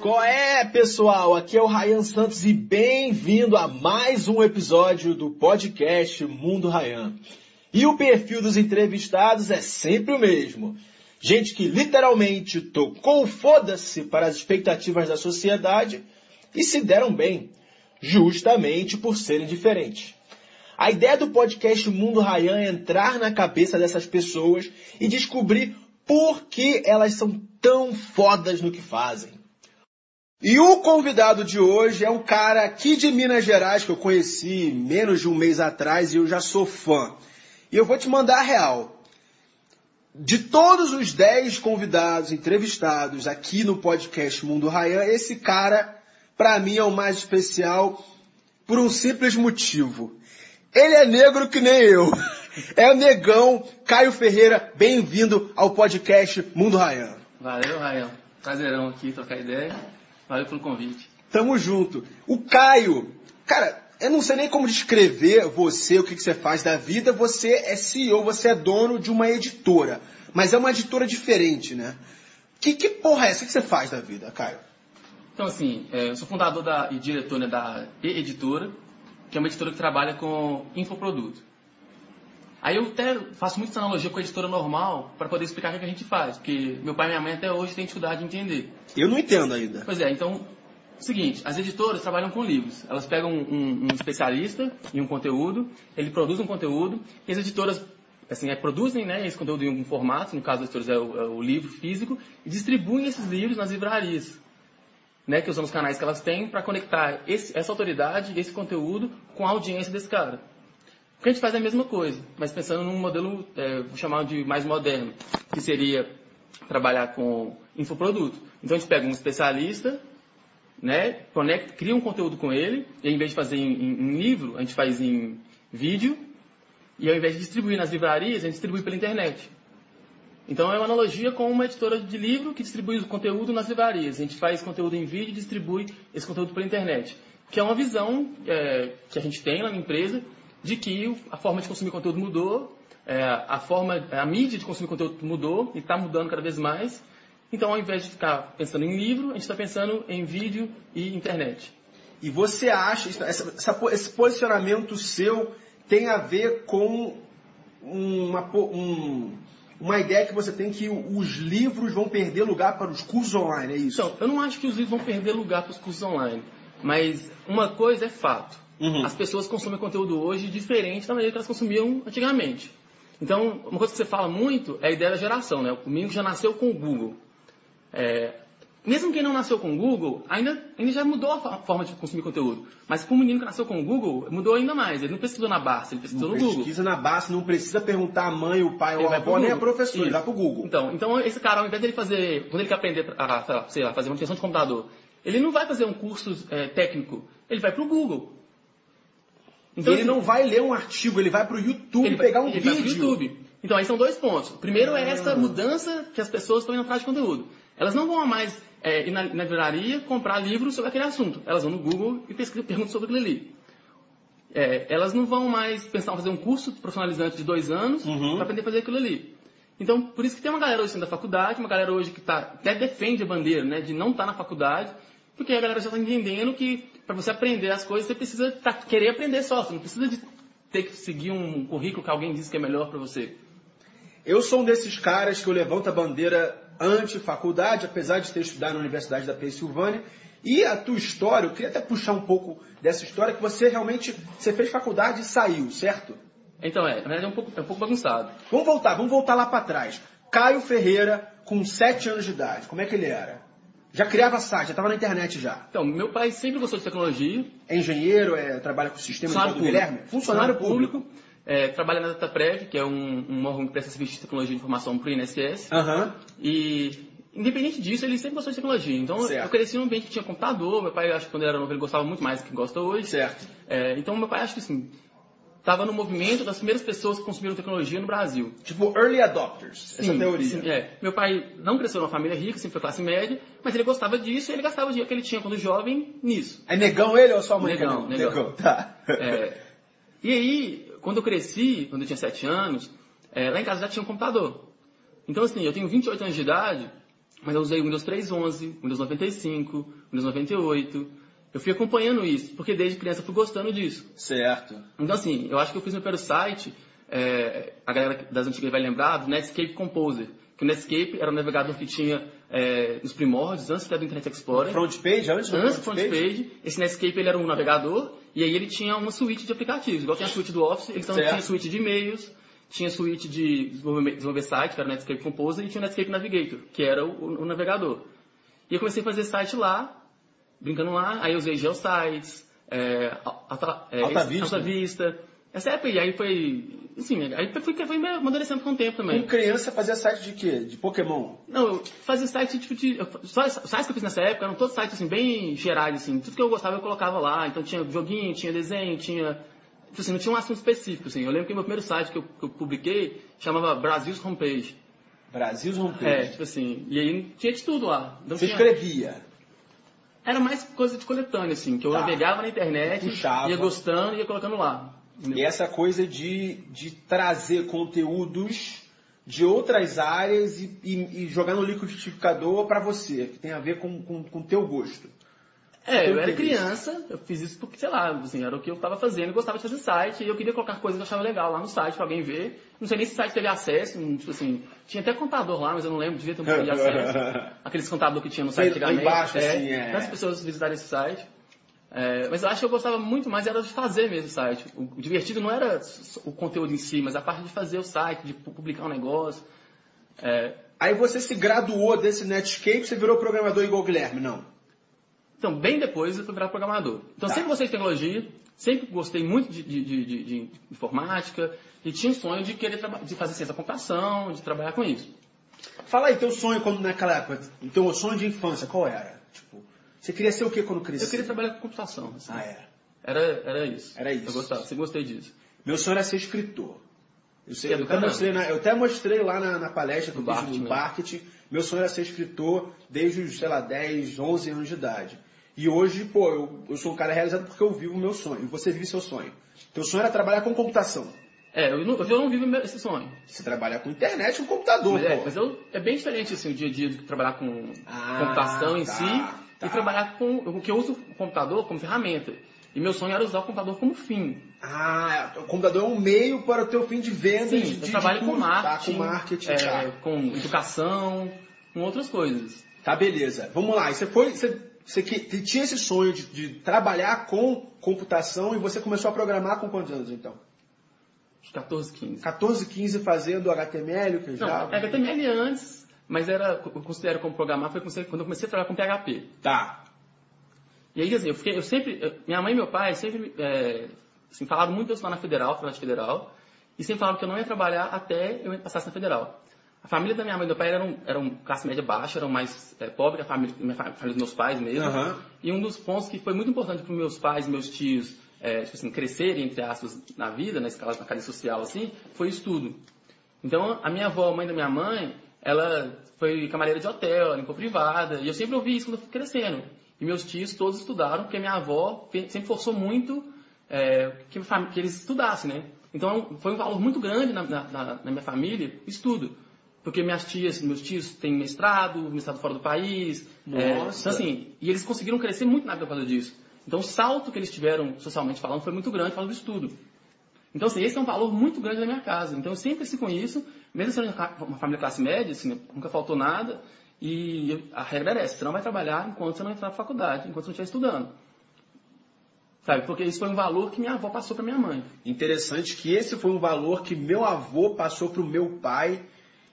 Qual é, pessoal? Aqui é o Ryan Santos e bem-vindo a mais um episódio do podcast Mundo Ryan. E o perfil dos entrevistados é sempre o mesmo. Gente que literalmente tocou foda-se para as expectativas da sociedade e se deram bem, justamente por serem diferentes. A ideia do podcast Mundo Ryan é entrar na cabeça dessas pessoas e descobrir por que elas são tão fodas no que fazem. E o convidado de hoje é um cara aqui de Minas Gerais que eu conheci menos de um mês atrás e eu já sou fã. E eu vou te mandar a real. De todos os 10 convidados entrevistados aqui no podcast Mundo Ryan, esse cara, para mim, é o mais especial por um simples motivo. Ele é negro que nem eu. É o negão Caio Ferreira. Bem-vindo ao podcast Mundo Ryan. Valeu, Ryan. Prazerão aqui trocar ideia. Valeu pelo convite. Tamo junto. O Caio, cara, eu não sei nem como descrever você, o que, que você faz da vida. Você é CEO, você é dono de uma editora. Mas é uma editora diferente, né? Que, que porra é essa? O que você faz da vida, Caio? Então, assim, é, eu sou fundador da, e diretor né, da E-Editora, que é uma editora que trabalha com infoproduto. Aí eu até faço muita analogia com a editora normal para poder explicar o que a gente faz, porque meu pai e minha mãe até hoje têm dificuldade de entender. Eu não entendo ainda. Pois é, então, seguinte, as editoras trabalham com livros. Elas pegam um, um especialista em um conteúdo, ele produz um conteúdo, e as editoras assim, é, produzem né, esse conteúdo em um formato, no caso das editoras é o, é o livro físico, e distribuem esses livros nas livrarias. Né, que usam os canais que elas têm para conectar esse, essa autoridade, esse conteúdo, com a audiência desse cara. O que a gente faz a mesma coisa, mas pensando num modelo, é, vou chamar de mais moderno, que seria trabalhar com infoproduto. Então a gente pega um especialista, né, conecta, cria um conteúdo com ele, e em vez de fazer em, em, em livro, a gente faz em vídeo, e ao invés de distribuir nas livrarias, a gente distribui pela internet. Então é uma analogia com uma editora de livro que distribui o conteúdo nas livrarias. A gente faz conteúdo em vídeo e distribui esse conteúdo pela internet. Que é uma visão é, que a gente tem lá na empresa de que a forma de consumir conteúdo mudou, é, a forma, a mídia de consumir conteúdo mudou e está mudando cada vez mais. Então, ao invés de ficar pensando em livro, a gente está pensando em vídeo e internet. E você acha, essa, essa, esse posicionamento seu tem a ver com uma, um, uma ideia que você tem que os livros vão perder lugar para os cursos online, é isso? Então, eu não acho que os livros vão perder lugar para os cursos online. Mas uma coisa é fato. Uhum. As pessoas consomem conteúdo hoje diferente da maneira que elas consumiam antigamente. Então, uma coisa que você fala muito é a ideia da geração, né? O menino já nasceu com o Google. É, mesmo quem não nasceu com o Google, ainda, ainda já mudou a forma de consumir conteúdo. Mas com o menino que nasceu com o Google, mudou ainda mais. Ele não pesquisou na Barça, ele pesquisou não no Google. Pesquisa na Barça, não precisa perguntar a mãe, o pai, ele ou a avó, nem a professora, ele vai pro Google. Então, então, esse cara, ao invés dele fazer, quando ele quer aprender a, sei lá, fazer manutenção de computador, ele não vai fazer um curso é, técnico, ele vai pro Google. Então, ele assim, não vai ler um artigo, ele vai para o YouTube ele pegar um ele vídeo. Vai pro YouTube. Então aí são dois pontos. Primeiro é essa mudança que as pessoas estão indo atrás de conteúdo. Elas não vão mais é, ir na, na livraria comprar livros sobre aquele assunto. Elas vão no Google e pesquisam, perguntam sobre aquilo ali. É, elas não vão mais pensar em fazer um curso profissionalizante de dois anos uhum. para aprender a fazer aquilo ali. Então, por isso que tem uma galera hoje saindo da faculdade, uma galera hoje que tá, até defende a bandeira né, de não estar tá na faculdade, porque a galera já está entendendo que para você aprender as coisas, você precisa tá, querer aprender só. Você não precisa de ter que seguir um currículo que alguém disse que é melhor para você. Eu sou um desses caras que eu levanto a bandeira anti-faculdade, apesar de ter estudado na Universidade da Pensilvânia. E a tua história, eu queria até puxar um pouco dessa história, que você realmente você fez faculdade e saiu, certo? Então é, na verdade é um pouco, é um pouco bagunçado. Vamos voltar, vamos voltar lá para trás. Caio Ferreira, com 7 anos de idade, como é que ele era? Já criava site, já estava na internet já. Então, meu pai sempre gostou de tecnologia. É engenheiro, é, trabalha com sistema Funcionário de Guilherme? Funcionário, público. público. É, trabalha na DataPrev, que é um, um órgão que presta serviço de tecnologia de informação para o INSS. Uhum. E, independente disso, ele sempre gostou de tecnologia. Então, certo. eu cresci num ambiente que tinha computador. Meu pai, acho que quando ele era novo, ele gostava muito mais do que gosta hoje. Certo. É, então, meu pai, acho que assim, estava no movimento das primeiras pessoas que consumiram tecnologia no Brasil. Tipo, early adopters, sim, essa teoria. Sim, é. Meu pai não cresceu numa família rica, sempre foi classe média, mas ele gostava disso e ele gastava o dinheiro que ele tinha quando jovem nisso. É negão ele ou só mãe? Negão, negão. negão. Tá. É, e aí, quando eu cresci, quando eu tinha 7 anos, é, lá em casa já tinha um computador. Então, assim, eu tenho 28 anos de idade Mas eu usei o Windows 3.11, Windows 95, Windows 98. Eu fui acompanhando isso, porque desde criança eu fui gostando disso. Certo. Então, assim, eu acho que eu fiz meu primeiro site, é, a galera das antigas vai lembrar, do Netscape Composer. Que o Netscape era um navegador que tinha é, nos primórdios, antes do Internet Explorer. Front page, antes do Antes do front front page? page, esse Netscape ele era um navegador e aí ele tinha uma suíte de aplicativos. Igual tinha a suíte do Office, ele então Certo. tinha suíte de e-mails, tinha suíte de desenvolver, desenvolver site, que era o Netscape Composer, e tinha o Netscape Navigator, que era o, o navegador. E eu comecei a fazer site lá, brincando lá, aí eu usei GeoSites, é, Alta, é, Alta Vista. Alta Vista. Essa época, e aí foi, assim, aí foi, foi, foi amadurecendo com o tempo também. Com criança fazia site de quê? De Pokémon? Não, eu fazia site tipo de. Só os sites que eu fiz nessa época eram todos sites assim, bem gerais, assim. Tudo que eu gostava eu colocava lá. Então tinha joguinho, tinha desenho, tinha. Tipo assim, não tinha um assunto específico, assim. Eu lembro que o meu primeiro site que eu, que eu publiquei chamava Brasil's Homepage. Brasil É, Homepage. tipo assim. E aí tinha de tudo lá. Então, Você tinha- escrevia. Era mais coisa de coletânea, assim, que eu Tá. navegava na internet, Puxava. ia gostando e ia colocando lá. E essa coisa de, de trazer conteúdos de outras áreas e, e- e jogar no liquidificador para você, que tem a ver com o com, com teu gosto. É, eu era criança, eu fiz isso porque, sei lá, assim, era o que eu estava fazendo, eu gostava de fazer site, e eu queria colocar coisas que eu achava legal lá no site pra alguém ver. Não sei nem se o site teve acesso, não, tipo assim, tinha até contador lá, mas eu não lembro, devia ter um pouco de acesso. Aqueles contador que tinha no site antigamente. embaixo, assim, é. As pessoas visitarem esse site. É, mas eu acho que eu gostava muito mais era de fazer mesmo o site. O, divertido não era o conteúdo em si, mas a parte de fazer o site, de pu- publicar um negócio. É, Aí você se graduou desse Netscape, você virou programador igual o Guilherme, não? Então, bem depois eu fui virar programador. Então, Tá. sempre gostei de tecnologia, sempre gostei muito de, de- de- de- informática e tinha um sonho de querer de fazer ciência da computação, de trabalhar com isso. Fala aí, teu sonho quando naquela época, teu sonho de infância, qual era? Tipo, você queria ser o que quando crescia? Eu queria trabalhar com computação. assim. Ah, era. Era, era isso. Era isso. Eu gostava, sempre gostei disso. Meu sonho era ser escritor. Eu, sei, É eu, até mostrei eu até mostrei lá na, na palestra que eu Do fiz marketing, no né? marketing. Meu sonho era ser escritor desde os, sei lá, 10, 11 anos de idade. E hoje, pô, eu, eu sou um cara realizado porque eu vivo o meu sonho. E você vive seu sonho. Teu sonho era trabalhar com computação. É, eu não, eu não vivo meu- esse sonho. Você trabalha com internet e com computador, Mas, é, pô. mas eu, é bem diferente assim, o dia a dia de trabalhar com Ah, computação em tá, si tá. e trabalhar com. O que eu uso o computador como ferramenta. E meu sonho era usar o computador como fim. Ah, o computador é um meio para o teu fim de venda. Sim, de, eu de, trabalho de com curso, tá? marketing, Com marketing, é, tá. com educação, com outras coisas. Tá, beleza. Vamos lá. E Você foi, você, você que, tinha esse sonho de, de trabalhar com computação e você começou a programar com quantos anos, então? Acho que 14, 15. 14, 15 fazendo HTML, o que Não, já? HTML antes, mas era, eu considero como programar foi quando eu comecei a trabalhar com PHP. Tá. E aí, assim, eu, fiquei, eu sempre, minha mãe e meu pai sempre é, assim, falaram muito eu estudar na Federal, Faculdade Federal, e sempre falaram que eu não ia trabalhar até eu passasse na Federal. A família da minha mãe e do meu pai eram, eram classe média baixa, eram mais é, pobres, a família, minha fa- família dos meus pais mesmo. Aham. E um dos pontos que foi muito importante para meus pais e meus tios é, tipo assim, crescerem, entre aspas, na vida, na escala, na cadeia social, assim, foi estudo. Então, a minha avó, a mãe da minha mãe, ela foi camareira de hotel, ela limpou privada, e eu sempre ouvi isso quando eu fui crescendo. E meus tios todos estudaram, porque minha avó sempre forçou muito é, que, que eles estudassem, né? Então, foi um valor muito grande na, na- na- minha família, estudo. Porque minhas tias, meus tios têm mestrado, mestrado fora do país. é, Nossa. então, assim, e eles conseguiram crescer muito na vida por causa disso. Então, o salto que eles tiveram, socialmente falando, foi muito grande por causa do estudo. Então, assim, esse é um valor muito grande na minha casa. Então, eu sempre cresci com isso, mesmo sendo uma família classe média, assim, nunca faltou nada. E a regra era essa, você não vai trabalhar enquanto você não entrar na faculdade, enquanto você não estiver estudando. Sabe? Porque isso foi um valor que minha avó passou para minha mãe. Interessante que esse foi um valor que meu avô passou pro meu pai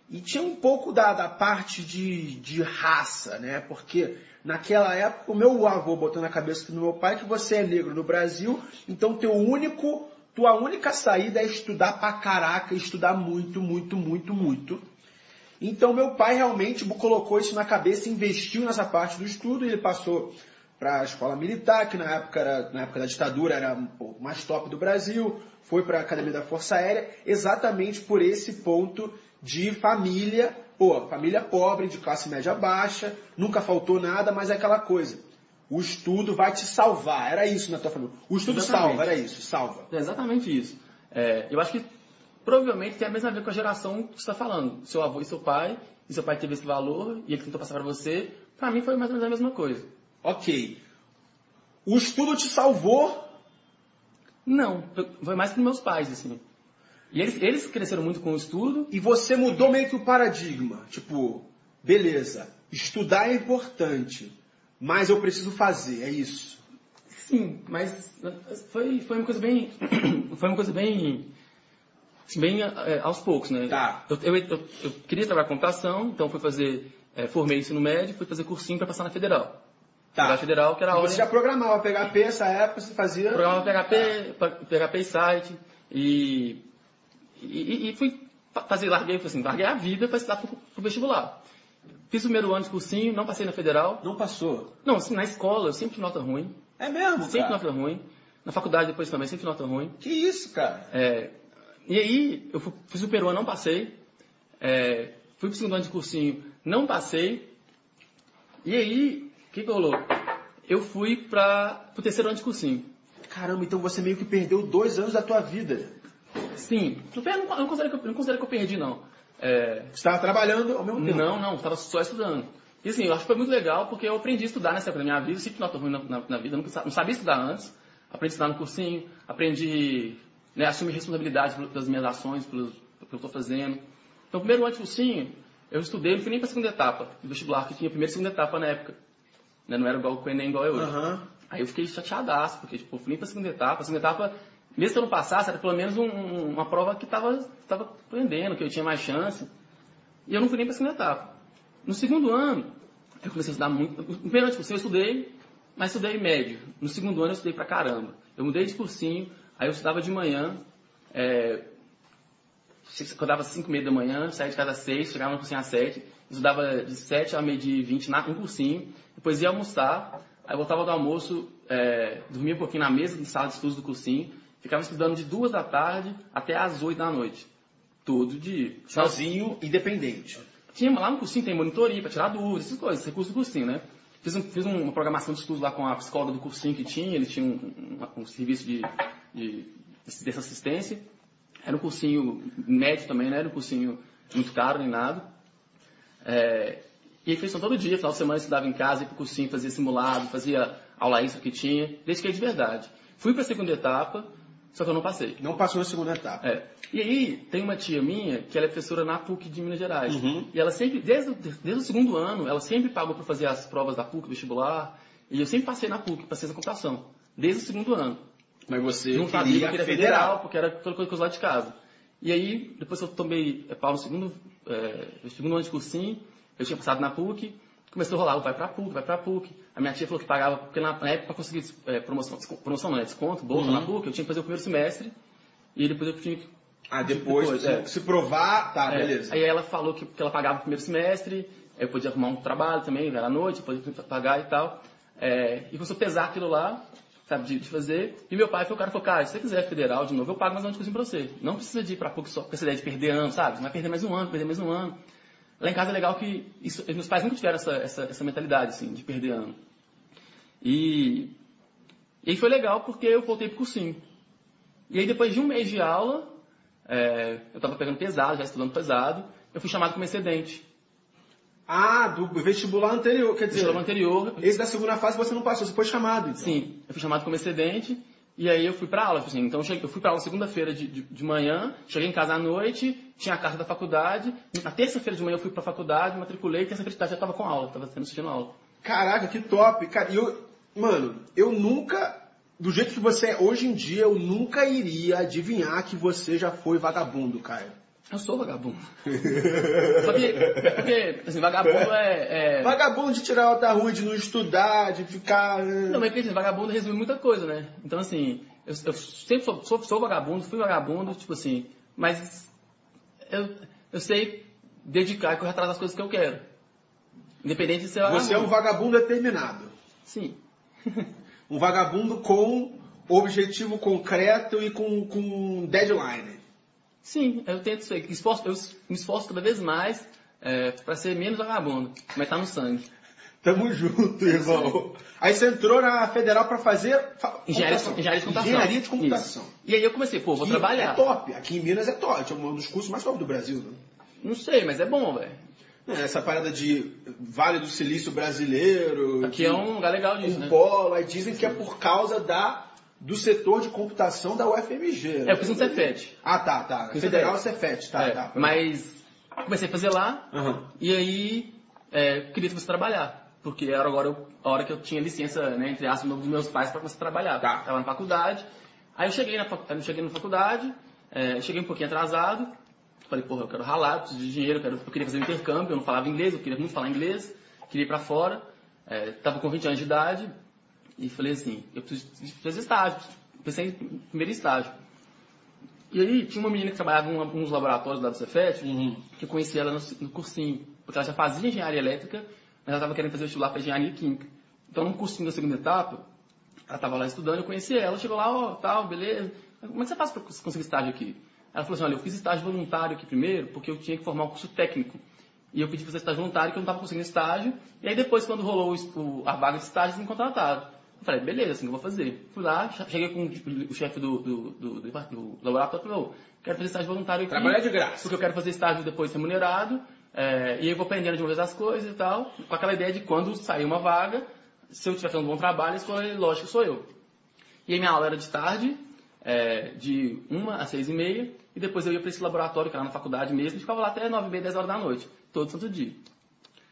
e tinha um pouco da, da parte de, de raça, né? Porque naquela época o meu avô botou na cabeça do meu pai que você é negro no Brasil, então teu único, tua única saída é estudar pra caraca, estudar muito, muito, muito, muito. Então meu pai realmente colocou isso na cabeça, investiu nessa parte do estudo, ele passou para a escola militar, que na época, era, na época da ditadura era pouco mais top do Brasil, foi para a Academia da Força Aérea, exatamente por esse ponto de família, pô, família pobre, de classe média baixa, nunca faltou nada, mas é aquela coisa. O estudo vai te salvar, era isso na tua família. O estudo Exatamente. salva, era isso, salva. É exatamente isso. É, eu acho que provavelmente tem a mesma ver com a geração que você está falando. Seu avô e seu pai, e seu pai teve esse valor, e ele tentou passar para você. Para mim foi mais ou menos a mesma coisa. Ok. O estudo te salvou? Não, foi mais para meus pais, assim. E eles, eles cresceram muito com o estudo. E você mudou meio que o paradigma. Tipo, beleza, estudar é importante, mas eu preciso fazer, é isso. Sim, mas foi, foi uma coisa bem. Foi uma coisa bem. Assim, bem é, aos poucos, né? Tá. Eu, eu, eu, eu queria trabalhar com computação, então fui fazer. É, formei ensino médio, fui fazer cursinho para passar na federal. Tá. Federal, que era a Você já programava PHP essa época, você fazia. Programava PHP, PHP site e, e, e fui fazer, larguei, assim, larguei a vida para estudar pro, pro vestibular. Fiz o primeiro ano de cursinho, não passei na federal. Não passou? Não, assim, na escola eu sempre nota ruim. É mesmo, Sempre cara? nota ruim. Na faculdade depois também, sempre nota ruim. Que isso, cara? É, e aí, eu fu- fiz o primeiro ano, não passei. É, fui pro segundo ano de cursinho, não passei. E aí, o que, que rolou? Eu fui para o terceiro ano de cursinho. Caramba, então você meio que perdeu dois anos da tua vida. Sim, eu não, considero que eu, não considero que eu perdi, não. É, Você estava trabalhando ao mesmo tempo. não, não, estava só estudando. E assim, eu acho que foi muito legal porque eu aprendi a estudar nessa época da minha vida, eu sempre nota ruim na, na, na vida, eu não sabia estudar antes. Aprendi a estudar no cursinho, aprendi né, a assumir responsabilidade pel- pelas minhas ações, pelo que eu estou fazendo. Então, primeiro ano de cursinho, eu estudei, não fui nem para a segunda etapa do vestibular, que tinha a primeira e segunda etapa na época. Né, não era igual o Enem, igual é hoje. Aham. Aí eu fiquei chateadaço, porque tipo, eu fui nem pra segunda etapa. A segunda etapa, mesmo que eu não passasse, era pelo menos um- um- uma prova que tava, tava aprendendo, que eu tinha mais chance. E eu não fui nem pra segunda etapa. No segundo ano, eu comecei a estudar muito. No primeiro cursinho eu estudei, mas estudei médio. No segundo ano eu estudei pra caramba. Eu mudei de cursinho, aí eu estudava de manhã, é, acordava às 5 e meia da manhã, saía de casa às 6, chegava no cursinho às 7, estudava de 7 a meio de 20 na, no cursinho, depois ia almoçar, aí voltava do almoço, é, dormia um pouquinho na mesa de sala de estudos do cursinho, ficava estudando de 2 da tarde até às 8 da noite. Todo dia. Sozinho, independente. Tinha, lá no cursinho tem monitoria para tirar dúvidas, essas coisas, recurso do cursinho, né? Fiz, um- fiz uma programação de estudos lá com a psicóloga do cursinho que tinha, eles tinham um, um- um serviço de, de, dessa assistência. Era um cursinho médio também, não era um cursinho muito caro nem nada. É, e fez todo dia, final de semana eu estudava em casa, ia pro cursinho, fazia simulado, fazia aula extra que tinha, dediquei de verdade. Fui para a segunda etapa, só que eu não passei. Não passou na segunda etapa. É. E aí, tem uma tia minha que ela é professora na PUC de Minas Gerais. Uhum. E ela sempre, desde, o- desde o segundo ano, ela sempre pagou para fazer as provas da PUC, vestibular. E eu sempre passei na PUC, passei na computação. Desde o segundo ano. Mas você não sabia que queria queria federal, porque era toda coisa que eu usava de casa. E aí, depois eu tomei é, pau no segundo, é, segundo ano de cursinho, eu tinha passado na PUC, começou a rolar, vai pra PUC, vai pra PUC. A minha tia falou que pagava, porque na, época para conseguir é, promoção, promoção não, é desconto, bolsa Uhum. na PUC, eu tinha que fazer o primeiro semestre, e depois eu tinha que Ah, depois, Depois, se, é. se provar, tá, é, beleza. Aí ela falou que, que ela pagava o primeiro semestre, eu podia arrumar um trabalho também, era à noite, podia pagar e tal. É, e começou a pesar aquilo lá, sabe, de, de fazer. E meu pai foi o cara que falou, cara, se você quiser federal de novo, eu pago mais um ano de cursinho pra você. Não precisa de ir pra PUC só com essa ideia de perder ano, sabe? Você vai perder mais um ano, perder mais um ano. Lá em casa é legal que isso, meus pais nunca tiveram essa, essa, essa mentalidade, assim, de perder ano. E, e aí foi legal porque eu voltei pro cursinho. E aí depois de um mês de aula, é, eu estava pegando pesado, já estudando pesado, eu fui chamado como excedente. Ah, do vestibular anterior, quer dizer, Vestibular anterior, esse da segunda fase você não passou, você foi chamado. Então. sim, eu fui chamado como excedente, e aí eu fui pra aula. Assim, então eu, fui pra aula segunda-feira de, de, de manhã, cheguei em casa à noite, tinha a carta da faculdade, na terça-feira de manhã eu fui pra faculdade, matriculei, terça-feira de tarde já estava com aula, estava assistindo aula. Caraca, que top. Cara, eu, mano, eu nunca, do jeito que você é hoje em dia, eu nunca iria adivinhar que você já foi vagabundo, cara. Eu sou vagabundo. Só que, porque, assim, vagabundo é... é... Vagabundo de tirar outra rua, de não estudar, de ficar. né? Não, mas porque assim, vagabundo resume muita coisa, né? Então, assim, eu, eu sempre sou, sou, sou vagabundo, fui vagabundo, tipo assim, mas eu, eu sei dedicar e correr atrás das coisas que eu quero. Independente de ser vagabundo. Você é um vagabundo determinado. Sim. Um vagabundo com objetivo concreto e com, com deadline. Sim, eu tento isso aí. Esforço, eu me esforço cada vez mais é, para ser menos vagabundo, mas tá no sangue. Tamo junto, irmão. Aí você entrou na federal pra fazer fa- Engenharia, engenharia de computação. Engenharia de computação. Isso. E aí eu comecei, pô, vou Que trabalhar. É top. Aqui em Minas é top. É um dos cursos mais top do Brasil. Né? Não sei, mas é bom, velho. É, Essa parada de Vale do Silício brasileiro. Aqui é um lugar legal disso, né? um polo. Aí dizem que é por causa da, do setor de computação da UFMG. É, eu fiz um Cefet. Ah, tá, tá. Fiz Federal Cefet. Cefet, tá, É, tá. Mas comecei a fazer lá, Aham. e aí é, queria começar a trabalhar. Porque era agora eu- a hora que eu tinha licença, né, entre aspas, dos meus pais para começar a trabalhar. Tá. Tava na faculdade. Aí eu cheguei na, eu cheguei na faculdade, é, cheguei um pouquinho atrasado. Falei, porra, eu quero ralar, eu preciso de dinheiro, eu, quero- eu queria fazer um intercâmbio, eu não falava inglês, eu queria muito falar inglês, queria ir pra fora. É, tava com 20 anos de idade e falei assim, eu preciso de fazer estágio. Pensei em primeiro estágio. E aí tinha uma menina que trabalhava em um- uns laboratórios lá do Cefet, Uhum. que eu conheci ela no, no cursinho, porque ela já fazia engenharia elétrica, mas ela estava querendo fazer vestibular para engenharia química. Então, no cursinho da segunda etapa, ela estava lá estudando, eu conheci ela, chegou lá, ó, tal, beleza. Como é que você faz para conseguir estágio aqui? Ela falou assim, olha, eu fiz estágio voluntário aqui primeiro, porque eu tinha que formar um curso técnico. E eu pedi para fazer estágio voluntário, que eu não estava conseguindo estágio. E aí depois, quando rolou o- a vaga de estágio, eles me contrataram. Eu falei, beleza, assim que eu vou fazer. Fui lá, che- cheguei com o chefe do, do, do, do, laboratório e falei, quero fazer estágio voluntário aqui. Trabalhar de graça. Porque eu quero fazer estágio depois remunerado, é, e eu vou aprendendo de uma vez as coisas e tal, com aquela ideia de quando sair uma vaga, se eu estiver fazendo um bom trabalho, a escolha, lógico, sou eu. E aí minha aula era de tarde, é, de uma às seis e meia, e depois eu ia para esse laboratório, que era na faculdade mesmo, e ficava lá até nove e meia, dez horas da noite, todo santo dia,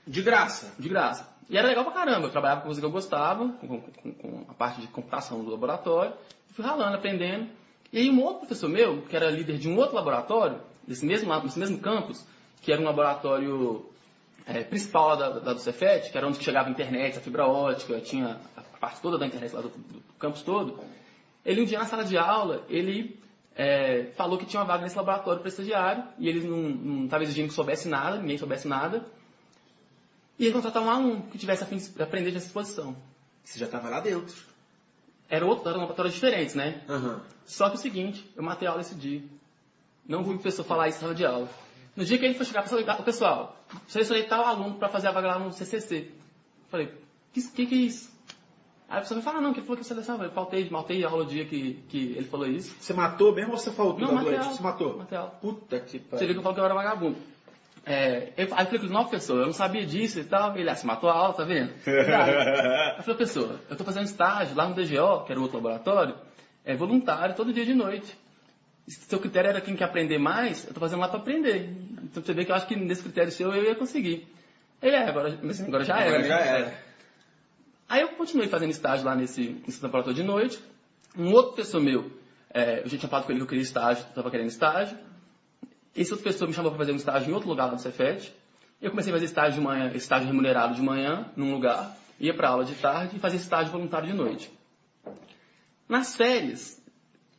De graça. de graça. E era legal pra caramba, eu trabalhava com coisa que eu gostava, com, com- com- a parte de computação do laboratório, fui ralando, aprendendo. E aí um outro professor meu, que era líder de um outro laboratório, desse mesmo, desse mesmo campus, que era um laboratório é, principal lá da, da do Cefet, que era onde chegava a internet, a fibra ótica, tinha a parte toda da internet lá do, do campus todo, ele um dia na sala de aula, ele é, falou que tinha uma vaga nesse laboratório para estagiário, e ele não estava exigindo que soubesse nada, ninguém soubesse nada, e ele contratar um aluno que tivesse a fim de aprender nessa exposição. Você já tava lá dentro. Era outro, eram laboratórios diferentes, né? Aham. Só que o seguinte, eu matei a aula esse dia. Não vi o professor falar isso na sala de aula. No dia que ele foi chegar para o pessoal, selecionei tal aluno para fazer a vaga lá no CCC. Falei, que, que que é isso? Aí a pessoa me fala, não, que ele falou que eu selecionava. Eu faltei, matei a aula o dia que, que ele falou isso. Você matou mesmo ou você faltou Não, da matei aula. Você matou? Matei aula. Puta que Você pariu. viu que eu falei que eu era vagabundo. É, eu, aí eu falei com ele, não, professor, eu não sabia disso e tal. Ele, ah, você matou a aula, tá vendo? Verdade. Eu falei, professor, eu tô fazendo estágio lá no DGO, que era o outro laboratório, é voluntário, todo dia de noite. Se seu critério era quem quer aprender mais, eu tô fazendo lá para aprender. Então você vê que eu acho que nesse critério seu eu ia conseguir. Ele é, agora, agora já era. Agora já era. Aí eu continuei fazendo estágio lá nesse, nesse laboratório de noite. Um outro professor meu, é, eu já tinha falado com ele que eu queria estágio, estava querendo estágio. Esse outro professor me chamou para fazer um estágio em outro lugar lá do Cefet. Eu comecei a fazer estágio de manhã, estágio remunerado de manhã, num lugar, ia para aula de tarde e fazia estágio voluntário de noite. Nas férias,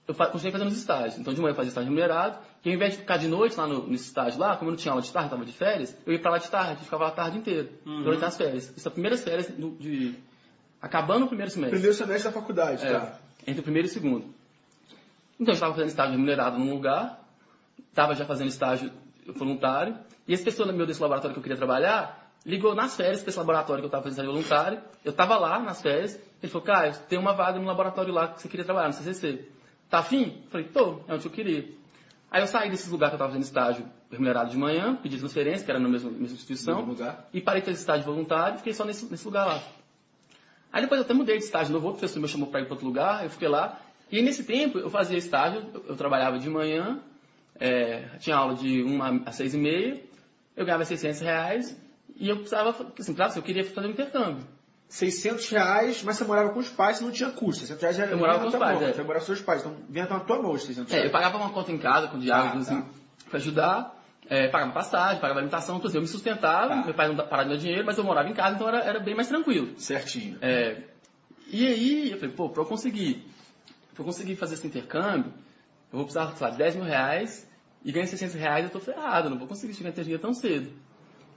eu continuei fazendo os estágios. Então de manhã eu fazia estágio remunerado, e ao invés de ficar de noite lá no, nesse estágio lá, como eu não tinha aula de tarde, estava de férias, eu ia para lá de tarde, ficava lá a tarde inteira, durante as férias. Isso é primeiras férias do- de... Acabando o primeiro semestre. Primeiro semestre da faculdade, É, tá? entre o primeiro e o segundo. Então, eu estava fazendo estágio remunerado num lugar, estava já fazendo estágio voluntário, e esse pessoa meu desse laboratório que eu queria trabalhar, ligou nas férias para esse laboratório que eu estava fazendo estágio voluntário, eu estava lá nas férias, ele falou, Caio, tem uma vaga no laboratório lá que você queria trabalhar, no CCC. Tá afim? Eu falei, tô, é onde eu queria. Aí eu saí desse lugar que eu estava fazendo estágio remunerado de manhã, pedi transferência, que era na mesma, mesma instituição, e parei de fazer estágio voluntário e fiquei só nesse, nesse lugar lá. Aí depois eu até mudei de estágio novo, outro professor me chamou para ir para outro lugar, eu fiquei lá. E nesse tempo eu fazia estágio, eu trabalhava de manhã, é, tinha aula de 1 às 6 e meia, eu ganhava 600 reais e eu precisava, assim, claro, eu queria fazer um intercâmbio. 600 reais, mas você morava com os pais, você não tinha custo. 600 reais já Eu morava com os pais, mão, é. Você morava com seus pais, então vinha na tua mão os 600 É, eu reais. pagava uma conta em casa com diários, Tá, assim, tá. pra ajudar, é, pagava passagem, pagava alimentação, tudo assim, eu me sustentava, Tá. meu pai não parava de me dar dinheiro, mas eu morava em casa, então era, era bem mais tranquilo. Certinho. É, e aí, eu falei, pô, pra eu conseguir, pra eu conseguir fazer esse intercâmbio, eu vou precisar, sei lá, de 10 mil reais e ganhar 600 reais, eu tô ferrado, não vou conseguir chegar a ter dinheiro tão cedo.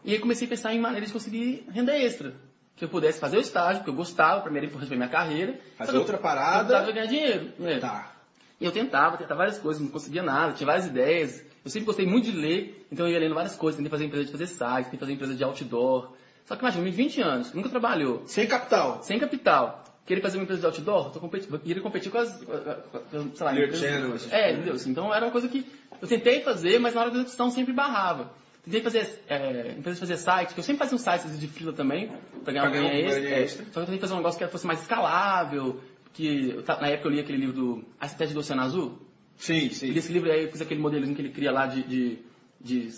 E aí comecei a pensar em maneiras de conseguir renda extra. Que eu pudesse fazer o estágio, porque eu gostava, primeiro para resolver minha carreira. Fazer eu- outra parada. Eu precisava ganhar dinheiro. né? Tá. E eu tentava, tentava várias coisas, não conseguia nada, tinha várias ideias. Eu sempre gostei muito de ler, então eu ia lendo várias coisas, tentei fazer empresa de fazer site, tentei fazer empresa de outdoor. Só que imagina, 20 anos, nunca trabalhou, Sem capital. sem capital, querer fazer uma empresa de outdoor, tô queria competir com as, com sei lá, empresas- Channel, É, coisas. entendeu? Assim, Então era uma coisa que eu tentei fazer, mas na hora da execução sempre barrava. Tentei fazer, é, de fazer site, que eu sempre fazia um site de fila também, pra ganhar Pra uma ganhar ganha extra. é. extra. Só que eu tentei fazer um negócio que fosse mais escalável, que na época eu li aquele livro do A Estratégia do Oceano Azul, Sim, e sim. esse livro aí eu fiz aquele modelinho que ele cria lá de, de, de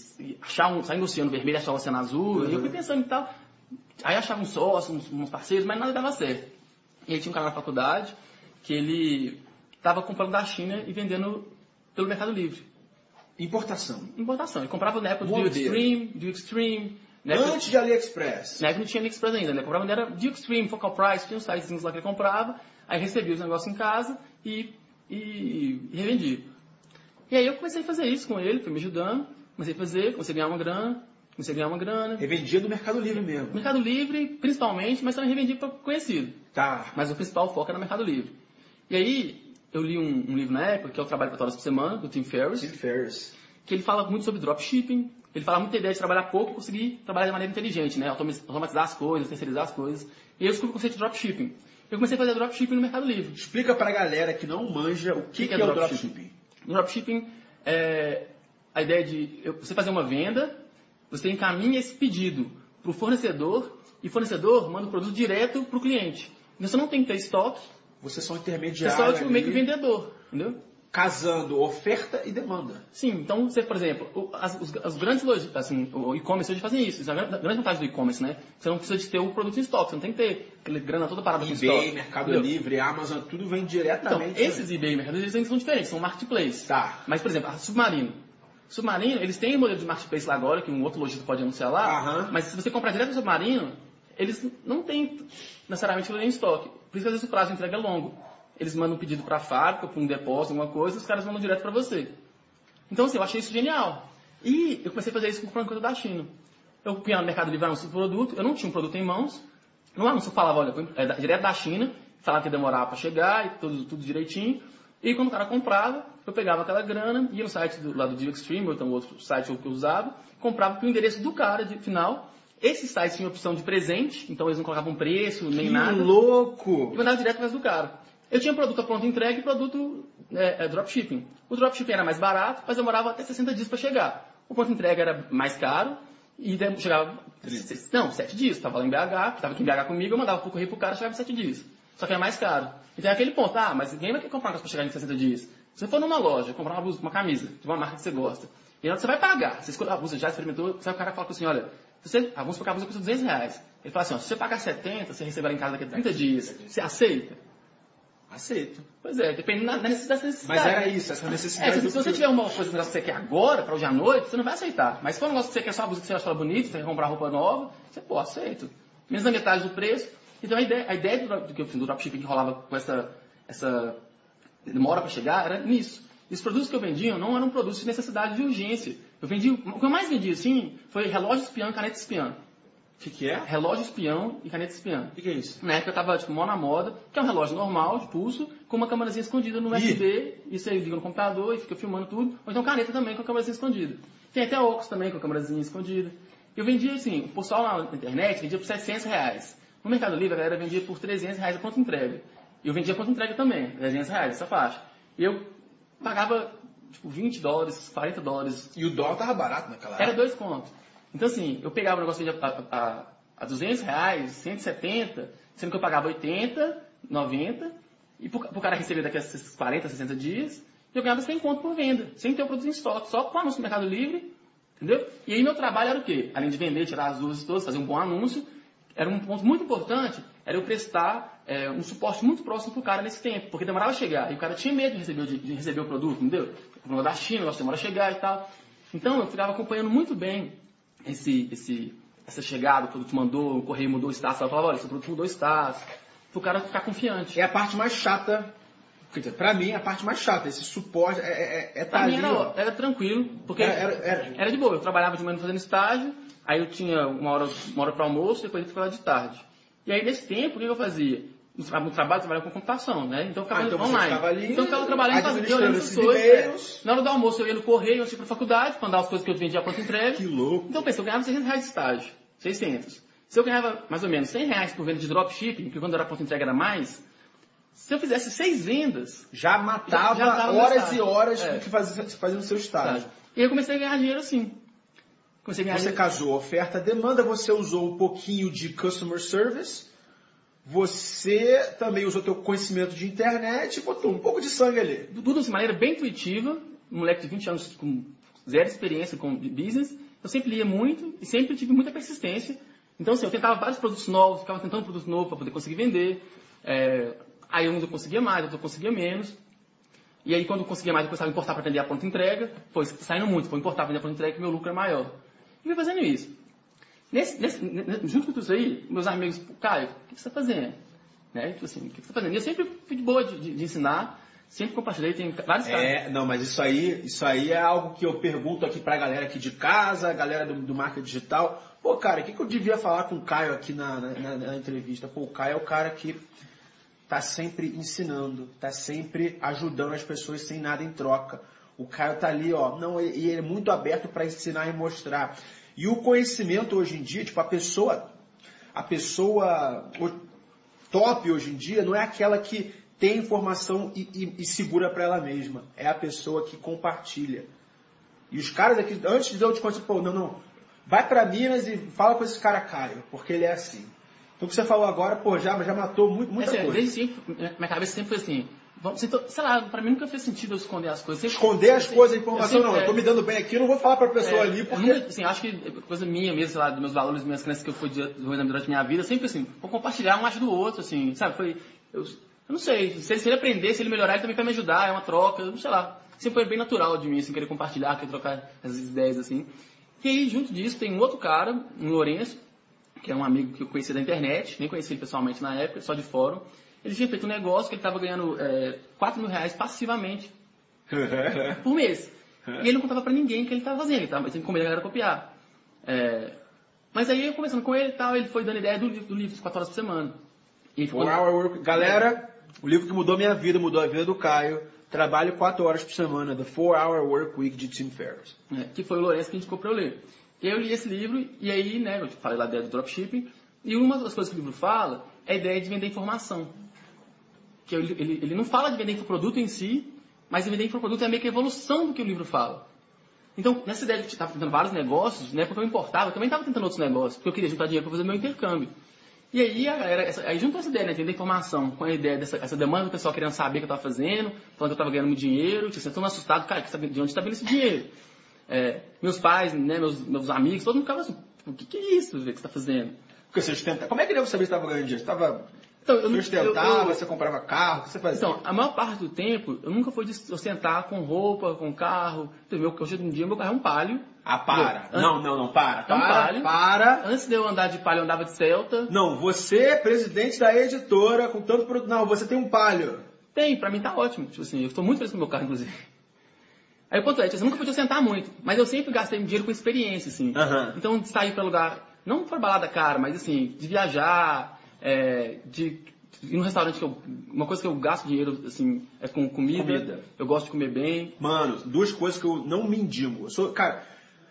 achar um, sair do oceano vermelho e achar o oceano azul. E eu fui pensando e tal. Aí achava um sócio, uns, uns parceiros, mas nada dava certo. E aí tinha um cara na faculdade que ele estava comprando da China e vendendo pelo Mercado Livre. Importação. Importação. Ele comprava na época do Extreme, do Extreme. Antes de AliExpress. na época não tinha AliExpress ainda, né? Comprava era do Extreme, Focal Price, tinha uns sites lá que ele comprava. Aí recebia os negócios em casa e, e, e revendia. E aí eu comecei a fazer isso com ele, foi me ajudando. Comecei a fazer, comecei a ganhar uma grana, comecei a ganhar uma grana. Revendia do Mercado Livre mesmo. Mercado Livre, principalmente, mas também revendia para conhecido. Tá. Mas o principal foco era no Mercado Livre. E aí, eu li um, um livro na época, que é o Trabalho 4 horas por semana, do Tim Ferriss, Tim Ferriss. que ele fala muito sobre dropshipping, ele fala muito da ideia de trabalhar pouco e conseguir trabalhar de maneira inteligente, né? Automatizar as coisas, terceirizar as coisas. E eu descobri o conceito de dropshipping. Eu comecei a fazer dropshipping no Mercado Livre. Explica pra galera que não manja o que, que, é, o dropshipping. Dropshipping, é a ideia de você fazer uma venda, você encaminha esse pedido para o fornecedor e o fornecedor manda o produto direto para o cliente. Então você não tem que ter estoque, você intermediários. só é tipo, meio que vendedor, entendeu? Casando oferta e demanda. Sim, então você, por exemplo, as, os, as grandes lojas, assim, o e-commerce hoje fazem isso. Isso é a grande, vantagem do e-commerce, né? Você não precisa de ter o produto em estoque, você não tem que ter aquela grana toda parada eBay, estoque. Mercado entendeu? Livre, Amazon, tudo vem Então, diretamente. esses eBay Mercado Livre eles são diferentes, são marketplace. Tá. Mas, por exemplo, a Submarino. Submarino, eles têm um modelo de marketplace lá agora, que um outro lojista pode anunciar lá, Aham. mas se você comprar direto do Submarino, eles não têm necessariamente em estoque. Por isso que às vezes o prazo de entrega é longo. Eles mandam um pedido para a fábrica, para um depósito, alguma coisa, os caras mandam direto para você. Então, assim, eu achei isso genial. E eu comecei a fazer isso comprando coisa da China. Eu punha no Mercado Livre anúncio do produto, eu não tinha um produto em mãos. No anúncio eu falava, olha, é direto da China, falava que ia demorar para chegar e tudo, tudo direitinho. E quando o cara comprava, eu pegava aquela grana, ia no site do, lá do Dio Extreme, ou então outro site que eu usava, comprava pro endereço do cara de final. Esses sites tinham opção de presente, então eles não colocavam preço, nem Que nada louco! e mandava direto para do cara. Eu tinha produto a pronto entregue e produto é, é, dropshipping. O dropshipping era mais barato, mas demorava até 60 dias para chegar. O pronto entrega era mais caro e chegava... Não, 7 dias. Estava lá em BH, estava aqui em BH comigo, eu mandava por correio pro cara, chegava em 7 dias. Só que era mais caro. Então é aquele ponto, ah, mas ninguém vai querer comprar uma coisa para chegar em 60 dias. Se você for numa loja, comprar uma blusa, uma camisa, de uma marca que você gosta, e você vai pagar, você escolheu a blusa, já experimentou, você, o cara fala assim, olha, se você, ah, vamos supor que a blusa custa 200 reais. Ele fala assim, ó, se você pagar 70, você receberá em casa daqui a 30 dias. Você aceita? Aceito. Pois é, depende da da necessidade. Mas era isso, essa É, necessidade. se, do se você tiver uma coisa um negócio que você quer agora, para hoje à noite, você não vai aceitar. Mas se for um negócio que você quer só uma blusa que você acha bonita, você quer comprar roupa nova, você, pô, aceito. Menos da metade do preço. Então a ideia, a ideia do, do do dropshipping que rolava com essa, essa demora para chegar era nisso. E os produtos que eu vendia não eram produtos de necessidade de urgência. Eu vendi, o que eu mais vendi assim foi relógio espião e caneta espião. O que, que é? Relógio espião e caneta espião. O que, que é isso? Na época eu tava, tipo, mó na moda, que é um relógio normal, de pulso, com uma câmerazinha escondida no. USB, e você liga no computador e fica filmando tudo. Ou então caneta também com a câmerazinha escondida. Tem até óculos também com a câmerazinha escondida. Eu vendia, assim, o pessoal na internet vendia por 700 reais. No Mercado Livre a galera vendia por 300 reais a pronta entrega. Eu vendia a pronta entrega também, 300 reais, essa faixa. E eu pagava, tipo, 20 dólares, 40 dólares E o dólar tava barato naquela era época. dois contos. Então, assim, eu pegava o negócio de a, a, a 200 reais, 170, sendo que eu pagava 80, 90, e pro cara receber daqui a esses 40, 60 dias, eu ganhava 100 conto por venda, sem ter o produto em estoque, só com o anúncio no Mercado Livre, entendeu? E aí meu trabalho era o quê? Além de vender, tirar as dúvidas todas, fazer um bom anúncio, era um ponto muito importante, era eu prestar é, um suporte muito próximo pro cara nesse tempo, porque demorava a chegar, e o cara tinha medo de receber, o- de receber o produto, entendeu? O problema da China, o negócio demora a chegar e tal. Então eu ficava acompanhando muito bem esse, esse, essa chegada, o produto mandou, o correio mudou o status, ela falava, olha, esse produto mudou o status, pro cara ficar confiante. É a parte mais chata. Quer dizer, pra mim é a parte mais chata. Esse suporte é, é, é tá Pra mim ali, era, era tranquilo, porque Era- era- era. era de boa. Eu trabalhava de manhã fazendo estágio, aí eu tinha uma hora, uma hora para almoço, depois eu ficava de tarde. E aí, nesse tempo, o que eu fazia? No, tra- no trabalho, eu trabalhava com computação, né? Então, eu ficava Ah, então online. ficava ali então, eu ficava trabalhando, fazendo, olhando essas coisas. é. Na hora do almoço, eu ia no correio, eu ia pra faculdade, mandar as coisas que eu vendia pronto entrega. Que louco. Então, pensa, eu ganhava 600 reais de estágio. 600. Se eu ganhava mais ou menos 100 reais por venda de dropshipping, porque quando era ponto de entrega era mais, se eu fizesse seis vendas... Já matava já, já horas e horas é. que fazia, fazia no seu estágio. E eu comecei a ganhar dinheiro assim. Comecei a ganhar você dinheiro. casou oferta, demanda, você usou um pouquinho de customer service, você também usou teu conhecimento de internet e botou um pouco de sangue ali. Tudo de maneira bem intuitiva, um moleque de 20 anos com zero experiência com business, eu sempre lia muito e sempre tive muita persistência. Então, assim, eu tentava vários produtos novos, ficava tentando produtos novos para poder conseguir vender. É, aí uns eu conseguia mais, outros eu conseguia menos. E aí, quando eu conseguia mais, eu começava a importar para atender a pronta entrega. Foi saindo muito, foi importar para atender a pronta entrega que meu lucro é maior. E fui fazendo isso. Nesse, nesse, junto com tudo isso aí, meus amigos, Caio, o que você está fazendo? Né? Tipo assim, o que você está fazendo? E eu sempre fui de boa de, de, de ensinar. Sempre compartilhei, tem vários casos. É, não, mas isso aí, isso aí é algo que eu pergunto aqui pra galera aqui de casa, a galera do, do marketing digital. Pô, cara, o que, que eu devia falar com o Caio aqui na, na, na entrevista? Pô, o Caio é o cara que tá sempre ensinando, tá sempre ajudando as pessoas sem nada em troca. O Caio tá ali, ó, não, e ele é muito aberto para ensinar e mostrar. E o conhecimento hoje em dia, tipo, a pessoa, a pessoa top hoje em dia não é aquela que tem informação e, e, e segura para ela mesma. É a pessoa que compartilha. E os caras aqui, antes de eu te contar, pô, não, não, vai para Minas e fala com esse cara Caio, porque ele é assim. Então o que você falou agora, pô, já, já matou muito, muita é, coisa. Desde sempre, minha cabeça sempre foi assim, Vamos, sei lá, pra mim nunca fez sentido eu esconder as coisas. Sempre, esconder as coisas, a informação, eu sempre, não. É, eu tô me dando bem aqui, eu não vou falar pra pessoa é, ali, porque... Nunca, assim, acho que coisa minha mesmo, sei lá, dos meus valores, minhas crenças que eu fui desenvolvendo durante a minha vida, sempre assim, vou compartilhar um acho do outro, assim, sabe? Foi, eu, eu não sei, se ele, se ele aprender, se ele melhorar, ele também vai me ajudar, é uma troca, não sei lá. Sempre foi bem natural de mim, assim, querer compartilhar, querer trocar as ideias, assim. E aí, junto disso, tem um outro cara, um Lourenço, que é um amigo que eu conheci da internet, nem conheci ele pessoalmente na época, só de fórum. Ele tinha feito um negócio que ele estava ganhando é, 4 mil reais passivamente por mês. E ele não contava para ninguém o que ele estava fazendo, ele estava com medo da galera copiar. É, mas aí eu conversando com ele e tal, ele foi dando ideia do livro, do livro 4 horas por semana. E ficou... Galera, o livro que mudou minha vida, mudou a vida do Caio. Trabalho 4 horas por semana, The 4 Hour Work Week de Tim Ferriss. É, que foi o Lourenço que indicou para eu ler. Eu li esse livro e aí, né, eu falei lá da ideia do dropshipping. E uma das coisas que o livro fala é a ideia de vender informação. Que ele, ele, ele não fala de vender infoproduto em si, mas vender infoproduto é meio que a evolução do que o livro fala. Então, nessa ideia de estar tentando vários negócios, né, porque eu importava, eu também estava tentando outros negócios, porque eu queria juntar dinheiro para fazer meu intercâmbio. E aí, era essa, aí juntou essa ideia, né, vender informação, com a ideia dessa essa demanda do pessoal querendo saber o que eu estava fazendo, falando que eu estava ganhando muito dinheiro, tinha todo assustado, cara, de onde está vindo esse dinheiro? É, meus pais, né, meus, meus amigos, todo mundo ficava assim, o que, que é isso que você está fazendo? Porque você ostenta... Como é que deu saber que estava ganhando dinheiro? Você estava... Então, eu, você ostentava, eu, eu, você comprava carro, o que você fazia? Então, a maior parte do tempo, eu nunca fui de ostentar com roupa, com carro. Então, hoje em dia, meu carro é um palio. Ah, para. Eu, não, não, não, para. É um para, palio. para. Antes de eu andar de palio, eu andava de Celta. Não, você é presidente da editora, com tanto produto. Não, você tem um palio. Tem, pra mim tá ótimo. Tipo assim, eu estou muito feliz com o meu carro, inclusive. Aí o ponto é, eu nunca podia sentar muito, mas eu sempre gastei dinheiro com experiência, assim. Uhum. Então, de sair para lugar não para balada cara, mas assim, de viajar, é, de ir num restaurante que eu. Uma coisa que eu gasto dinheiro, assim, é com comida. comida. Eu gosto de comer bem. Mano, duas coisas que eu não mendigo. Eu sou, cara,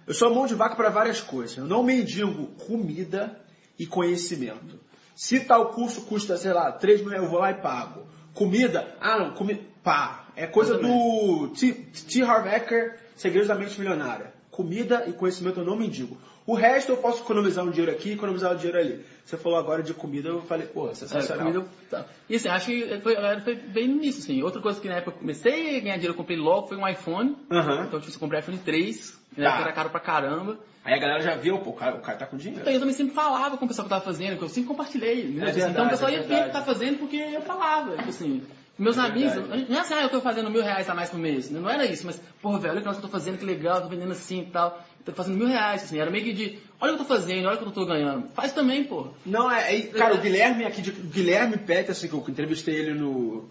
eu sou mão de vaca para várias coisas. Eu não mendigo comida e conhecimento. Se tal curso custa, sei lá, 3 mil, eu vou lá e pago. Comida, ah não, comida, pá. É coisa do T. Harv Eker, Segredos da Mente Milionária. Comida e conhecimento eu não mendigo. O resto eu posso economizar um dinheiro aqui, economizar um dinheiro ali. Você falou agora de comida, eu falei, pô, sensacional. É, comida, tá. E assim, acho que foi, foi bem nisso, assim. Outra coisa que na época eu comecei a ganhar dinheiro, eu comprei logo, foi um iPhone. Uhum. Então eu comprei iPhone 3, tá. que era caro pra caramba. Aí a galera já viu, pô, o cara, o cara tá com dinheiro. Então eu também sempre falava com o pessoal que eu tava fazendo, que eu sempre compartilhei. É verdade, então o pessoal ia ver o que tá fazendo porque eu falava. Tipo assim, meus é amigos, não é assim, ah, eu tô fazendo mil reais a mais por mês. Não era isso, mas, porra, velho, olha o que eu tô fazendo, que legal, tô vendendo assim e tal. tô fazendo mil reais, assim. Era meio que de, olha o que eu tô fazendo, olha o que eu tô ganhando. Faz também, pô. Não, é, é cara, o Guilherme aqui, de, o Guilherme Peterson, que eu entrevistei ele no,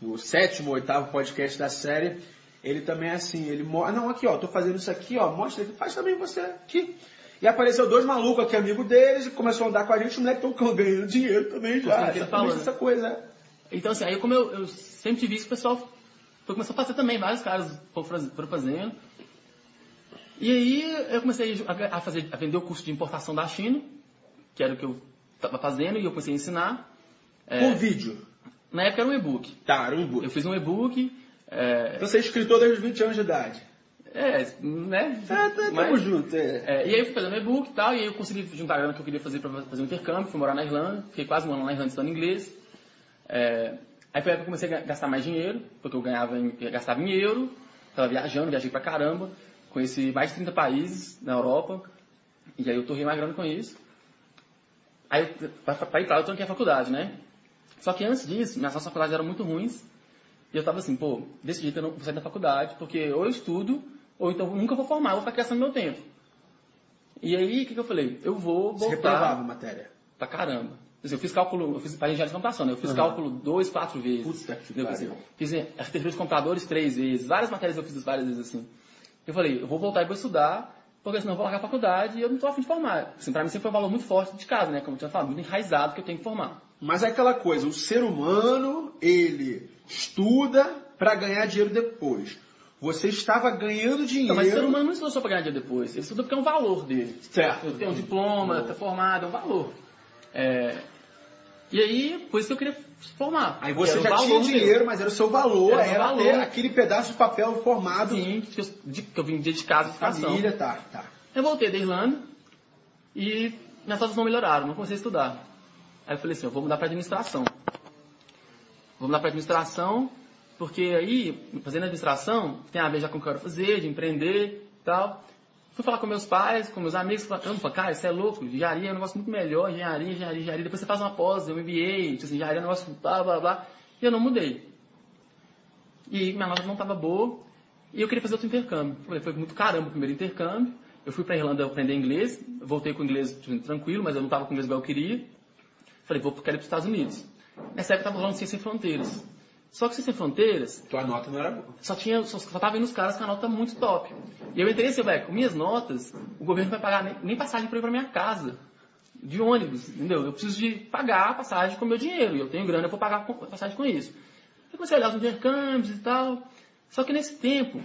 no sétimo, oitavo podcast da série, ele também é assim, ele mostra, não, aqui ó, tô fazendo isso aqui, ó, mostra, faz também você aqui. E apareceu dois malucos aqui, amigo deles, e começou a andar com a gente, os moleques estão ganhando dinheiro também já. Exatamente essa coisa, né? Então, assim, aí como eu, eu sempre tive isso, o pessoal começou a fazer também, vários caras foram fazendo. E aí eu comecei a, fazer, a vender o curso de importação da China, que era o que eu estava fazendo, e eu comecei a ensinar. Por vídeo. Na época era um e-book. Tá, era um e-book. Eu fiz um e-book. É, Então você é escritor desde os 20 anos de idade. é, né? Tá, tá, Mas- tamo junto, é. É, e aí eu fui fazendo e-book e tal, e aí eu consegui juntar a grana que eu queria fazer para fazer um intercâmbio, fui morar na Irlanda, fiquei quase um ano na Irlanda estudando inglês. É, aí foi aí que eu comecei a gastar mais dinheiro, porque eu ganhava em, gastava em euro, estava viajando, viajei pra caramba, conheci mais de 30 países na Europa, e aí eu torrei mais grana com isso. Aí, para ir lá, eu tranquei a faculdade, né? Só que antes disso, minhas nossas faculdades eram muito ruins, e eu tava assim, pô, desse jeito eu não vou sair da faculdade, porque ou eu estudo, ou então eu nunca vou formar, eu vou ficar gastando meu tempo. E aí, o que, que eu falei? Eu vou Você voltar reprovava a matéria. pra caramba. Eu fiz cálculo, eu fiz para engenharia de computação, né? Eu fiz cálculo dois, quatro vezes. Puta que entendeu? pariu. Fiz arquitetura de computadores três vezes. Várias matérias eu fiz várias vezes assim. Eu falei, eu vou voltar e vou estudar, porque senão eu vou largar a faculdade e eu não tô afim de formar. Assim, pra mim sempre foi um valor muito forte de casa, né? Como eu tinha falado, muito enraizado que eu tenho que formar. Mas é aquela coisa, o ser humano, ele estuda pra ganhar dinheiro depois. Você estava ganhando dinheiro. Então, mas o ser humano não estuda só pra ganhar dinheiro depois. Ele estuda porque é um valor dele. Certo. Eu tenho um diploma, tá formado, é um valor. É, E aí, por isso que eu queria formar. Aí você já tinha dinheiro, meu. mas era o seu valor, Era era, valor. aquele pedaço de papel formado. Sim, que eu, que eu vim de casa de. Família, tá, tá. Eu voltei da Irlanda e minhas notas não melhoraram, não comecei a estudar. Aí eu falei assim, eu vou mudar para administração. Vou mudar para administração, porque aí, fazendo administração, tem a ver já com o que eu quero fazer, de empreender e tal. Fui falar com meus pais, com meus amigos, falando, cara, isso é louco, engenharia é um negócio muito melhor, engenharia, engenharia, engenharia. Depois você faz uma pós, um MBA, tipo assim, engenharia é um negócio blá, blá, blá. E eu não mudei. E minha nota não estava boa. E eu queria fazer outro intercâmbio. Foi muito caramba o primeiro intercâmbio. Eu fui para Irlanda aprender inglês. Voltei com o inglês tipo, tranquilo, mas eu não estava com o inglês igual eu queria. Falei, vou quero ir para os Estados Unidos. Nessa época estava rolando Ciência Sem Fronteiras. Só que Sem Fronteiras Tua nota não era boa. só tinha, só, só tava vendo os caras com a nota muito top. E eu entrei assim, velho, com minhas notas, o governo vai pagar nem, nem passagem para ir para minha casa. De ônibus, entendeu? Eu preciso de pagar a passagem com o meu dinheiro. E eu tenho grana, eu vou pagar a passagem com isso. Eu comecei a olhar os intercâmbios e tal. Só que nesse tempo,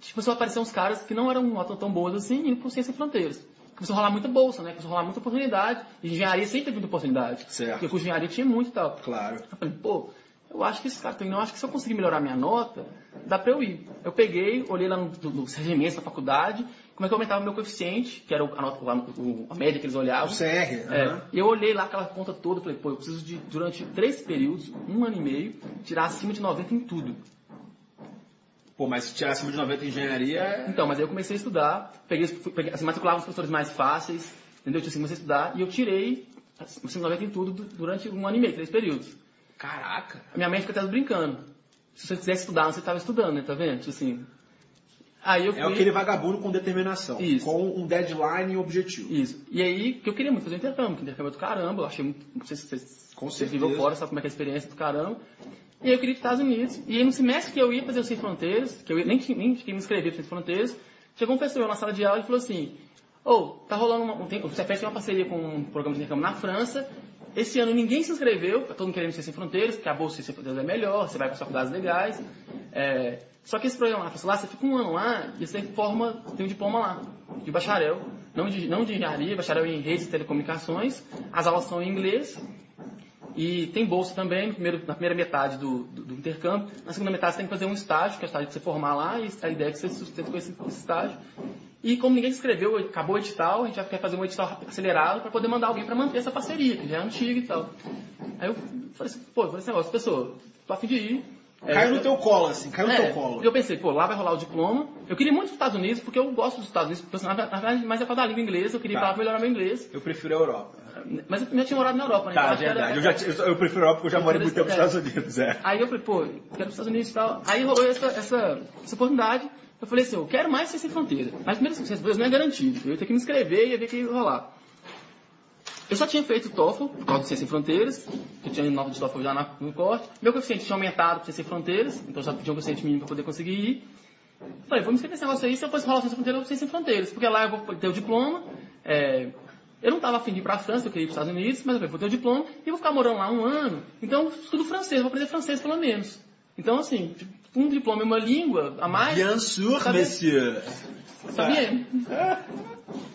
tipo, começou a aparecer uns caras que não eram notas tão boas assim, indo pro Ciência Sem Fronteiras. Começou a rolar muita bolsa, né? Começou a rolar muita oportunidade. E engenharia sempre teve muita oportunidade. Certo. Porque com engenharia tinha muito e tal. Claro. Eu falei, pô, eu acho que esse cara tem, eu acho que se eu conseguir melhorar minha nota, dá pra eu ir. Eu peguei, olhei lá no, no, nos regimentos da faculdade, como é que eu aumentava o meu coeficiente, que era o- a, nota, o- a média que eles O olhavam. CR. É, e eu olhei lá aquela conta toda e falei, pô, eu preciso de, durante três períodos, um ano e meio, tirar acima de 90 em tudo. Pô, mas se tirar acima de 90 em engenharia, é- Então, mas aí eu comecei a estudar, peguei, peguei assim, matriculava os professores mais fáceis, entendeu? Tipo assim, comecei a estudar e eu tirei acima de 90 em tudo du- durante um ano e meio, três períodos. Caraca. A minha mãe fica até brincando. Se você quiser estudar, você estava estudando, né? Tá vendo? Tipo assim. Aí eu fui... É aquele vagabundo com determinação. Isso. Com um deadline e um objetivo. Isso. E aí, que eu queria muito fazer intercâmbio, que intercâmbio é do caramba, eu achei muito. Não sei se vocês, Com certeza. viveu fora, sabe como é que é a experiência do caramba. E aí eu queria ir para os Estados Unidos. E aí no semestre que eu ia fazer o Sem Fronteiras, que eu ia- nem, tinha- nem fiquei me inscrever para Sem Fronteiras, chegou um pessoal na sala de aula e falou assim: Ô, tá rolando uma. Um, tem, o Cefet tem uma parceria com um programa de intercâmbio na França. Esse ano ninguém se inscreveu, todo mundo querendo ser sem fronteiras, porque a bolsa de sem fronteiras é melhor, você vai para faculdades legais. É, só que esse programa lá, lá, você fica um ano lá e você forma, tem um diploma lá, de bacharel, não de, não de engenharia, bacharel em redes de telecomunicações. As aulas são em inglês, e tem bolsa também primeiro- na primeira metade do, do- do intercâmbio. Na segunda metade você tem que fazer um estágio, que é o estágio de você formar lá, e a ideia é que você sustenta com esse, esse estágio. E como ninguém se inscreveu, acabou o edital, a gente vai querer fazer um edital acelerado para poder mandar alguém para manter essa parceria, que já é antiga e tal. Aí eu falei assim, pô, falei esse negócio, pessoa, tô a fim de ir. É, Caiu no eu- teu colo, assim, caiu no é, teu colo. Eu pensei, pô, lá vai rolar o diploma. Eu queria muito os Estados Unidos, porque eu gosto dos Estados Unidos, porque, na verdade, mais é causa da língua inglesa, eu queria ir Tá. pra lá pra melhorar meu inglês. Eu prefiro a Europa. Mas eu já tinha morado na Europa, né? Tá, Então que era- verdade. Eu, já, eu, prefiro a Europa porque eu já morei muito tempo nos É. Estados Unidos, é. Aí eu falei, pô, quero ir para os Estados Unidos e tal. Aí rolou essa, essa, essa oportunidade. Eu falei assim, eu quero mais ser sem fronteira. Mas primeiro, sem fronteiras não é garantido. Eu ia ter que me inscrever e ia ver o que ia rolar. Eu só tinha feito o TOEFL, por causa do Ciência Sem Fronteiras. Eu tinha nota de TOEFL já no corte. Meu coeficiente tinha aumentado para Sem Fronteiras, então já tinha um coeficiente mínimo para poder conseguir ir. Falei, vou me inscrever nesse negócio aí, se eu fosse rolar o Ciência Sem Fronteiras, eu vou Sem Fronteiras. Porque lá eu vou ter o diploma. é, eu não estava afim de ir para a França, eu queria ir para os Estados Unidos, mas eu falei, vou ter o diploma e vou ficar morando lá um ano. Então, estudo francês, vou aprender francês pelo menos. Então, assim, um diploma e uma língua a mais. Bien sûr, Sabe- monsieur. Tá bien.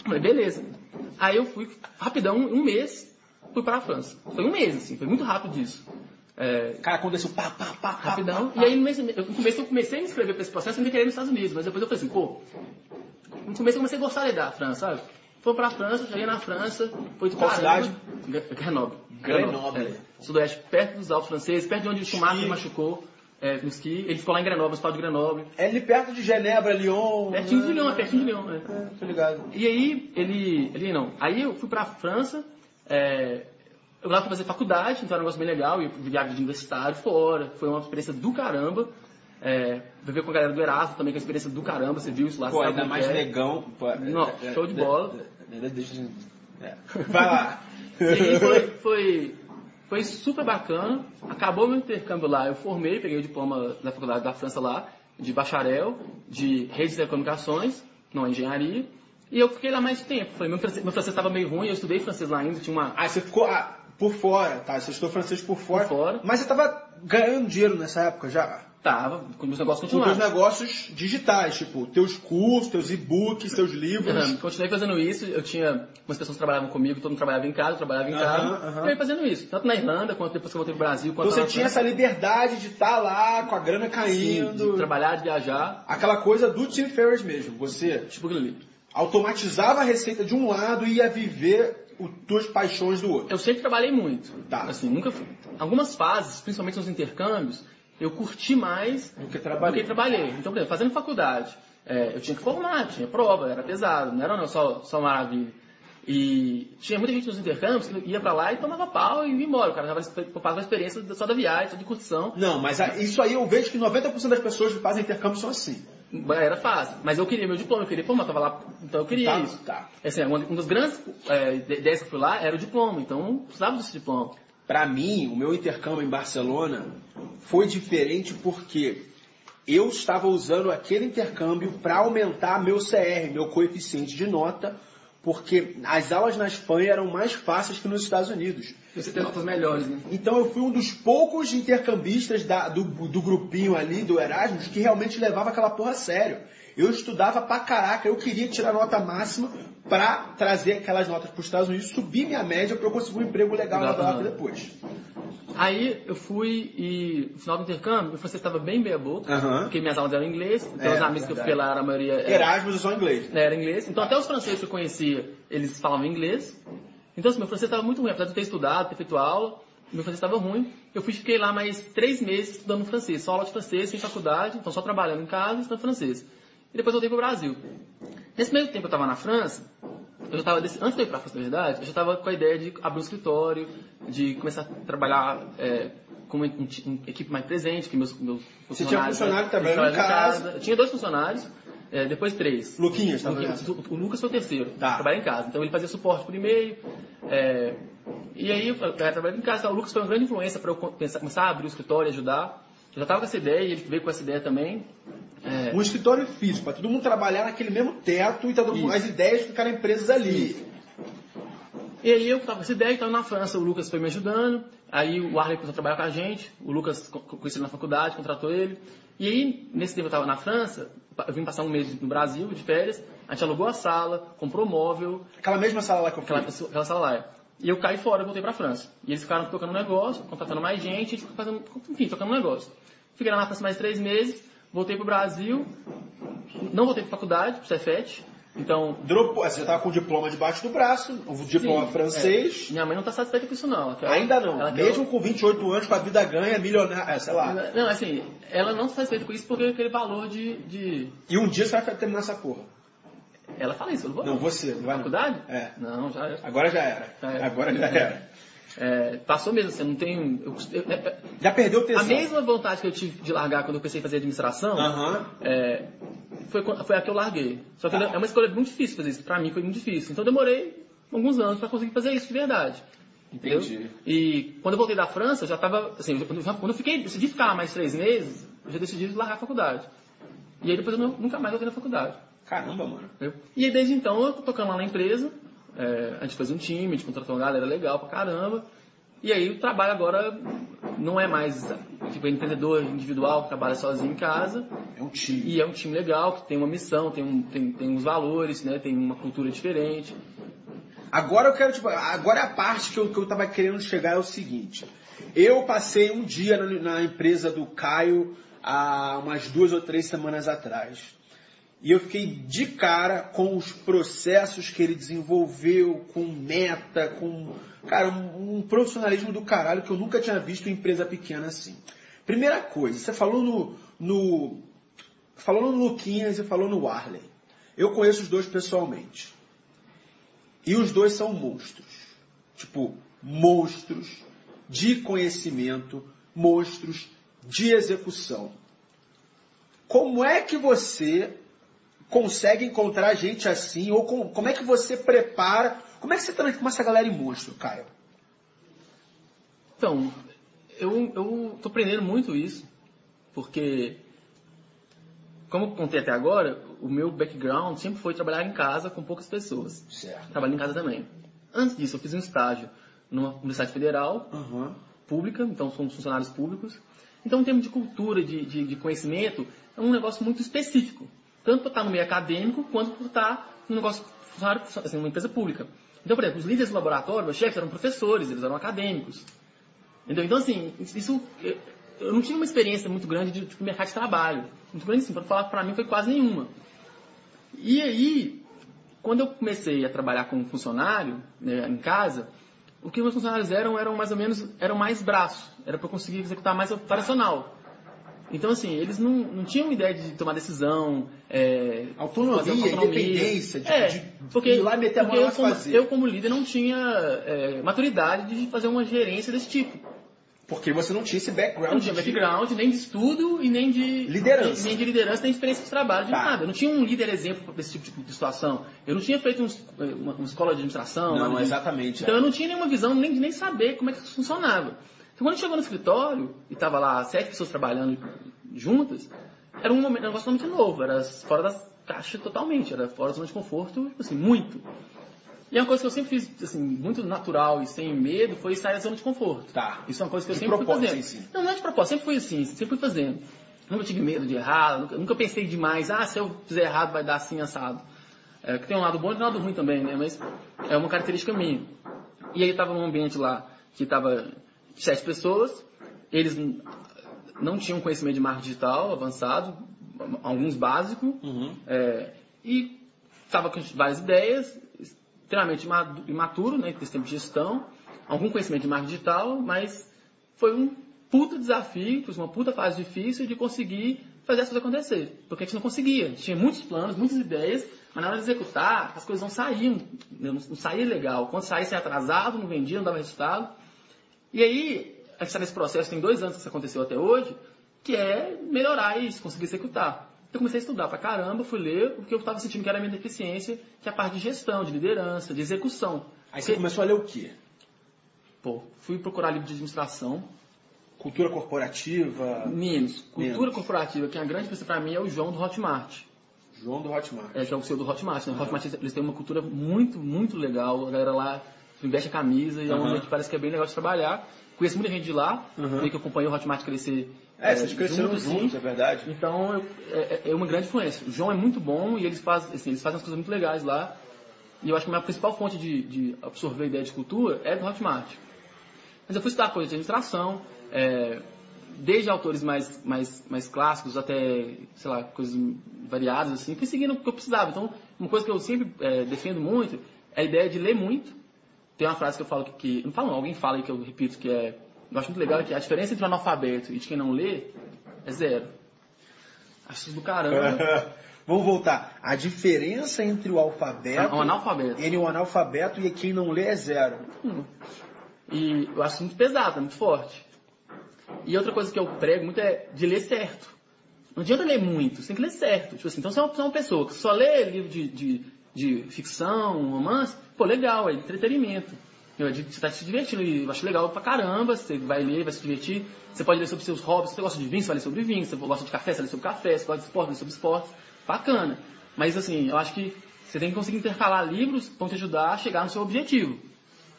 Falei, beleza. Aí eu fui, rapidão, um mês, fui para a França. Foi um mês, assim, foi muito rápido isso. É, Cara, aconteceu pá, pá, pá, rapidão. pá, pá. E aí no, mês, eu, no começo eu comecei a me inscrever para esse processo, eu não queria ir nos Estados Unidos, mas depois eu falei assim, pô, no começo eu comecei a gostar da França, sabe? Fui pra França, cheguei na França, foi de Qual caramba. Grenoble. Grenoble. É, Sudoeste, perto dos Alpes franceses, perto de onde o Schumacher machucou é, no esqui. Ele ficou lá em Grenoble, no hospital de Grenoble. É ali perto de Genebra, Lyon. Pertinho de né? Lyon, é pertinho de Lyon. é. É, tô ligado. E aí, ele, ele não. Aí eu fui pra França, é, eu lá fui fazer faculdade, então era um negócio bem legal, e viagem de universitário fora, foi uma experiência do caramba. É, viver com a galera do Erasmo também, que é uma experiência do caramba, você viu isso lá. Pô, ainda mais é. negão. Pô, é, Não, é, show de é, bola. é, é, deixa eu- é. Vai lá. E aí foi, foi, foi super bacana. Acabou meu intercâmbio lá, eu formei, peguei o diploma da faculdade da França lá, de bacharel, de redes de telecomunicações, não engenharia. E eu fiquei lá mais tempo. Falei, meu francês, estava meio ruim, eu estudei francês lá ainda, tinha uma. Ah, você ficou ah, por fora, tá? Você estudou francês por fora. Por fora. Mas você tava ganhando dinheiro nessa época já? Tava, com meus negócios Com teus continuaram. negócios digitais, tipo, teus cursos, teus e-books, teus livros. Aham, Continuei fazendo isso, eu tinha umas pessoas que trabalhavam comigo, todo mundo trabalhava em casa, eu trabalhava em Aham, casa. aham. Eu ia fazendo isso, tanto na Irlanda, quanto depois que eu voltei pro Brasil, quanto Então você tinha essa liberdade de estar lá com a grana Sim, caindo. de trabalhar, de viajar, Aquela coisa do Tim Ferriss mesmo. Você tipo aquilo ali. automatizava a receita de um lado e ia viver as tuas paixões do outro. Eu sempre trabalhei muito. Tá. Assim, nunca fui. Algumas fases, principalmente nos intercâmbios, eu curti mais Do que do trabalhei. que trabalhei. Então, por exemplo, fazendo faculdade, é, eu tinha que formar, tinha prova, era pesado, não era não, só, só maravilha. E tinha muita gente nos intercâmbios que ia pra lá e tomava pau e ia embora. O cara preocupado com a experiência só da viagem, só de curtição. Não, mas isso aí eu vejo que 90% das pessoas que fazem intercâmbio são assim. Era fácil. Mas eu queria meu diploma, eu queria formar, tava lá, então eu queria Tá, isso. tá. Assim, uma, uma das grandes é, ideias que eu fui lá era o diploma, então eu precisava desse diploma. Pra mim, o meu intercâmbio em Barcelona foi diferente porque eu estava usando aquele intercâmbio para aumentar meu CR, meu coeficiente de nota, porque as aulas na Espanha eram mais fáceis que nos Estados Unidos. Você tem notas melhores, né? Então eu fui um dos poucos intercambistas da- do, do grupinho ali, do Erasmus, que realmente levava aquela porra a sério. Eu estudava pra caraca, eu queria tirar nota máxima pra trazer aquelas notas pros Estados Unidos, subir minha média pra eu conseguir um emprego legal na Europa depois. Aí eu fui e no final do intercâmbio, meu francês estava bem meia boca, Aham. porque minhas aulas eram em inglês, então É, os amigos que eu fiquei lá, a maioria era, Erasmus é só inglês. né, era inglês. Então até os franceses que eu conhecia, eles falavam inglês. Então assim, meu francês estava muito ruim, apesar de eu ter estudado, ter feito aula, meu francês estava ruim. Eu fui fiquei lá mais três meses estudando francês, só aula de francês, sem faculdade, então só trabalhando em casa e estudando francês. E depois voltei para o Brasil. Nesse meio tempo eu estava na França, eu já tava, antes de eu ir para a França, na verdade, eu já estava com a ideia de abrir um escritório, de começar a trabalhar é, com uma, um uma equipe mais presente, que meus, meus Você tinha funcionários... funcionário trabalhando em casa. Eu tinha dois funcionários, é, depois três. Luquinhas, O, tava Luquinhas- o, o Lucas foi o terceiro, Tá. trabalha em casa. Então ele fazia suporte por e-mail. é, e aí eu cara, trabalhando em casa. O Lucas foi uma grande influência para eu pensar- começar a abrir o escritório e ajudar. Eu já estava com essa ideia e ele veio com essa ideia também. É, Um escritório físico, pra todo mundo trabalhar naquele mesmo teto e tá Isso. as ideias ficarem presas ali. E aí eu tava com essa ideia, então na França o Lucas foi me ajudando, aí o Arley começou a trabalhar com a gente, o Lucas co- co- conheceu ele na faculdade, contratou ele. E aí, nesse tempo eu tava na França, eu vim passar um mês no Brasil, de férias, a gente alugou a sala, comprou móvel, Aquela mesma sala lá que eu fui. aquela, aquela sala lá. E eu caí fora e voltei pra França. E eles ficaram tocando um negócio, contratando mais gente, e a gente ficou fazendo, enfim, tocando um negócio. Fiquei na França mais três meses, voltei pro Brasil, não voltei pra faculdade, pro Cefet, então Dropou, você já tava com o diploma debaixo do braço, o diploma Sim, francês. é. Minha mãe não tá satisfeita com isso, não. Ela quer- Ainda não. ela quer- Mesmo com 28 anos, com a vida ganha, milionário, é, sei lá. Não, assim, ela não tá satisfeita com isso porque aquele valor de, de... E um dia você vai terminar essa porra. Ela fala isso, eu não vou. Não, você, não vai. Faculdade? É. Não, já é. Agora já era. Já era. Agora já era. É, passou mesmo, assim, eu não tenho... eu- eu- é- Já perdeu o a tesão. mesma vontade que eu tive de largar quando eu comecei a fazer administração, Aham. é, foi, foi a que eu larguei. Só que é uma escolha muito difícil fazer isso. Pra mim foi muito difícil. Então eu demorei alguns anos pra conseguir fazer isso de verdade. Entendeu? Entendi. E quando eu voltei da França, eu já tava, assim, eu já- quando eu fiquei, decidi ficar lá mais três meses, eu já decidi largar a faculdade. E aí depois eu não- nunca mais voltei na faculdade. Caramba, mano. entendeu? E aí desde então eu tô tocando lá na empresa, é, a gente fez um time, a gente contratou uma galera legal pra caramba. E aí o trabalho agora não é mais tipo empreendedor individual que trabalha sozinho em casa. É um time. E é um time legal, que tem uma missão, tem, um, tem, tem uns valores, né? Tem uma cultura diferente. Agora eu quero, tipo, agora a parte que eu, que eu tava querendo chegar é o seguinte. Eu passei um dia na, na empresa do Caio há umas duas ou três semanas atrás. E eu fiquei de cara com os processos que ele desenvolveu, com meta, com. Cara, um, um, profissionalismo do caralho que eu nunca tinha visto em empresa pequena assim. Primeira coisa, você falou no. no falou no Luquinhas e falou no Warley. Eu conheço os dois pessoalmente. E os dois são monstros. Tipo, monstros de conhecimento, monstros de execução. Como é que você consegue encontrar gente assim? Ou com, como é que você prepara? Como é que você transforma essa galera em monstro, Caio? Então, eu, eu tô aprendendo muito isso, porque, como eu contei até agora, o meu background sempre foi trabalhar em casa com poucas pessoas. Certo. Trabalhei em casa também. Antes disso, eu fiz um estágio numa universidade federal, Uhum. pública, então somos funcionários públicos. Então, em termos de cultura, de, de, de conhecimento, é um negócio muito específico. Tanto por estar no meio acadêmico, quanto por estar no negócio assim, numa empresa pública. Então, por exemplo, os líderes do laboratório, meus chefes eram professores, eles eram acadêmicos. Entendeu? Então, assim, isso, eu- não tinha uma experiência muito grande de tipo, mercado de trabalho. Muito grande, assim, para falar para mim foi quase nenhuma. E aí, quando eu comecei a trabalhar como funcionário né, em casa, o que meus funcionários eram eram mais ou menos eram mais braço, era para conseguir executar mais operacional. Então assim, eles não, não tinham ideia de tomar decisão, é, Autonomia, uma independência, de- é, de porque, ir lá meter a mão eu, como, fazer. eu como líder não tinha é, maturidade de fazer uma gerência desse tipo. Porque você não tinha esse background. não tinha de- background nem de estudo e nem de Liderança. nem, nem de liderança, nem de experiência de trabalho, de Tá. nada. Eu não tinha um líder exemplo desse tipo de situação. Eu não tinha feito uns- uma, uma escola de administração. Não, exatamente, Então é. eu não tinha nenhuma visão nem de nem saber como é que isso funcionava. Então quando chegou no escritório e tava lá sete pessoas trabalhando juntas, era um momento, um negócio muito novo, era fora das caixas totalmente, era fora da zona de conforto, tipo assim, muito. E uma coisa que eu sempre fiz, assim, muito natural e sem medo, foi sair da zona de conforto. Tá. Isso é uma coisa que eu De sempre fui fazendo. Não, não é de propósito, sempre fui assim, sempre fui fazendo. Nunca tive medo de errar, nunca, nunca pensei demais, ah, se eu fizer errado vai dar assim, assado. É, que tem um lado bom e tem um lado ruim também, né? Mas é uma característica minha. E aí eu tava num ambiente lá que tava sete pessoas, eles não tinham conhecimento de marketing digital avançado, alguns básicos, Uhum. é, e estava com várias ideias, extremamente imaturo, né, desse tempo de gestão, algum conhecimento de marketing digital, mas foi um puta desafio, foi uma puta fase difícil de conseguir fazer as coisas acontecer. Porque a gente não conseguia. A gente tinha muitos planos, muitas ideias, mas na hora de executar, as coisas não saíam. Não, não saía legal. Quando saía, saía atrasado, não vendia, não dava resultado. E aí, a gente está nesse processo, tem dois anos que isso aconteceu até hoje, que é melhorar isso, conseguir executar. Então, eu comecei a estudar pra caramba, fui ler, porque eu estava sentindo que era a minha deficiência, que é a parte de gestão, de liderança, de execução. Aí você Porque, começou a ler o quê? pô, fui procurar livro de administração, Cultura corporativa. menos. Cultura Menos. corporativa, que é a grande pessoa pra mim é o João do Hotmart. João do Hotmart. É, que é o seu do Hotmart, né? Hotmart, eles têm uma cultura muito, muito legal. A galera lá investe a camisa e é um Uhum. ambiente que parece que é bem legal de trabalhar. Conheço muita gente de lá, Uhum. meio que acompanhei o Hotmart crescer. É, vocês cresceram junto, assim. juntos, é verdade. Então eu- é, é uma grande influência. O João é muito bom e eles fazem, assim, eles fazem umas coisas muito legais lá. E eu acho que a minha principal fonte de, de absorver a ideia de cultura é do Hotmart. Mas eu fui estudar coisas de administração, é, desde autores mais, mais, mais clássicos até, sei lá, coisas variadas, assim, fui seguindo o que eu precisava. Então, uma coisa que eu sempre é, defendo muito é a ideia de ler muito. Tem uma frase que eu falo que, que não falo não, alguém fala que eu repito que é, eu acho muito legal, que a diferença entre o analfabeto e de quem não lê é zero. Acho isso do caramba. Vamos voltar. A diferença entre o alfabeto, O analfabeto. entre o analfabeto e quem não lê é zero. E eu acho muito pesado, é muito forte. E outra coisa que eu prego muito é de ler certo. Não adianta ler muito, você tem que ler certo. Tipo assim, então você é uma, você é uma pessoa que só lê livro de, de, de ficção, romance, pô, legal, é entretenimento. Você está se divertindo e eu acho legal pra caramba, você vai ler, vai se divertir. Você pode ler sobre seus hobbies, se você gosta de vinho, você vai ler sobre vinho, se você gosta de café, você vai ler sobre café, se gosta de esporte, vai ler sobre esporte. Bacana. Mas assim, eu acho que você tem que conseguir intercalar livros vão te ajudar a chegar no seu objetivo.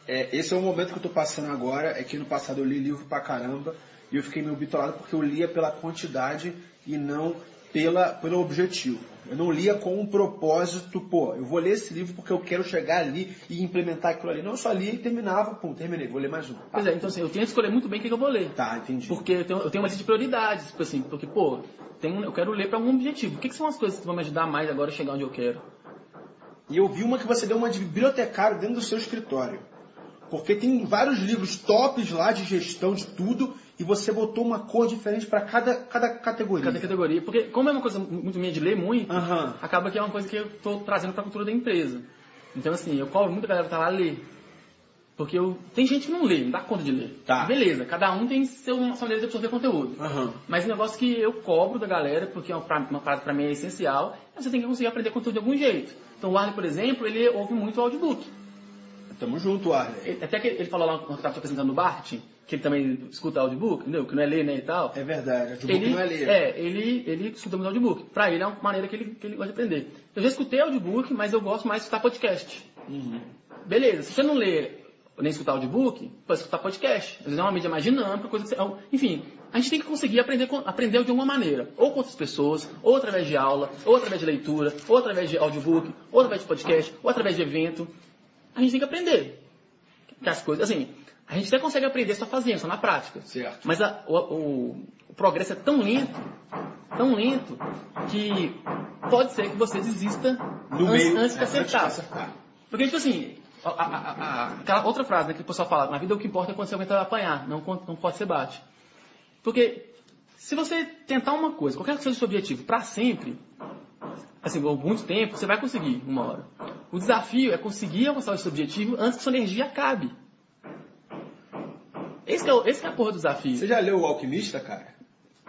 É, esse é o momento que eu tô passando agora, é que no passado eu li livro pra caramba e eu fiquei meio bitolado porque eu lia pela quantidade e não pela, pelo objetivo. Eu não lia com um propósito, pô, eu vou ler esse livro porque eu quero chegar ali e implementar aquilo ali. Não, eu só lia e terminava, pum, terminei, vou ler mais um. Pois é, então assim, eu tenho que escolher muito bem o que, eu vou ler. Tá, entendi. Porque eu tenho, eu tenho uma lista de prioridades, tipo assim, porque, pô, eu quero ler para algum objetivo. O que, que são as coisas que vão me ajudar mais agora a chegar onde eu quero? E eu vi uma que você deu uma de bibliotecário dentro do seu escritório. Porque tem vários livros tops lá de gestão de tudo e você botou uma cor diferente para cada, cada categoria. Cada categoria. Porque como é uma coisa muito minha de ler muito, acaba que é uma coisa que eu estou trazendo para a cultura da empresa. Então assim, eu cobro muita galera que tá lá ler. Porque eu, tem gente que não lê, não dá conta de ler. Tá. Beleza, cada um tem seu, sua maneira de absorver conteúdo. Aham. Mas um negócio que eu cobro da galera, porque é uma, parada para mim é essencial, é você tem que conseguir aprender conteúdo de algum jeito. Então o Arley, por exemplo, ele ouve muito audiobook. Tamo junto, Arley. Até que ele falou lá quando estava te apresentando no Bart, que ele também escuta audiobook, entendeu? Que não é ler, né, e tal. É verdade, audiobook ele, não é ler. É, ele, ele escuta muito audiobook. Pra ele é uma maneira que ele, que ele gosta de aprender. Eu já escutei audiobook, mas eu gosto mais de escutar podcast. Uhum. Beleza, se você não lê nem escutar audiobook, pode escutar podcast. Às vezes é uma mídia mais dinâmica, coisa que você... Enfim, a gente tem que conseguir aprender, aprender de alguma maneira. Ou com outras pessoas, ou através de aula, ou através de leitura, ou através de audiobook, ou através de podcast, ou através de evento. A gente tem que aprender. Que as coisas, assim, a gente até consegue aprender só fazendo, só na prática. Certo. Mas a- o, o- o progresso é tão lento, tão lento, que pode ser que você desista No antes, meio, antes de é, acertar. antes de acertar. Porque, tipo assim, a- a- aquela outra frase né, que o pessoal fala, na vida o que importa é quando você aguenta apanhar, não quando não pode ser bate. Porque se você tentar uma coisa, qualquer que seja o seu objetivo, pra sempre, assim, por muito tempo, você vai conseguir uma hora. O desafio é conseguir alcançar esse objetivo antes que sua energia acabe. Esse que é, o- esse que é a porra do desafio. Você já leu O Alquimista, cara?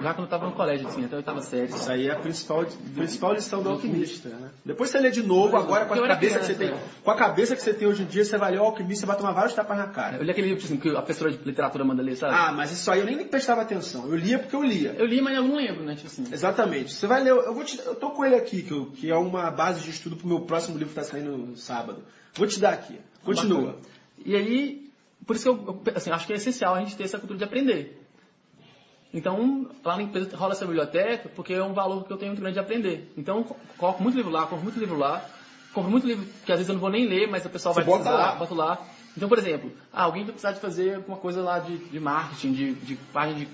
Já quando eu tava no colégio, assim, até a oitava série. Isso aí é a principal, principal lição do alquimista, né? Depois você lê de novo, agora com Eu a cabeça que você tem. criança, Com a cabeça que você tem hoje em dia, você vai ler o alquimista e vai tomar vários tapas na cara. Eu li aquele livro assim, que a professora de literatura manda ler, sabe? Ah, mas isso aí eu nem prestava atenção. Eu lia porque eu lia. Eu li, mas eu não lembro, né? Tipo assim. Exatamente. Você vai ler, eu vou te, eu tô com ele aqui, que, eu- que é uma base de estudo pro meu próximo livro que tá saindo no sábado. Vou te dar aqui. Continua. E aí, por isso que eu, assim, acho que é essencial a gente ter essa cultura de aprender. Então, lá na empresa rola essa biblioteca, porque é um valor que eu tenho muito grande de aprender. Então, coloco muito livro lá, compro muito livro lá, compro muito livro que às vezes eu não vou nem ler, mas o pessoal Você vai bota precisar, lá. boto lá. Então, por exemplo, ah, alguém vai precisar de fazer alguma coisa lá de, de marketing, de, de página de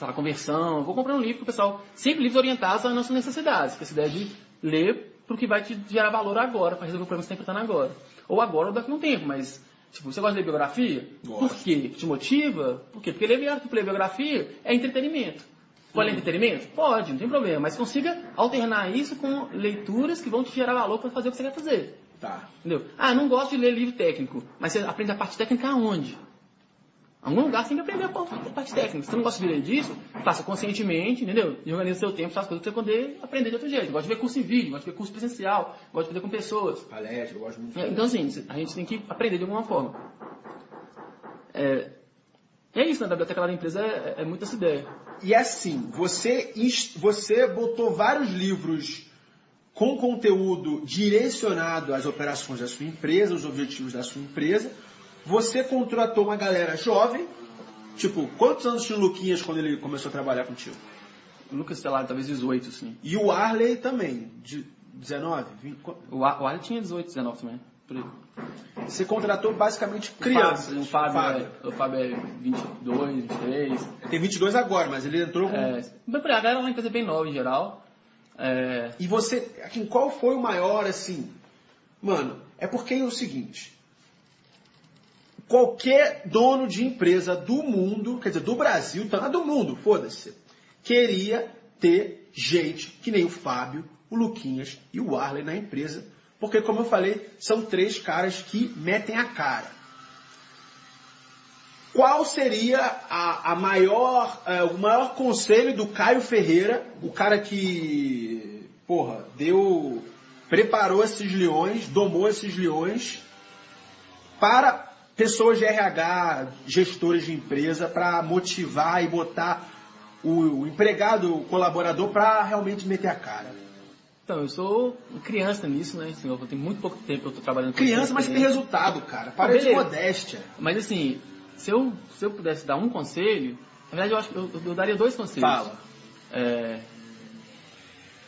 lá, conversão. Vou comprar um livro o pessoal, sempre livros orientados às nossas necessidades, que é essa ideia de ler pro que vai te gerar valor agora, para resolver o problema que você está enfrentando agora. Ou agora ou daqui a um tempo, mas Tipo, você gosta de ler biografia? Gosto. Por quê? Te motiva? Por quê? Porque ler, biografia- ler biografia é entretenimento. Pode ler entretenimento? Pode, não tem problema. Mas consiga alternar isso com leituras que vão te gerar valor para fazer o que você quer fazer. Tá. Entendeu? Ah, não gosto de ler livro técnico. Mas você aprende a parte técnica aonde? Em algum lugar você tem que aprender a parte técnica. Se você não gosta de ler disso, faça conscientemente, entendeu? E organize seu tempo, faça coisas para você poder aprender de outro jeito. Gosta de ver curso em vídeo, gosta de ver curso presencial, gosta de fazer com pessoas. Palestra, eu gosto muito. É, Então, assim, a gente tem que aprender de alguma forma. É, é isso, né? A biblioteca lá da empresa é, é muito essa ideia. E assim, você, você botou vários livros com conteúdo direcionado às operações da sua empresa, os objetivos da sua empresa. Você contratou uma galera jovem. Tipo, quantos anos tinha o Luquinhas quando ele começou a trabalhar contigo? O Lucas, sei lá, talvez 18, assim. E o Arley também, de 19, 20. qu- O Ar- o Ali tinha 18, 19 também. Você contratou basicamente O crianças. Fábio, o Fábio, É, o Fábio é 22, 23. Ele tem 22 agora, mas ele entrou com... É, a galera é uma empresa bem nova em geral. É, E você, assim, qual foi o maior, assim? Mano, é porque é o seguinte. Qualquer dono de empresa do mundo, quer dizer, do Brasil, tá do mundo, foda-se, queria ter gente que nem o Fábio, o Luquinhas e o Arley na empresa, porque, como eu falei, são três caras que metem a cara. Qual seria a, a maior, eh, o maior conselho do Caio Ferreira, o cara que, porra, deu, preparou esses leões, domou esses leões para pessoas de RH, gestores de empresa, para motivar e botar o, empregado, o colaborador, para realmente meter a cara. então, eu sou criança nisso, né? Assim, eu tenho muito pouco tempo que eu tô trabalhando com Criança, mas tem resultado, cara. Para de beleza. modéstia. Mas assim, se eu, se eu pudesse dar um conselho, na verdade eu acho que eu, eu daria dois conselhos. Fala. É,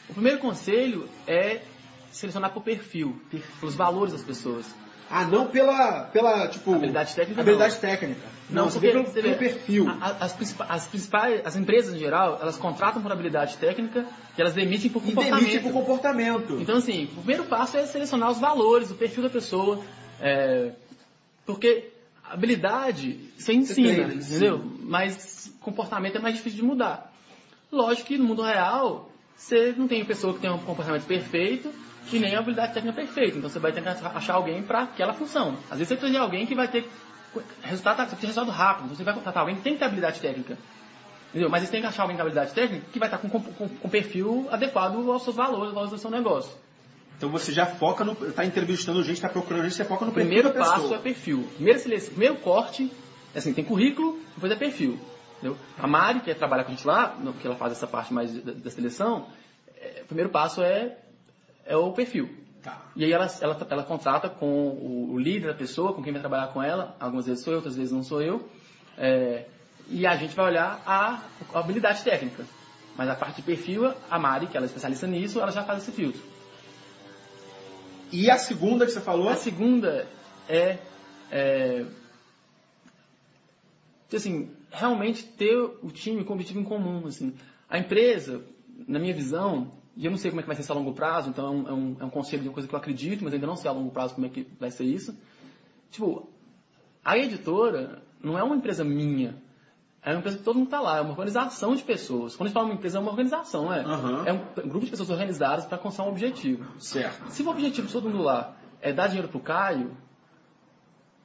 O primeiro conselho é selecionar por perfil, pelos valores das pessoas. Ah, não pela, pela tipo... Habilidade técnica, Habilidade não. técnica. Não, você porque pelo, você pelo perfil. a- a- As, principais, as principais, as empresas em geral, elas contratam por habilidade técnica e elas demitem por E comportamento. demite por comportamento. Então, assim, o primeiro passo é selecionar os valores, o perfil da pessoa. é, porque habilidade você ensina, treina, entendeu? Mas comportamento é mais difícil de mudar. Lógico que no mundo real, você não tem pessoa que tem um comportamento perfeito e nem a habilidade técnica perfeita. Então, você vai ter que achar alguém para aquela função. Às vezes, você precisa de alguém que vai ter resultado, você precisa de resultado rápido. Então, você vai contratar alguém que tem que ter habilidade técnica. Entendeu? Mas você tem que achar alguém com habilidade técnica que vai estar com, com, com perfil adequado aos seus valores, aos valores do seu negócio. Então você já foca no. Tá entrevistando gente, tá procurando gente, você foca no O perfil primeiro passo é perfil. Primeiro, seleção, primeiro corte, assim, tem currículo, depois é perfil. Entendeu? A Mari, que é trabalhar com a gente lá, que ela faz essa parte mais da, da seleção, é, o primeiro passo é, é o perfil. Tá. E aí ela, ela, ela contrata com o, o líder da pessoa, com quem vai trabalhar com ela, algumas vezes sou eu, outras vezes não sou eu, é, e a gente vai olhar a, a habilidade técnica. Mas a parte de perfil, a Mari, que ela é especialista nisso, ela já faz esse filtro. E a segunda que você falou? A segunda é, é assim, realmente ter o time com objetivo em comum. Assim. A empresa, na minha visão, e eu não sei como é que vai ser isso a longo prazo, então é um, é um, é um conselho de uma coisa que eu acredito, mas ainda não sei a longo prazo como é que vai ser isso. Tipo, a editora não é uma empresa minha. É uma empresa que todo mundo está lá, é uma organização de pessoas. Quando a gente fala uma empresa, é uma organização, é? Aham. É um grupo de pessoas organizadas para alcançar um objetivo. Certo. Se o objetivo de todo mundo lá é dar dinheiro pro Caio,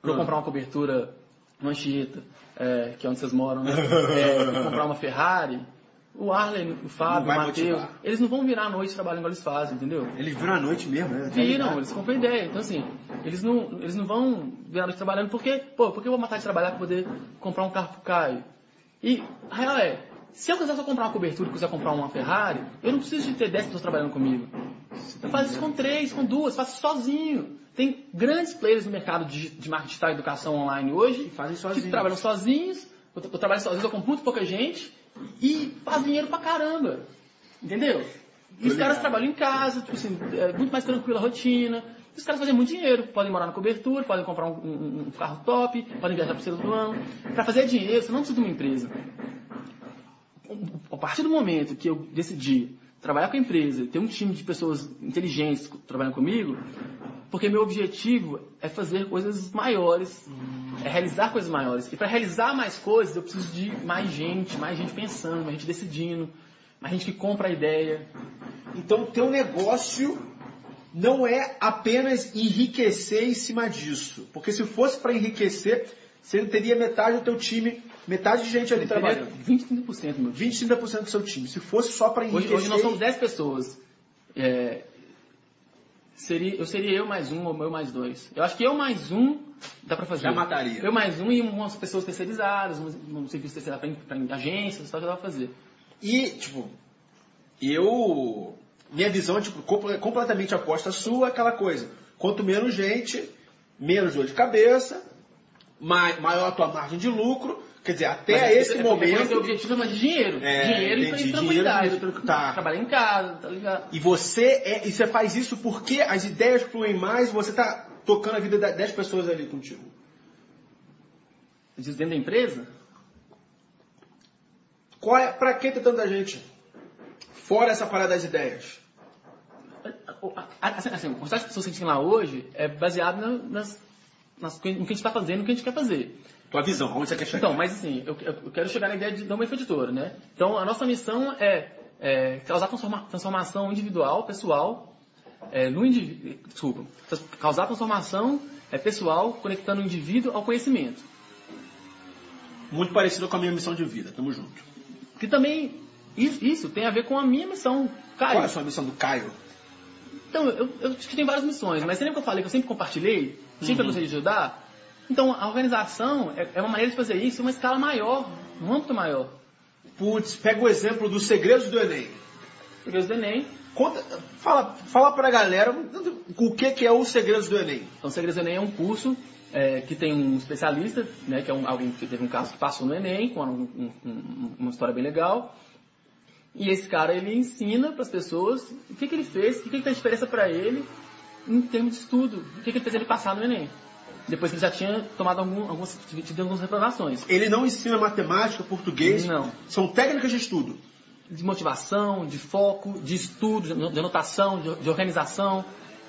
pra eu Ah. comprar uma cobertura no Anchieta, é, que é onde vocês moram, né? É, comprar uma Ferrari, o Arlen, o Fábio, o Matheus, eles não vão virar à noite trabalhando igual eles fazem, entendeu? Eles viram à noite mesmo, né? Viram, eles compram ideia. Então, assim, eles não, eles não vão virar à noite trabalhando porque, pô, por que eu vou matar de trabalhar pra poder comprar um carro pro Caio? E a real é, se eu quiser só comprar uma cobertura e quiser comprar uma Ferrari, eu não preciso de ter 10 pessoas trabalhando comigo. Eu faço isso com três, com duas, faço sozinho. Tem grandes players no mercado de, de marketing digital e educação online hoje Que fazem que sozinhos. trabalham sozinhos. Eu, eu trabalho sozinho, eu com muito pouca gente e faz dinheiro pra caramba. Entendeu? E os caras trabalham em casa, tipo assim, é muito mais tranquila a rotina. Os caras fazem muito dinheiro, podem morar na cobertura, podem comprar um, um- um carro top, podem viajar para o do ano. Para fazer dinheiro, você não precisa de uma empresa. A partir do momento que eu decidi trabalhar com a empresa, ter um time de pessoas inteligentes trabalhando comigo, porque meu objetivo é fazer coisas maiores, é realizar coisas maiores. E para realizar mais coisas, eu preciso de mais gente, mais gente pensando, mais gente decidindo, mais gente que compra a ideia. Então, o teu negócio não é apenas enriquecer em cima disso. Porque se fosse para enriquecer, você teria metade do teu time, metade de gente ali trabalhando. 20, 30% meu. 20, 30% do seu time. Se fosse só para Hoje, enriquecer... hoje nós somos 10 pessoas. É, seria, eu seria eu mais um ou eu mais dois. Eu acho que eu mais um dá pra fazer. Já mataria. Eu mais um e umas pessoas terceirizadas, um, um serviço terceirizado pra, pra agências, tal, já dá pra fazer. E, tipo, eu. Minha visão é tipo, comple- completamente oposta à sua, aquela coisa. Quanto menos gente, menos dor de cabeça, mai- maior a tua margem de lucro. Quer dizer, até Mas é- esse é porque O momento. objetivo é mais de dinheiro. É, dinheiro e entendi. tranquilidade. Dinheiro, tá. Trabalhar em casa, tá ligado? E você é, e você faz isso porque as ideias fluem mais, você tá tocando a vida de 10 pessoas ali contigo. Diz dentro da empresa, Qual é, pra que ter tanta gente? Fora essa parada das ideias. Assim, assim, o pessoas que a gente tem lá hoje é baseado na- nas, nas, no que a gente está fazendo, no que a gente quer fazer. Tua visão, aonde você quer chegar? Então, mas assim, eu, eu quero chegar na ideia de dar uma editora, né? Então, a nossa missão é, é causar transforma- transformação individual, pessoal, é, no indivíduo, desculpa, causar transformação é, pessoal, conectando o indivíduo ao conhecimento. Muito parecido com a minha missão de vida. Tamo junto. Que também, isso, isso tem a ver com a minha missão, Caio. Qual é a sua missão do Caio? Então, eu, eu acho que tem várias missões, mas você lembra que eu falei que eu sempre compartilhei? Sempre Uhum. gostei de ajudar? Então, a organização é, é uma maneira de fazer isso em uma escala maior, âmbito maior. Putz, pega o exemplo dos segredos do Enem. Segredos do Enem. Conta, fala, fala pra galera o que, que é o Segredos do Enem. Então, Segredos do Enem é um curso é, que tem um especialista, né, que é um- alguém que teve um caso que passou no Enem, com um- um- uma história bem legal. E esse cara, ele ensina para as pessoas o que, que ele fez, o que, que fez diferença para ele em termos de estudo, o que, que ele fez ele passar no Enem. Depois que ele já tinha tomado algum, algumas, tido algumas reprovações. Ele não ensina matemática, português. Não. São técnicas de estudo. De motivação, de foco, de estudo, de anotação, de, de organização.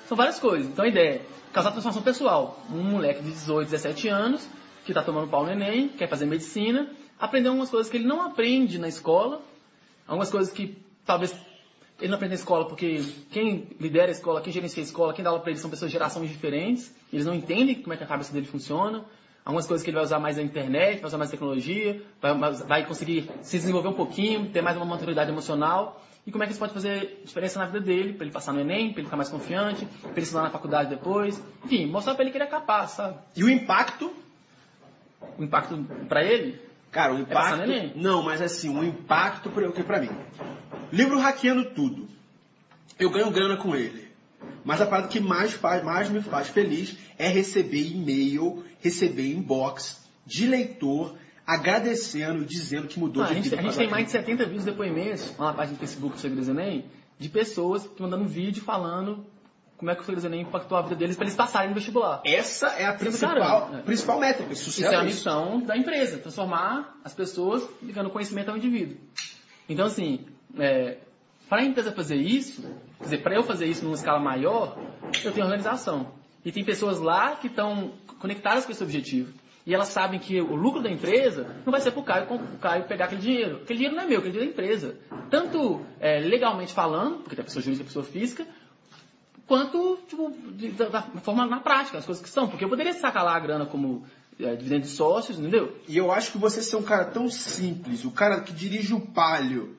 São várias coisas. Então a ideia é causar transformação pessoal. Um moleque de 18, 17 anos, que está tomando pau no Enem, quer fazer medicina, aprender algumas coisas que ele não aprende na escola, algumas coisas que talvez ele não aprende na escola porque quem lidera a escola, quem gerencia a escola, quem dá aula para ele são pessoas de gerações diferentes, eles não entendem como é que a cabeça dele funciona, algumas coisas que ele vai usar mais na internet, vai usar mais tecnologia, vai, vai conseguir se desenvolver um pouquinho, ter mais uma maturidade emocional, e como é que isso pode fazer diferença na vida dele, para ele passar no Enem, para ele ficar mais confiante, para ele estudar na faculdade depois, enfim, mostrar para ele que ele é capaz, sabe? E o impacto? O impacto para ele Cara, o É impacto. no Enem. não, mas assim, o impacto para o que para mim. Livro hackeando tudo. Eu ganho grana com ele. Mas a parada que mais, faz, mais me faz feliz é receber e-mail, receber inbox de leitor agradecendo, dizendo que mudou Ah, de a gente, vida. a gente tem mais de 70 vídeos depoimentos lá na página do Facebook do Segredos Enem, de pessoas mandando vídeo falando como é que o Segredos Enem impactou a vida deles para eles passarem no vestibular. Essa é a principal, é. principal métrica. Isso é a é isso. missão da empresa, transformar as pessoas ligando conhecimento ao indivíduo. Então, assim, é, para a empresa fazer isso, quer dizer, para eu fazer isso numa escala maior, eu tenho organização. E tem pessoas lá que estão conectadas com esse objetivo. E elas sabem que o lucro da empresa não vai ser para o Caio, Caio pegar aquele dinheiro. Aquele dinheiro não é meu, aquele dinheiro é da empresa. Tanto é, legalmente falando, porque tem pessoa jurídica e pessoa física, quanto tipo, de- da, da forma na prática, as coisas que são. Porque eu poderia sacar lá a grana como é, dividendo de sócios, entendeu? E eu acho que você ser um cara tão simples, o cara que dirige o palio,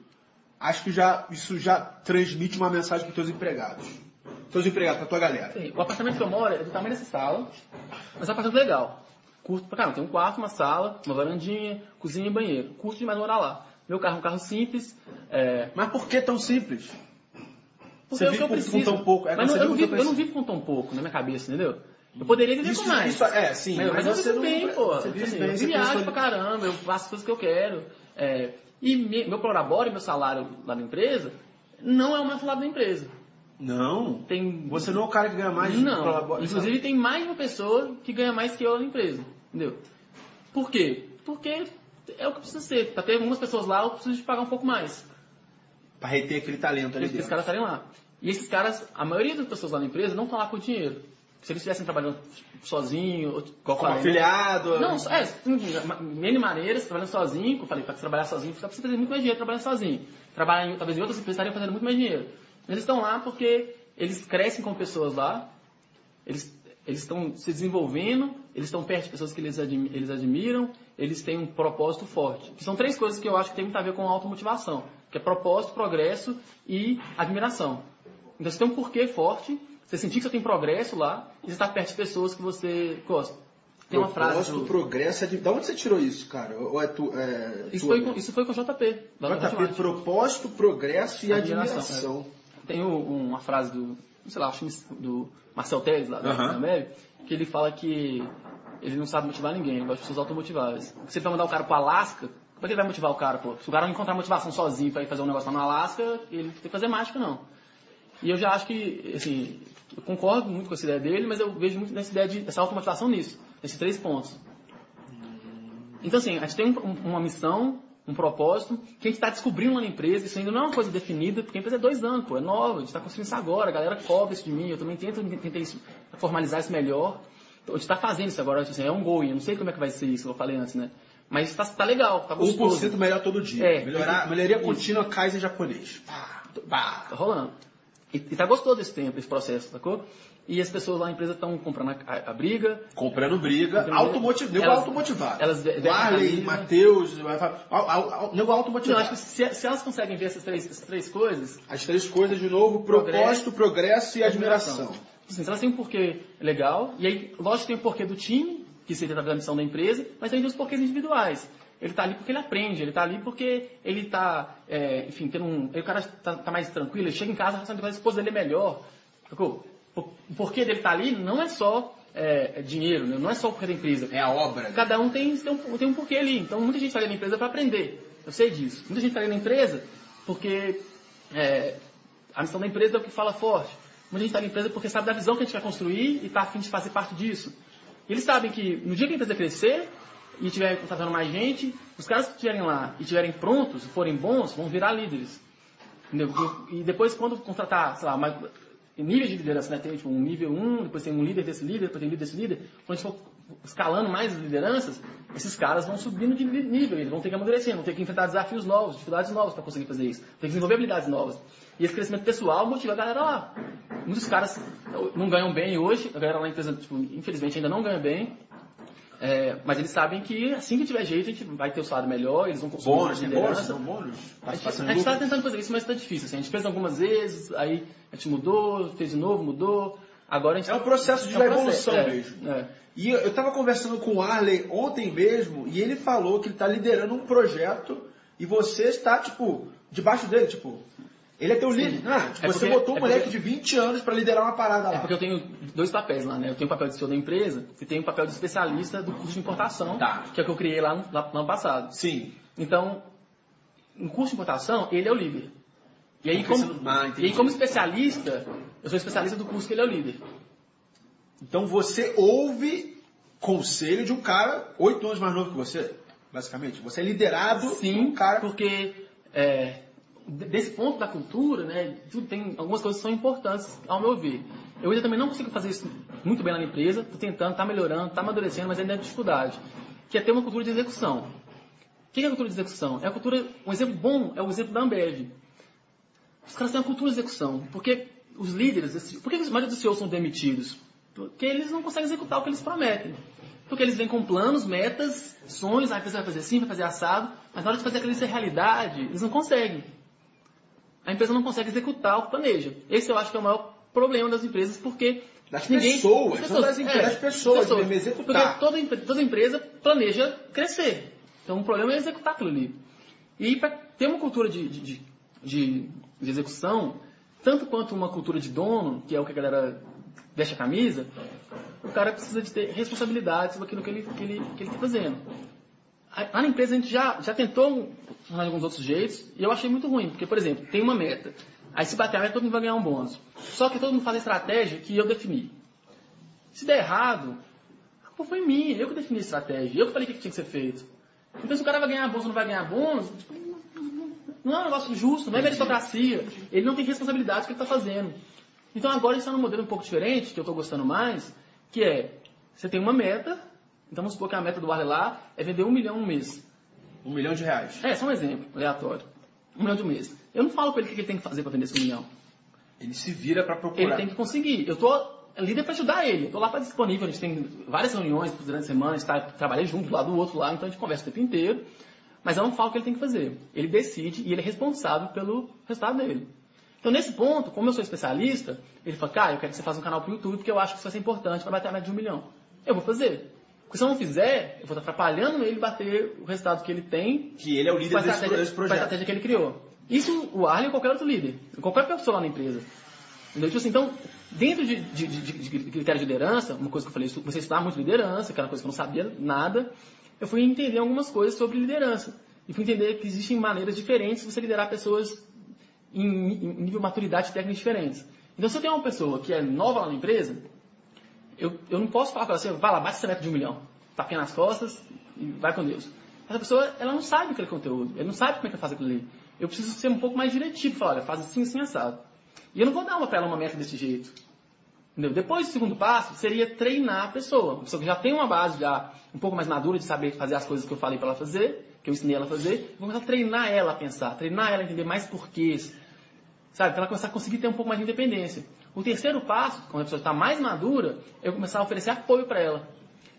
acho que já, isso já transmite uma mensagem para os teus empregados. Teus empregados, para tua galera. Assim, o apartamento que eu moro é do tamanho dessa sala, mas é um apartamento legal. Curto pra caramba. Tem um quarto, uma sala, uma varandinha, cozinha e banheiro. Curto demais morar lá. Meu carro é um carro simples. É, Mas por que tão simples? porque Você é o que eu com- com preciso. tão pouco. É, mas não, eu, não vivo, eu não vivo com tão pouco na minha cabeça, entendeu? Eu poderia viver Isso- com mais. isso- é, sim, Mas, mas mas eu você vivo não- bem, pô. você vive Assim, bem, eu viajo pra caramba, eu faço as coisas que eu quero. É, e me- meu prolabore, meu salário lá na empresa, não é o meu salário da empresa. Não. Tem Você não é o cara que ganha mais Não. colabora- Inclusive tem mais uma pessoa que ganha mais que eu na empresa. Entendeu? Por quê? Porque é o que precisa ser. Pra ter algumas pessoas lá, eu preciso de pagar um pouco mais. Pra reter aquele talento ali esses caras estarem lá. E esses caras, a maioria das pessoas lá na empresa não estão lá com dinheiro. Se eles estivessem trabalhando sozinho, Como falei, né? afiliado. Não, é, N maneiras, trabalhando sozinho, como eu falei, para trabalhar sozinho, você precisa fazer muito mais dinheiro trabalhando sozinho. Trabalhar em, talvez em outras empresas estariam fazendo muito mais dinheiro. Eles estão lá porque eles crescem com pessoas lá, eles, eles estão se desenvolvendo, eles estão perto de pessoas que eles, admi- eles admiram, eles têm um propósito forte. São três coisas que eu acho que tem muito a ver com automotivação, que é propósito, progresso e admiração. Então você tem um porquê forte, você sentir que você tem progresso lá, e você está perto de pessoas que você gosta. Tem uma frase Propósito, do- progresso. é De... da onde você tirou isso, cara? Ou é tu. É, Isso foi, com, isso foi com o JP. da JP, propósito, progresso e Admiração, admiração. Tem um- uma frase do, não sei lá, acho que do Marcel Teles, lá da da Ambev, que ele fala que ele não sabe motivar ninguém, ele gosta de pessoas automotiváveis. Se ele vai mandar o cara pro Alasca, como é que ele vai motivar o cara, pô? Se o cara não encontrar motivação sozinho pra ir fazer um negócio lá no Alasca, ele tem que fazer mágica, não. E eu já acho que, assim, eu concordo muito com essa ideia dele, mas eu vejo muito nessa ideia de, essa automotivação nisso, nesses três pontos. Então, assim, a gente tem um- um- uma missão, um propósito, que a gente está descobrindo lá na empresa, isso ainda não é uma coisa definida, porque a empresa é dois anos, pô, é nova, a gente está construindo isso agora, a galera cobra isso de mim, eu também tento tentei isso- formalizar isso melhor. Então, a gente está fazendo isso agora, assim, é um going, eu não sei como é que vai ser isso, eu falei antes, né? Mas está tá legal, tá gostoso. 1% melhor todo dia. É. Melhorar, melhoria contínua Kaizen japonês. Pá, pá. Tá rolando. E, e tá gostoso esse tempo, esse processo, sacou? E as pessoas lá na empresa estão comprando a, a- a briga, Comprando briga, Comprando automotivado, nego Elas- automotivado. elas Marley, camisa. Matheus, nego Então, eu automotivado. acho que se, se elas conseguem ver essas três, essas três coisas, As três coisas de novo, Progresso, propósito, progresso e admiração. Assim, se elas têm um porquê legal, e aí, lógico, tem o porquê do time, que seria a missão da empresa, mas também tem os porquês individuais. Ele está ali porque ele aprende, ele está ali porque ele está, enfim, tendo um. o cara está mais tranquilo, ele chega em casa, a a esposa dele é melhor. O porquê dele estar ali não é só é, dinheiro, né? não é só o porquê da empresa. É a obra. Cada um tem, tem, um, tem um porquê ali. Então muita gente está ali na empresa para aprender. Eu sei disso. Muita gente está ali na empresa porque é, a missão da empresa é o que fala forte. Muita gente está na empresa porque sabe da visão que a gente quer construir e está afim de fazer parte disso. Eles sabem que no dia que a empresa crescer e estiver contratando mais gente, os caras que estiverem lá e estiverem prontos, forem bons, vão virar líderes. Entendeu? E depois, quando contratar, sei lá, mais, níveis de liderança, né? Tem tipo, um nível 1, depois tem um líder desse líder, depois tem um líder desse líder. Quando a gente for escalando mais as lideranças, esses caras vão subindo de nível, eles vão ter que amadurecer, vão ter que enfrentar desafios novos, dificuldades novas para conseguir fazer isso. Tem que desenvolver habilidades novas. E esse crescimento pessoal motiva a galera lá. Muitos caras não ganham bem hoje, a galera lá na empresa, tipo, infelizmente, ainda não ganha bem. É, mas eles sabem que assim que tiver jeito, a gente vai ter o salário melhor, eles vão conseguir Bônus, bônus? liderança. Não, bônus? A gente está tentando fazer isso, mas está difícil. assim. A gente fez algumas vezes, aí a gente mudou, fez de novo, mudou. Agora a gente É um processo de É um processo, evolução é, mesmo. é. E eu estava conversando com o Arley ontem mesmo e ele falou que ele está liderando um projeto e você está, tipo, debaixo dele, tipo. Ele é teu líder. Ah, É você porque- botou um é moleque porque- de 20 anos para liderar uma parada lá. É porque eu tenho dois papéis lá, né? Eu tenho o papel de CEO da empresa e tenho o papel de especialista do curso de importação, Tá. que é o que eu criei lá no, lá no ano passado. Sim. Então, no curso de importação, ele é o líder. E aí, como, Ah, e aí, como especialista, eu sou especialista do curso que ele é o líder. Então você ouve conselho de um cara oito anos mais novo que você, basicamente. Você é liderado por Sim, um cara. porque é, desse ponto da cultura, né, tudo tem algumas coisas que são importantes, ao meu ver. Eu ainda também não consigo fazer isso muito bem na empresa, estou tentando, está melhorando, está amadurecendo, mas ainda é dificuldade. Que é ter uma cultura de execução. O que é a cultura de execução? É a cultura, um exemplo bom é o exemplo da Ambev. Os caras têm uma cultura de execução. Porque os líderes, por que os maioria dos CEOs são demitidos? Porque eles não conseguem executar o que eles prometem. Porque eles vêm com planos, metas, sonhos, ah, a empresa vai fazer assim, vai fazer assado, mas na hora de fazer aquilo ser realidade, eles não conseguem. A empresa não consegue executar o que planeja. Esse eu acho que é o maior problema das empresas, porque Das pessoas, não das empresas, das pessoas, mesmo, executar. Porque toda, toda empresa planeja crescer. Então o problema é executar aquilo ali. E para ter uma cultura de, de, de, de- execução, tanto quanto uma cultura de dono, que é o que a galera veste a camisa, o cara precisa de ter responsabilidade sobre aquilo que ele está que ele, que ele tá fazendo. Na empresa a gente já, já tentou funcionar alguns outros jeitos e eu achei muito ruim, porque, por exemplo, tem uma meta. Aí se bater a meta, todo mundo vai ganhar um bônus. Só que todo mundo faz a estratégia que eu defini. Se der errado, a culpa foi minha, eu que defini a estratégia, eu que falei o que tinha que ser feito. Então se o cara vai ganhar bônus ou não vai ganhar bônus, tipo, não- não é um negócio justo, não é meritocracia. Ele não tem responsabilidade do que ele está fazendo. Então agora a gente está num modelo um pouco diferente, que eu estou gostando mais, que é, você tem uma meta, então vamos supor que a meta do Arley lá é vender um milhão um mês. Um milhão de reais. É, só um exemplo, aleatório. Um milhão de um mês. Eu não falo para ele o que ele tem que fazer para vender esse um milhão. Ele se vira para Ele procurar. tem que conseguir. Eu tô líder para ajudar ele. Eu tô lá para disponível. A gente tem várias reuniões durante a semana, a gente tá, trabalha junto, do lado do outro lá, então a gente conversa o tempo inteiro. Mas eu não falo o que ele tem que fazer. Ele decide e ele é responsável pelo resultado dele. Então, nesse ponto, como eu sou especialista, ele fala, cara, eu quero que você faça um canal pro YouTube porque eu acho que isso vai ser importante para bater a meta de um milhão. Eu vou fazer. Porque se eu não fizer, eu vou estar atrapalhando ele bater o resultado que ele tem Que ele é o líder desse, estratégia, com a projeto. estratégia que ele criou. Isso o Arlen ou qualquer outro líder. Qualquer pessoa lá na empresa. Entendeu? Tipo assim, então, dentro de, de, de, de, critério de liderança, uma coisa que eu falei, você estudar muito liderança, que era uma coisa que eu não sabia nada, eu fui entender algumas coisas sobre liderança. E fui entender que existem maneiras diferentes de você liderar pessoas em, em nível de maturidade técnica diferentes. Então, se eu tenho uma pessoa que é nova lá na empresa, eu, eu não posso falar para ela assim, vai lá, bate essa meta de um milhão, tapinha nas costas e vai com Deus. Essa pessoa, ela não sabe aquele conteúdo, ela não sabe como é que vai fazer aquilo ali. Eu preciso ser um pouco mais diretivo, falar, olha, faz assim, assim, assado. E eu não vou dar uma para ela uma meta desse jeito. Entendeu? Depois, o segundo passo seria treinar a pessoa. Uma pessoa que já tem uma base já um pouco mais madura de saber fazer as coisas que eu falei para ela fazer, que eu ensinei ela a fazer, vou começar a treinar ela a pensar, treinar ela a entender mais porquês, sabe? Para ela começar a conseguir ter um pouco mais de independência. O terceiro passo, quando a pessoa está mais madura, eu começar a oferecer apoio para ela.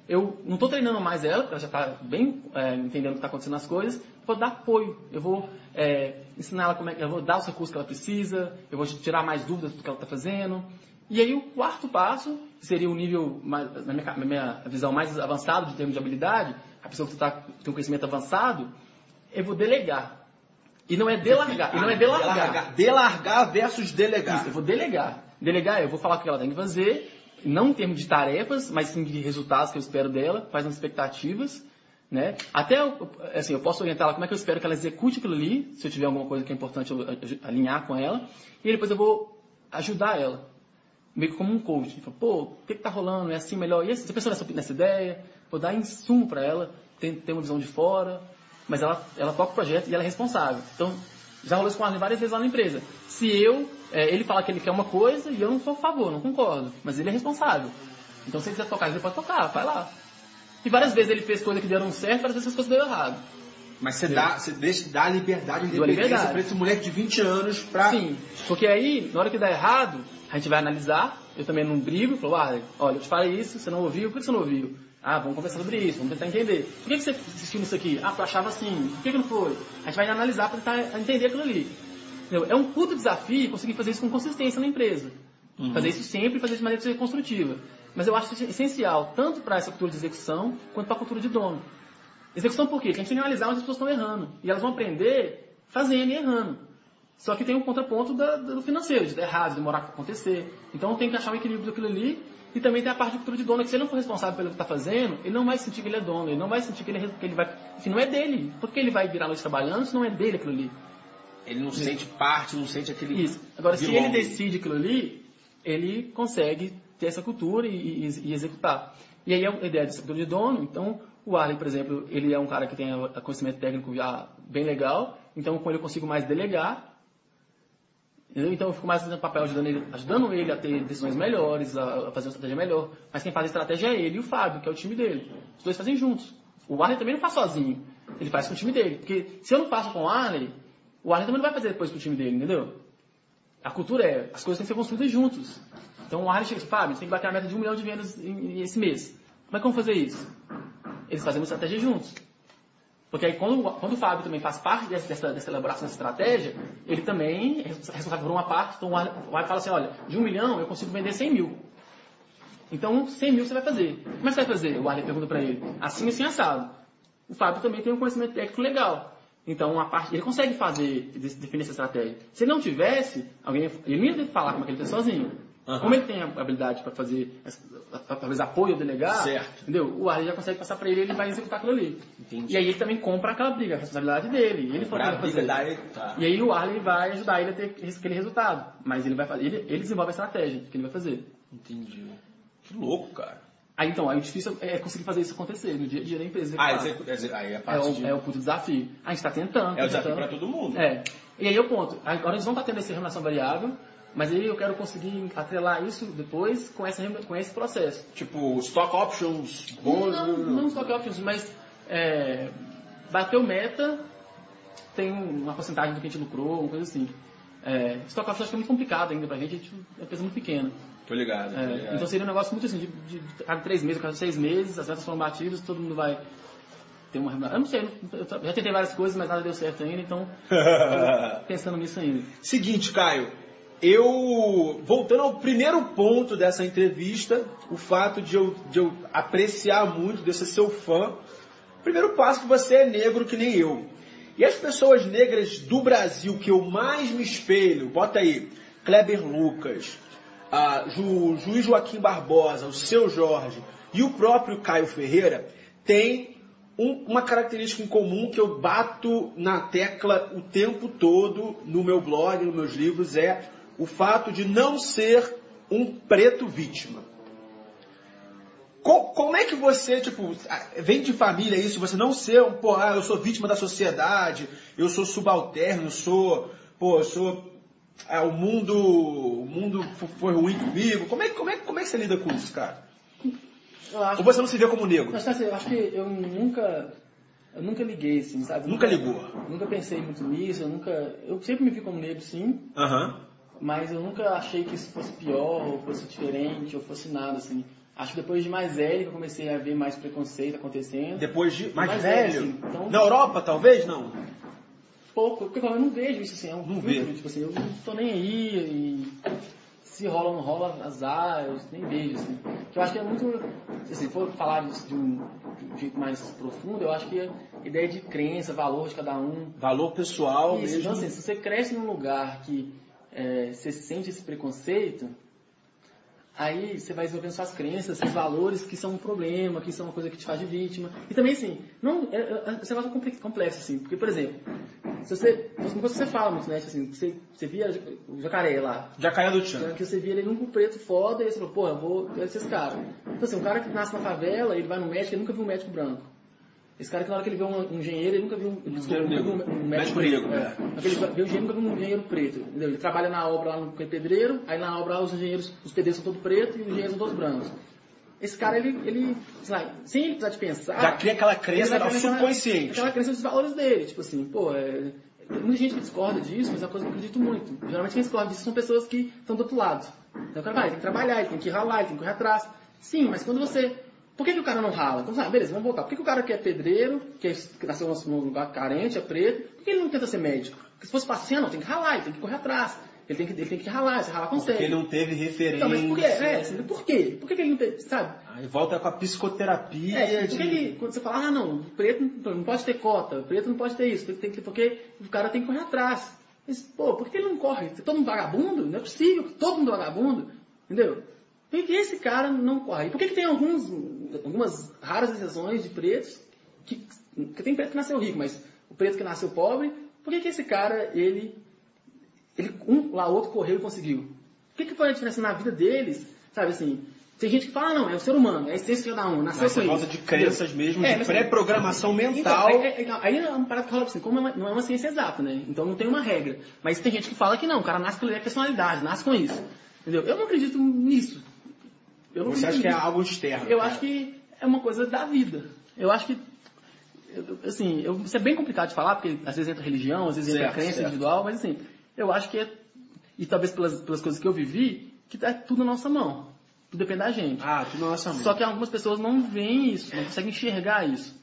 Eu não estou treinando mais ela, porque ela já está bem é, entendendo o que está acontecendo nas coisas, vou dar apoio. Eu vou é, ensinar ela como é que eu vou dar os recursos que ela precisa, eu vou tirar mais dúvidas do que ela está fazendo. E aí o quarto passo, que seria o nível, mais, na, minha, na minha visão mais avançado de termos de habilidade, a pessoa que tá, tem um conhecimento avançado, eu vou delegar. E não é delargar, e não é delargar. Delargar, delargar versus delegar. Isso, eu vou delegar. Delegar, eu vou falar o que ela tem que fazer, não em termos de tarefas, mas sim de resultados que eu espero dela, quais as expectativas, Né? Até, assim, eu posso orientar ela como é que eu espero que ela execute aquilo ali, se eu tiver alguma coisa que é importante alinhar com ela, e depois eu vou ajudar ela, meio que como um coach. Falo, Pô, o que está rolando? É assim melhor? E você pensou nessa, nessa ideia? Vou dar insumo para ela, ter, uma visão de fora, mas ela, ela toca o projeto e ela é responsável. Então, já rolou isso com a Arlen várias vezes lá na empresa. Se eu, é, ele fala que ele quer uma coisa e eu não sou a favor, não concordo, mas ele é responsável. Então, se ele quiser tocar, ele pode tocar, vai lá. E várias vezes ele fez coisas que deram certo, várias vezes as coisas deram errado. Mas você dá, você deixa, dá liberdade, independência pra esse moleque de 20 anos pra... Sim, porque aí, na hora que dá errado, a gente vai analisar, eu também não brigo, falo, ah, olha, eu te falei isso, você não ouviu, por que você não ouviu? Ah, vamos conversar sobre isso, vamos tentar entender. Por que você assistiu nisso aqui? Ah, tu achava assim, por que, que não foi? A gente vai analisar para tentar entender aquilo ali. Entendeu? É um puto desafio conseguir fazer isso com consistência na empresa. Fazer isso sempre e fazer de maneira construtiva. Mas eu acho essencial, tanto para essa cultura de execução, quanto para a cultura de dono. Execução por quê? Porque a gente tem que analisar onde as pessoas estão errando. E elas vão aprender fazendo e errando. Só que tem um contraponto da- do financeiro, de dar errado, de demorar para acontecer. Então tem que achar um equilíbrio daquilo ali. E também tem a parte de cultura de dono, que se ele não for responsável pelo que está fazendo, ele não vai sentir que ele é dono, ele não vai sentir que ele, que ele vai. Que não é dele. Por que ele vai virar noite trabalhando se não é dele aquilo ali? Ele não sente parte, não sente aquele... Isso. Agora, se ele decide aquilo ali, ele consegue ter essa cultura e, e- e executar. E aí é a ideia dessa cultura de dono. Então, o Arley, por exemplo, ele é um cara que tem conhecimento técnico já bem legal. Então, com ele eu consigo mais delegar. Entendeu? Então, eu fico mais no papel ajudando ele, ajudando ele a ter decisões melhores, a, a fazer uma estratégia melhor. Mas quem faz a estratégia é ele e o Fábio, que é o time dele. Os dois fazem juntos. O Arley também não faz sozinho. Ele faz com o time dele. Porque se eu não faço com o Arley, o Arley também não vai fazer depois com o time dele, entendeu? A cultura é, as coisas têm que ser construídas juntos. Então o Arley chega e diz, Fábio, a gente tem que bater a meta de um milhão de vendas em- em- esse mês. Como é que vamos fazer isso? Eles fazem uma estratégia juntos. Porque aí quando, quando o Fábio também faz parte dessa, dessa, elaboração dessa estratégia, ele também é responsável por uma parte. Então o Arley fala assim, olha, de um milhão eu consigo vender 100 mil. Então 100 mil você vai fazer. Como é que você vai fazer? O Arley pergunta para ele. Assim, assim, assado. O Fábio também tem um conhecimento técnico legal. Então, uma parte, ele consegue fazer, de- definir essa estratégia. Se ele não tivesse, alguém, ele não ia ter que falar como é que ele fez sozinho. Aham. Como ele tem a habilidade para fazer, talvez apoio ou delegar, Certo. entendeu? O Arley já consegue passar para ele e ele vai executar aquilo ali. Entendi. E aí ele também compra aquela briga, a responsabilidade dele. Ele Pra vai fazer. Tá. E aí o Arley vai ajudar ele a ter aquele resultado. Mas ele vai fazer, ele, ele desenvolve a estratégia que ele vai fazer. Entendi. Que louco, cara. Aí então, aí o difícil é conseguir fazer isso acontecer no dia a dia da empresa. Ah, executar. execu- exe- aí a É parte o, de... é o puto desafio. A gente está tentando. É o desafio tentando. pra todo mundo. É. E aí é o ponto. Agora eles vão estar tendo essa remuneração variável, mas aí eu quero conseguir atrelar isso depois com, essa, com esse processo. Tipo, stock options, bônus... Não, não stock options, mas é, bateu meta, tem uma porcentagem do que a gente lucrou, uma coisa assim. É, stock options acho que é muito complicado ainda pra gente, a gente é uma empresa muito pequena. Tô ligado, tô É, ligado. então seria um negócio muito assim, de, de, de cada três meses, cada seis meses, as metas foram batidas, todo mundo vai ter uma remuneração. Eu não sei, eu já tentei várias coisas, mas nada deu certo ainda, então tô pensando nisso ainda. Seguinte, Caio, eu voltando ao primeiro ponto dessa entrevista, o fato de eu, de eu apreciar muito, de eu ser seu fã. Primeiro passo que você é negro que nem eu. E as pessoas negras do Brasil que eu mais me espelho, bota aí, Kleber Lucas, Ju, Juiz Joaquim Barbosa, o seu Jorge e o próprio Caio Ferreira, tem um- uma característica em comum que eu bato na tecla o tempo todo no meu blog, nos meus livros, é o fato de não ser um preto vítima. Co- Como é que você, tipo, vem de família isso, você não ser um, pô, ah, eu sou vítima da sociedade, eu sou subalterno, sou, pô, eu sou, ah, o mundo, o mundo foi ruim comigo. Como é, que- como, é, como é que você lida com isso, cara? Ou você não se vê como negro? Mas, assim, eu acho que eu nunca, eu nunca liguei, assim, sabe? Nunca ligou? Nunca pensei muito nisso, eu nunca, eu sempre me vi como negro, sim, Aham. mas eu nunca achei que isso fosse pior, ou fosse diferente, ou fosse nada, assim. Acho que depois de mais velho que eu comecei a ver mais preconceito acontecendo. Depois de mais, Mais velho? velho, sim. Então- Na Europa, talvez? Não. Pouco, porque eu não vejo isso assim, é um Não filtro, vê. tipo assim, eu não tô nem aí e se rola ou não rola, azar, eu nem vejo, assim. Que eu acho que é muito, se for falar disso de um, de um jeito mais profundo, eu acho que a ideia de crença, valor de cada um, Valor pessoal isso, mesmo. então assim, se você cresce num lugar que é, você sente esse preconceito, Aí você vai desenvolvendo suas crenças, seus valores que são um problema, que são uma coisa que te faz de vítima. E também, assim, não, é, é, esse negócio é complexo, assim. Porque, por exemplo, se você, uma coisa que você fala muito, né? Assim, você, você via o jacaré lá. Jacaré do Tchan. Que você via ele num preto foda e você falou, pô, eu vou ter esses caras. Então, assim, um cara que nasce na favela, ele vai no médico, ele nunca viu um médico branco. Esse cara que na hora que ele vê um engenheiro, ele nunca viu um, desculpa, nunca viu um, um médico preto. É. Ele vê um engenheiro, nunca viu um engenheiro preto. Entendeu? Ele trabalha na obra lá no pedreiro, aí na obra lá os engenheiros, os pedreiros são todos pretos e os engenheiros são todos brancos. Esse cara, ele, ele lá, sem ele precisar de pensar... Já cria aquela crença no subconsciente. Aquela crença dos valores dele. Tipo assim, pô, é, tem muita gente que discorda disso, mas é uma coisa que eu acredito muito. Geralmente quem discorda disso são pessoas que estão do outro lado. Então o cara vai, ele tem que trabalhar, ele tem que ralar, ele tem que correr atrás. Sim, mas quando você por que, que o cara não rala? Então, ah, beleza, vamos voltar. Por que, que o cara que é pedreiro, que, é, nasceu num lugar carente, é preto, por que ele não tenta ser médico? Porque se fosse paciente, não, tem que ralar, ele tem que correr atrás. Ele tem que, ele tem que ralar, se ralar consegue. Porque ele não teve referência. Então, mas por quê? É, por quê? Por que, que ele não teve, sabe? Aí volta com a psicoterapia. É, por que ele, quando você fala, ah, não, preto não pode ter cota, preto não pode ter isso, tem que, porque o cara tem que correr atrás. Mas, pô, por que ele não corre? Todo mundo vagabundo? Não é possível, todo mundo vagabundo. Entendeu? Por que esse cara não corre? Por que, que tem alguns, algumas raras exceções de pretos que, que tem preto que nasceu rico, mas o preto que nasceu pobre, por que, que esse cara, ele, ele um lá outro correu e conseguiu? O que, que foi a diferença na vida deles? Sabe assim, tem gente que fala, não, é o ser humano, é a essência cada um, nasceu mas com isso. de crenças mesmo, é, de pré-programação mental. Então, aí, aí é uma parada que fala assim, como não é uma ciência exata, né? Então não tem uma regra. Mas tem gente que fala que não, o cara nasce pela personalidade, nasce com isso. Entendeu? Eu não acredito nisso. Eu não Você acha que é algo externo? Eu cara. acho que é uma coisa da vida. Eu acho que, assim, eu, isso é bem complicado de falar, porque às vezes entra religião, às vezes certo, entra crença certo. individual, mas assim, eu acho que é, e talvez pelas, pelas coisas que eu vivi, que tá tudo na nossa mão. Tudo depende da gente. Ah, tudo na nossa mão. Só que algumas pessoas não veem isso, não conseguem enxergar isso.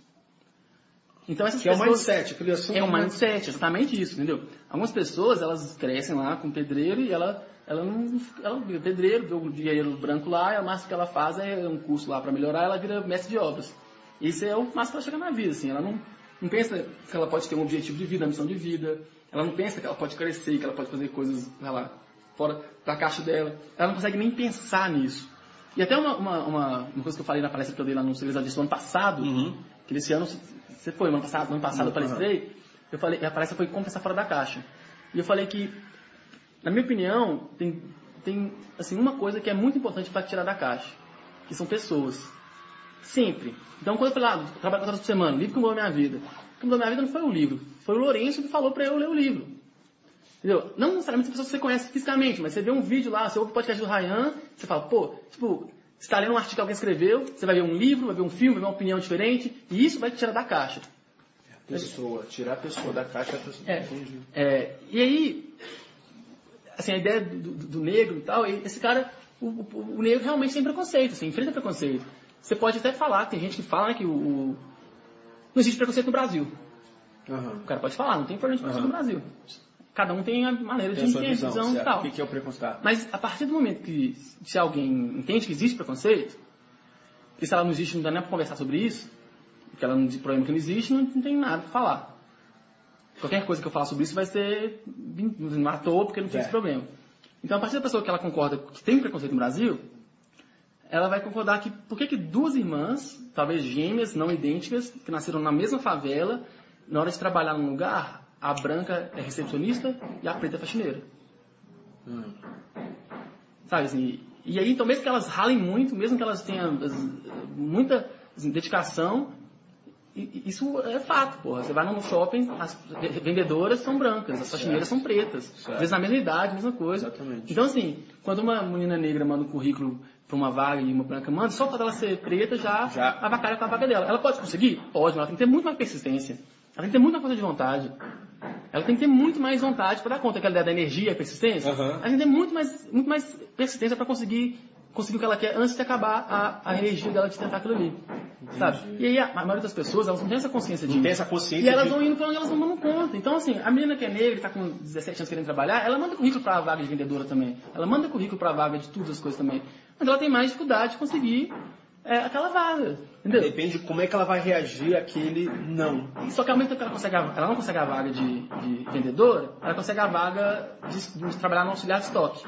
Então essas que pessoas... é o mindset, aquele assunto. É o mindset, exatamente isso, entendeu? Algumas pessoas, elas crescem lá com pedreiro e ela ela não. Ela é pedreiro, vê o dinheiro branco lá, e o máximo que ela faz é um curso lá para melhorar, ela vira mestre de obras. Isso é o máximo que ela chega na vida, assim. Ela não, não pensa que ela pode ter um objetivo de vida, uma missão de vida. Ela não pensa que ela pode crescer, que ela pode fazer coisas, sei lá, fora da caixa dela. Ela não consegue nem pensar nisso. E até uma, uma, uma, uma coisa que eu falei na palestra que eu dei lá no Civilizado do ano passado, uhum. que esse ano, você foi, ano passado, ano passado uhum. eu palestrei, eu falei, a palestra foi como pensar fora da caixa. E eu falei que na minha opinião, tem, tem assim, uma coisa que é muito importante para tirar da caixa, que são pessoas. Sempre. Então, quando eu falei, ah, trabalho quatro horas por semana, livro que mudou a minha vida. O que mudou a minha vida não foi o livro, foi o Lourenço que falou para eu ler o livro. Entendeu? Não necessariamente pessoas que você conhece fisicamente, mas você vê um vídeo lá, você ouve o podcast do Ryan, você fala, pô, tipo, você está lendo um artigo que alguém escreveu, você vai ver um livro, vai ver um filme, vai ver uma opinião diferente, e isso vai te tirar da caixa. Pessoa, tirar a pessoa da caixa. A pessoa... É, é, e aí, assim, a ideia do, do, do negro e tal, e esse cara, o, o, o, negro realmente tem preconceito, assim, enfrenta preconceito. Você pode até falar, tem gente que fala né, que o, o, não existe preconceito no Brasil. Uhum. O cara pode falar, não tem problema de preconceito uhum. no Brasil. Cada um tem a maneira tem de entender a visão e tal. O que é o preconceito? Mas a partir do momento que se alguém entende que existe preconceito, e se ela não existe, não dá nem para conversar sobre isso, porque ela não diz problema que não existe, não, não tem nada para falar. Qualquer coisa que eu falar sobre isso vai ser toa, porque não tem é. esse problema. Então, a partir da pessoa que ela concorda que tem preconceito no Brasil, ela vai concordar que por que, que duas irmãs, talvez gêmeas, não idênticas, que nasceram na mesma favela, na hora de trabalhar num lugar, a branca é recepcionista e a preta é faxineira. Hum. Sabe assim? E aí, então, mesmo que elas ralem muito, mesmo que elas tenham muita dedicação, isso é fato, porra. Você vai no shopping, as vendedoras são brancas, as faxineiras são pretas. Certo. Às vezes na mesma idade, mesma coisa. Exatamente. Então, assim, quando uma menina negra manda um currículo para uma vaga e uma branca manda, só para ela ser preta já, já. avacalha com a vaga dela. Ela pode conseguir? Pode, mas ela tem que ter muito mais persistência. Ela tem que ter muita força de vontade. Ela tem que ter muito mais vontade para dar conta daquela ideia da energia e persistência. Uhum. Ela tem que ter muito mais, muito mais persistência para conseguir conseguir o que ela quer antes de acabar a, a energia dela de tentar aquilo ali. Sabe? E aí a, a, maioria das pessoas, elas não tem essa consciência disso. Não tem essa consciência. E elas de... vão indo para onde elas não dão conta. Então, assim, a menina que é negra, que está com 17 anos querendo trabalhar, ela manda currículo para a vaga de vendedora também. Ela manda currículo para a vaga de todas as coisas também. Mas ela tem mais dificuldade de conseguir é, aquela vaga. Entendeu? Depende de como é que ela vai reagir àquele não. Só que ao mesmo tempo que ela, consegue a, ela não consegue a vaga de, de vendedora, ela consegue a vaga de, de trabalhar no auxiliar de estoque.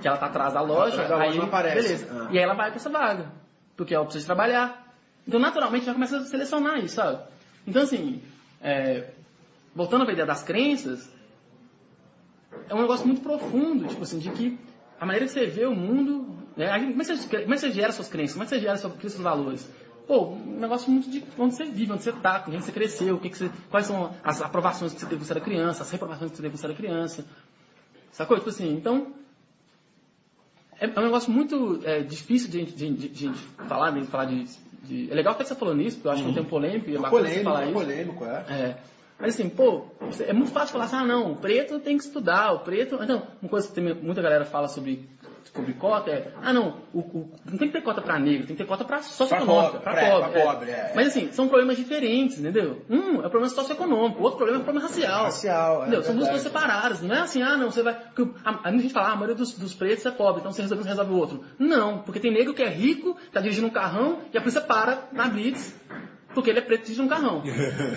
Que ela tá atrás da loja, Atrás da loja aí não aparece. beleza. Ah. E aí ela vai pra essa vaga, porque ela precisa trabalhar. Então, naturalmente, já começa a selecionar isso, sabe? Então, assim, é, voltando à ideia das crenças, é um negócio muito profundo, tipo assim, de que a maneira que você vê o mundo, né, como, é que você, como é você gera suas crenças, como é que você gera seus, seus valores? Pô, um negócio muito de onde você vive, onde você tá, com quem você cresceu, que que você, quais são as aprovações que você teve quando você era criança, as reprovações que você teve quando você era criança. Sacou? Tipo assim, então, é, é um negócio muito é, difícil de, de, de, de falar, de falar de, de- É legal que você falou nisso, porque eu acho que é um polêmico e é É bacana você polêmico, falar é isso. polêmico, é. É. Mas assim, pô, é muito fácil falar assim, ah não, o preto tem que estudar, o preto. Então, uma coisa que tem, muita galera fala sobre, sobre cota é, ah não, o, o- não tem que ter cota pra negro, tem que ter cota pra socioeconômica, pra, pobre, pobre. é. pobre, é. Mas assim, são problemas diferentes, entendeu? Um é problema socioeconômico, o outro problema é problema racial. Racial, é entendeu? São duas coisas separadas. Não é assim, ah não, você vai. A, a gente fala, ah, a maioria dos, dos pretos é pobre, então você resolve um, você resolve o outro. Não, porque tem negro que é rico, tá dirigindo um carrão e a polícia para na blitz porque ele é preto e dirige um carrão.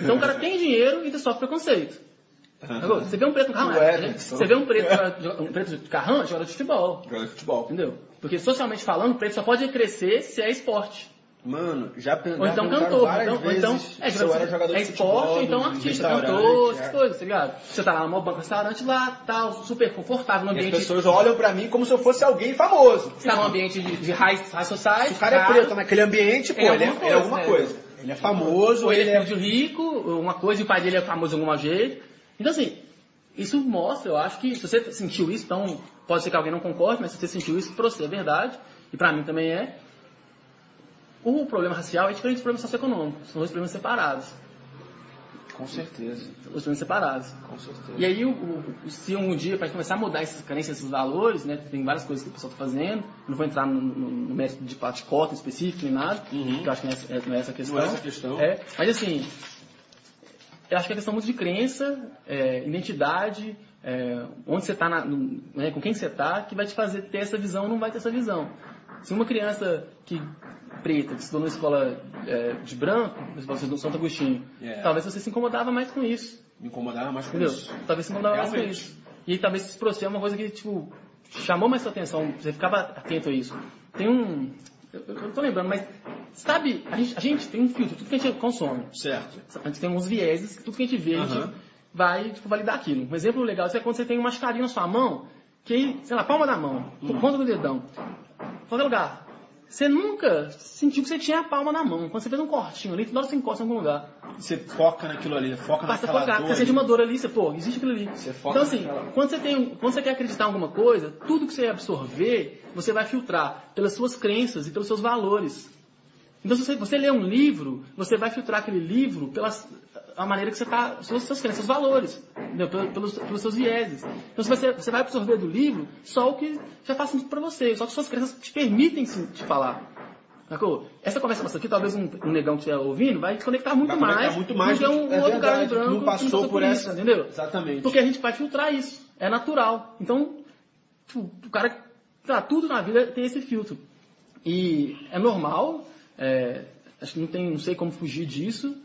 Então o cara tem dinheiro e ele sofre preconceito. Agora, Você vê um preto no carrão, você vê um preto, um preto de carrão, jogador de futebol. Joga futebol. Entendeu? Porque socialmente falando, o preto só pode crescer se é esporte. Mano, já pen- Ou então cantor. várias Então, ou vezes então é, se eu era jogador é de esporte, futebol, ou então artista, cantor, é. essas coisas, tá ligado? Você tá lá no banco restaurante lá, tal, super confortável no E as ambiente. pessoas olham pra mim como se eu fosse alguém famoso. Você tá num ambiente de, de high, high society. Se o cara é preto naquele ambiente, pô, Ele é ele é, alguma ele é alguma coisa, coisa. Ele é famoso, Ou ele ele é é... filho de rico, uma coisa, e o pai dele é famoso de algum jeito. Então, assim, isso mostra, eu acho que, se você sentiu isso, então, pode ser que alguém não concorde, mas se você sentiu isso, pra você é verdade, e pra mim também é. O problema racial é diferente do problema socioeconômico, são dois problemas separados. Com certeza, dois problemas separados. com certeza. E aí, o, o- se um dia, para começar a mudar essas crenças, esses valores, né, tem várias coisas que o pessoal está fazendo, não vou entrar no, no, no mérito de, de cota específico nem nada, Uhum. que eu acho que não é, não é essa questão. Não é essa questão. É, mas assim, eu acho que é questão muito de crença, é, identidade, é, onde você está, né, com quem você está, que vai te fazer ter essa visão ou não vai ter essa visão. Se uma criança que preta, que estudou numa escola é, de branco, na escola de Santo Agostinho, É. talvez você se incomodava mais com isso. Me incomodava mais com Entendeu? isso. Talvez você não dava mais com Realmente. isso. E talvez esse processo é uma coisa que, tipo, chamou mais sua atenção, você ficava atento a isso. Tem um. Eu, eu não tô lembrando, mas. Sabe, a gente, a gente tem um filtro, tudo que a gente consome. Certo. A gente tem uns vieses, que tudo que a gente vê, a Aham. gente vai tipo, validar aquilo. Um exemplo legal é quando você tem um machucadinho na sua mão, que sei lá, palma da mão, Hum. ponta do dedão, qualquer lugar. Você nunca sentiu que você tinha a palma na mão. Quando você fez um cortinho ali, toda hora você encosta em algum lugar. Você foca naquilo ali, foca Basta naquela focar, dor você ali. sente uma dor ali, você, pô, existe aquilo ali. Você foca então assim, naquela- quando você, tem, quando você quer acreditar em alguma coisa, tudo que você absorver, você vai filtrar pelas suas crenças e pelos seus valores. Então se você, você lê um livro, você vai filtrar aquele livro pela a maneira que você está, suas, suas crenças, seus valores? Pelos, pelos, pelos seus vieses. Então você vai, você vai absorver do livro só o que já faz sentido para você, só que suas crenças te permitem se- te falar. Sacou? Essa conversa nossa aqui, talvez um, um negão que estiver ouvindo, vai te conectar muito Vai conectar mais muito mais do que um, é outro cara de branco não passou passou por isso, essa- entendeu? Exatamente. Porque a gente vai filtrar isso. É natural. Então, tipo, o cara, tá, tudo na vida tem esse filtro. E é normal, é, acho que não, tem, não sei como fugir disso.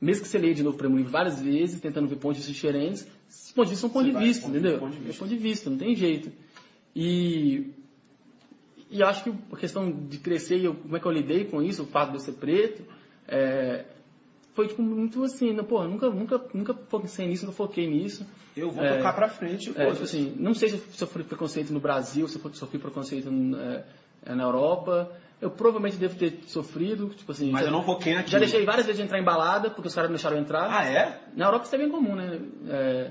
Mesmo que você leia de novo para o livro várias vezes, tentando ver pontos diferentes, esses pontos de vista são ponto Você de vista, ponto de- entendeu? ponto de vista. É ponto de vista, não tem jeito. E, e acho que a questão de crescer e eu- como é que eu lidei com isso, o fato de eu ser preto, é, foi tipo, muito assim, né, pô, nunca, nunca, nunca foquei nisso, nunca foquei nisso. Eu vou É, tocar pra frente, É, tipo assim, não sei se eu sofri preconceito no Brasil, se eu sofri preconceito é, é, na Europa. Eu provavelmente devo ter sofrido, tipo assim. Mas já, eu não foquei naquilo. Já deixei várias vezes de entrar em balada, porque os caras não deixaram entrar. Ah, é? Na Europa isso é bem comum, né? É,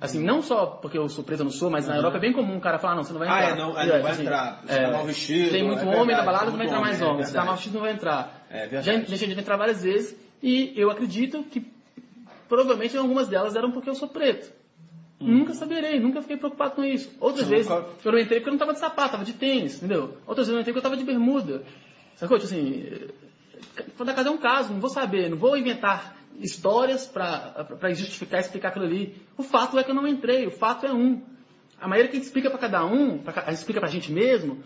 assim, não só porque eu sou eu não sou, mas na Europa é bem comum o cara falar, não, você não vai Ah, entrar. é, não- é, não vai assim, entrar. Você tá mal vestido, Tem muito é homem verdade, na balada, não vai entrar mais homem, é homem. Se tá mal vestido, não vai entrar. É Já verdade. deixei de entrar várias vezes e eu acredito que provavelmente algumas delas eram porque eu sou preto. Nunca saberei, nunca fiquei preocupado com isso. Outras Hum. Você vezes eu não entrei porque eu não estava de sapato, estava de tênis, entendeu? Outras vezes eu não entrei porque eu estava de bermuda. Sacou? Tipo assim, cada caso é um caso, não vou saber, não vou inventar histórias para justificar, explicar aquilo ali. O fato é que eu não entrei, o fato é um. A maneira que a gente explica para cada um, pra, a gente explica para a gente mesmo,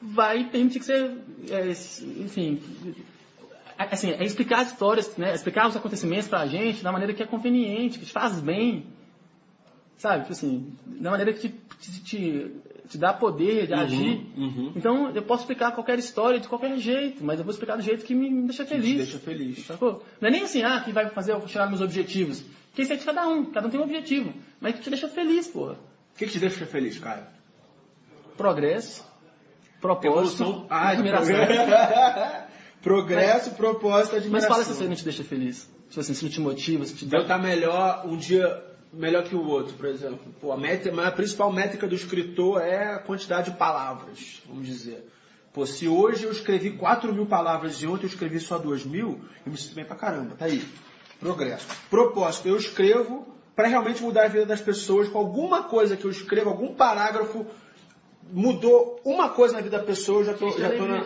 vai permitir que você, é, enfim, assim, é explicar as histórias, né? explicar os acontecimentos pra gente da maneira que é conveniente, que te faz bem. Sabe? Tipo assim, da maneira que te, te, te, te dá poder de agir. uhum. Então, eu posso explicar qualquer história de qualquer jeito, mas eu vou explicar do jeito que me deixa feliz. deixa feliz. Sacou? Não é nem assim, ah, que vai fazer eu chegar nos meus objetivos. Porque isso é de cada um, cada um tem um objetivo. Mas que te deixa feliz, porra. O que, que te deixa feliz, cara? Progresso, propósito, Evolução. Ah, admiração. Progresso, propósito, Mas admiração. fala se você não te deixa feliz. Tipo assim, se não te motiva, se te Eu dá... estar melhor um dia melhor que o outro, por exemplo. Pô, a, meta, a principal métrica do escritor é a quantidade de palavras, vamos dizer. Pô, se hoje eu escrevi 4 mil palavras e ontem eu escrevi só 2 mil, eu me sinto bem pra caramba. Tá aí. Progresso. Propósito. Eu escrevo para realmente mudar a vida das pessoas com alguma coisa que eu escrevo, algum parágrafo mudou uma coisa na vida da pessoa, eu já tô, já tô na,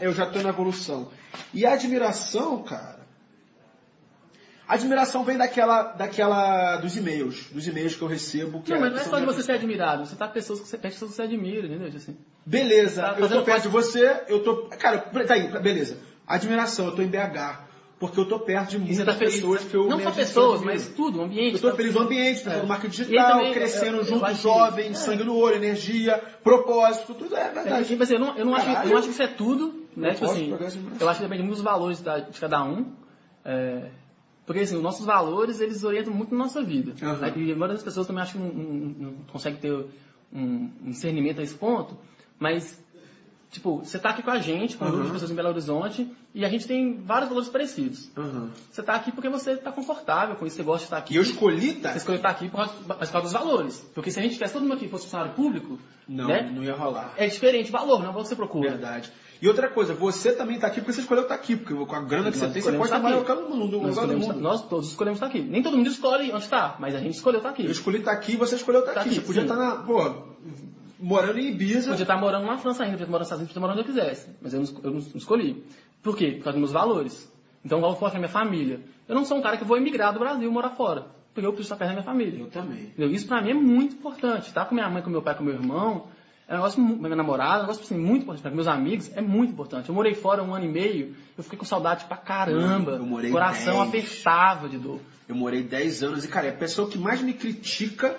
eu já tô na evolução. E a admiração, cara. A admiração vem daquela, daquela dos e-mails, dos e-mails que eu recebo. Que Não, é- mas não é só de você ser admirado, você tá com pessoas que você, perto de pessoas que você admira, entendeu? Assim. Beleza, Tá eu tô perto de você, eu tô. Cara, tá aí, beleza. Admiração, eu tô em BH. Porque eu tô perto de muitas tá pessoas que eu não só pessoas, mas tudo, o ambiente. Eu tô tá- feliz no ambiente, tô É. no marketing digital, também, crescendo eu- eu junto, acho que- jovem, é. sangue no olho, energia, propósito, tudo é É, verdade. tipo assim, eu não, eu não acho, que- eu não acho que isso é tudo, né? Tipo assim, admiração. eu acho que depende muito dos valores de cada um. É, porque assim, os nossos valores, eles orientam muito na nossa vida. Né? E a maioria das pessoas também acho que não, não- não consegue ter um, um discernimento a esse ponto, mas Tipo, você tá aqui com a gente, com um grupo de Uhum. pessoas em Belo Horizonte, e a gente tem vários valores parecidos. Aham. Você tá aqui porque você tá confortável com isso, você gosta de estar aqui. E eu escolhi, tá? Você escolheu estar aqui por causa, por causa dos valores. Porque se a gente tivesse todo mundo aqui fosse funcionário público, Não, né? não ia rolar. É diferente, valor, não é o valor que você procura. Verdade. E outra coisa, você também tá aqui porque você escolheu estar aqui, porque com a grana que você tem, você pode estar em aqui. qualquer mundo, em Nós, lugar do mundo. nós todos escolhemos estar aqui. Nem todo mundo escolhe onde está, mas a gente escolheu estar aqui. Eu escolhi estar aqui e você escolheu estar Tá aqui. aqui, Você podia estar na, pô, morando em Ibiza. Podia estar morando na França ainda, podia estar morando nos Estados Unidos, podia estar morando onde eu quisesse. Mas eu não, eu não escolhi. Por quê? Por causa dos meus valores. Então, igual eu falo pra minha família. Eu não sou um cara que vou emigrar do Brasil e morar fora. Porque eu preciso estar perto da minha família. Eu também. Entendeu? Isso pra mim é muito importante. Estar com minha mãe, com meu pai, com meu irmão, é um negócio, minha namorada, é um negócio assim, muito importante. Com meus amigos, é muito importante. Eu morei fora um ano e meio, eu fiquei com saudade pra caramba. Eu morei O coração apertava de dor. Eu morei 10 anos e, cara, a pessoa que mais me critica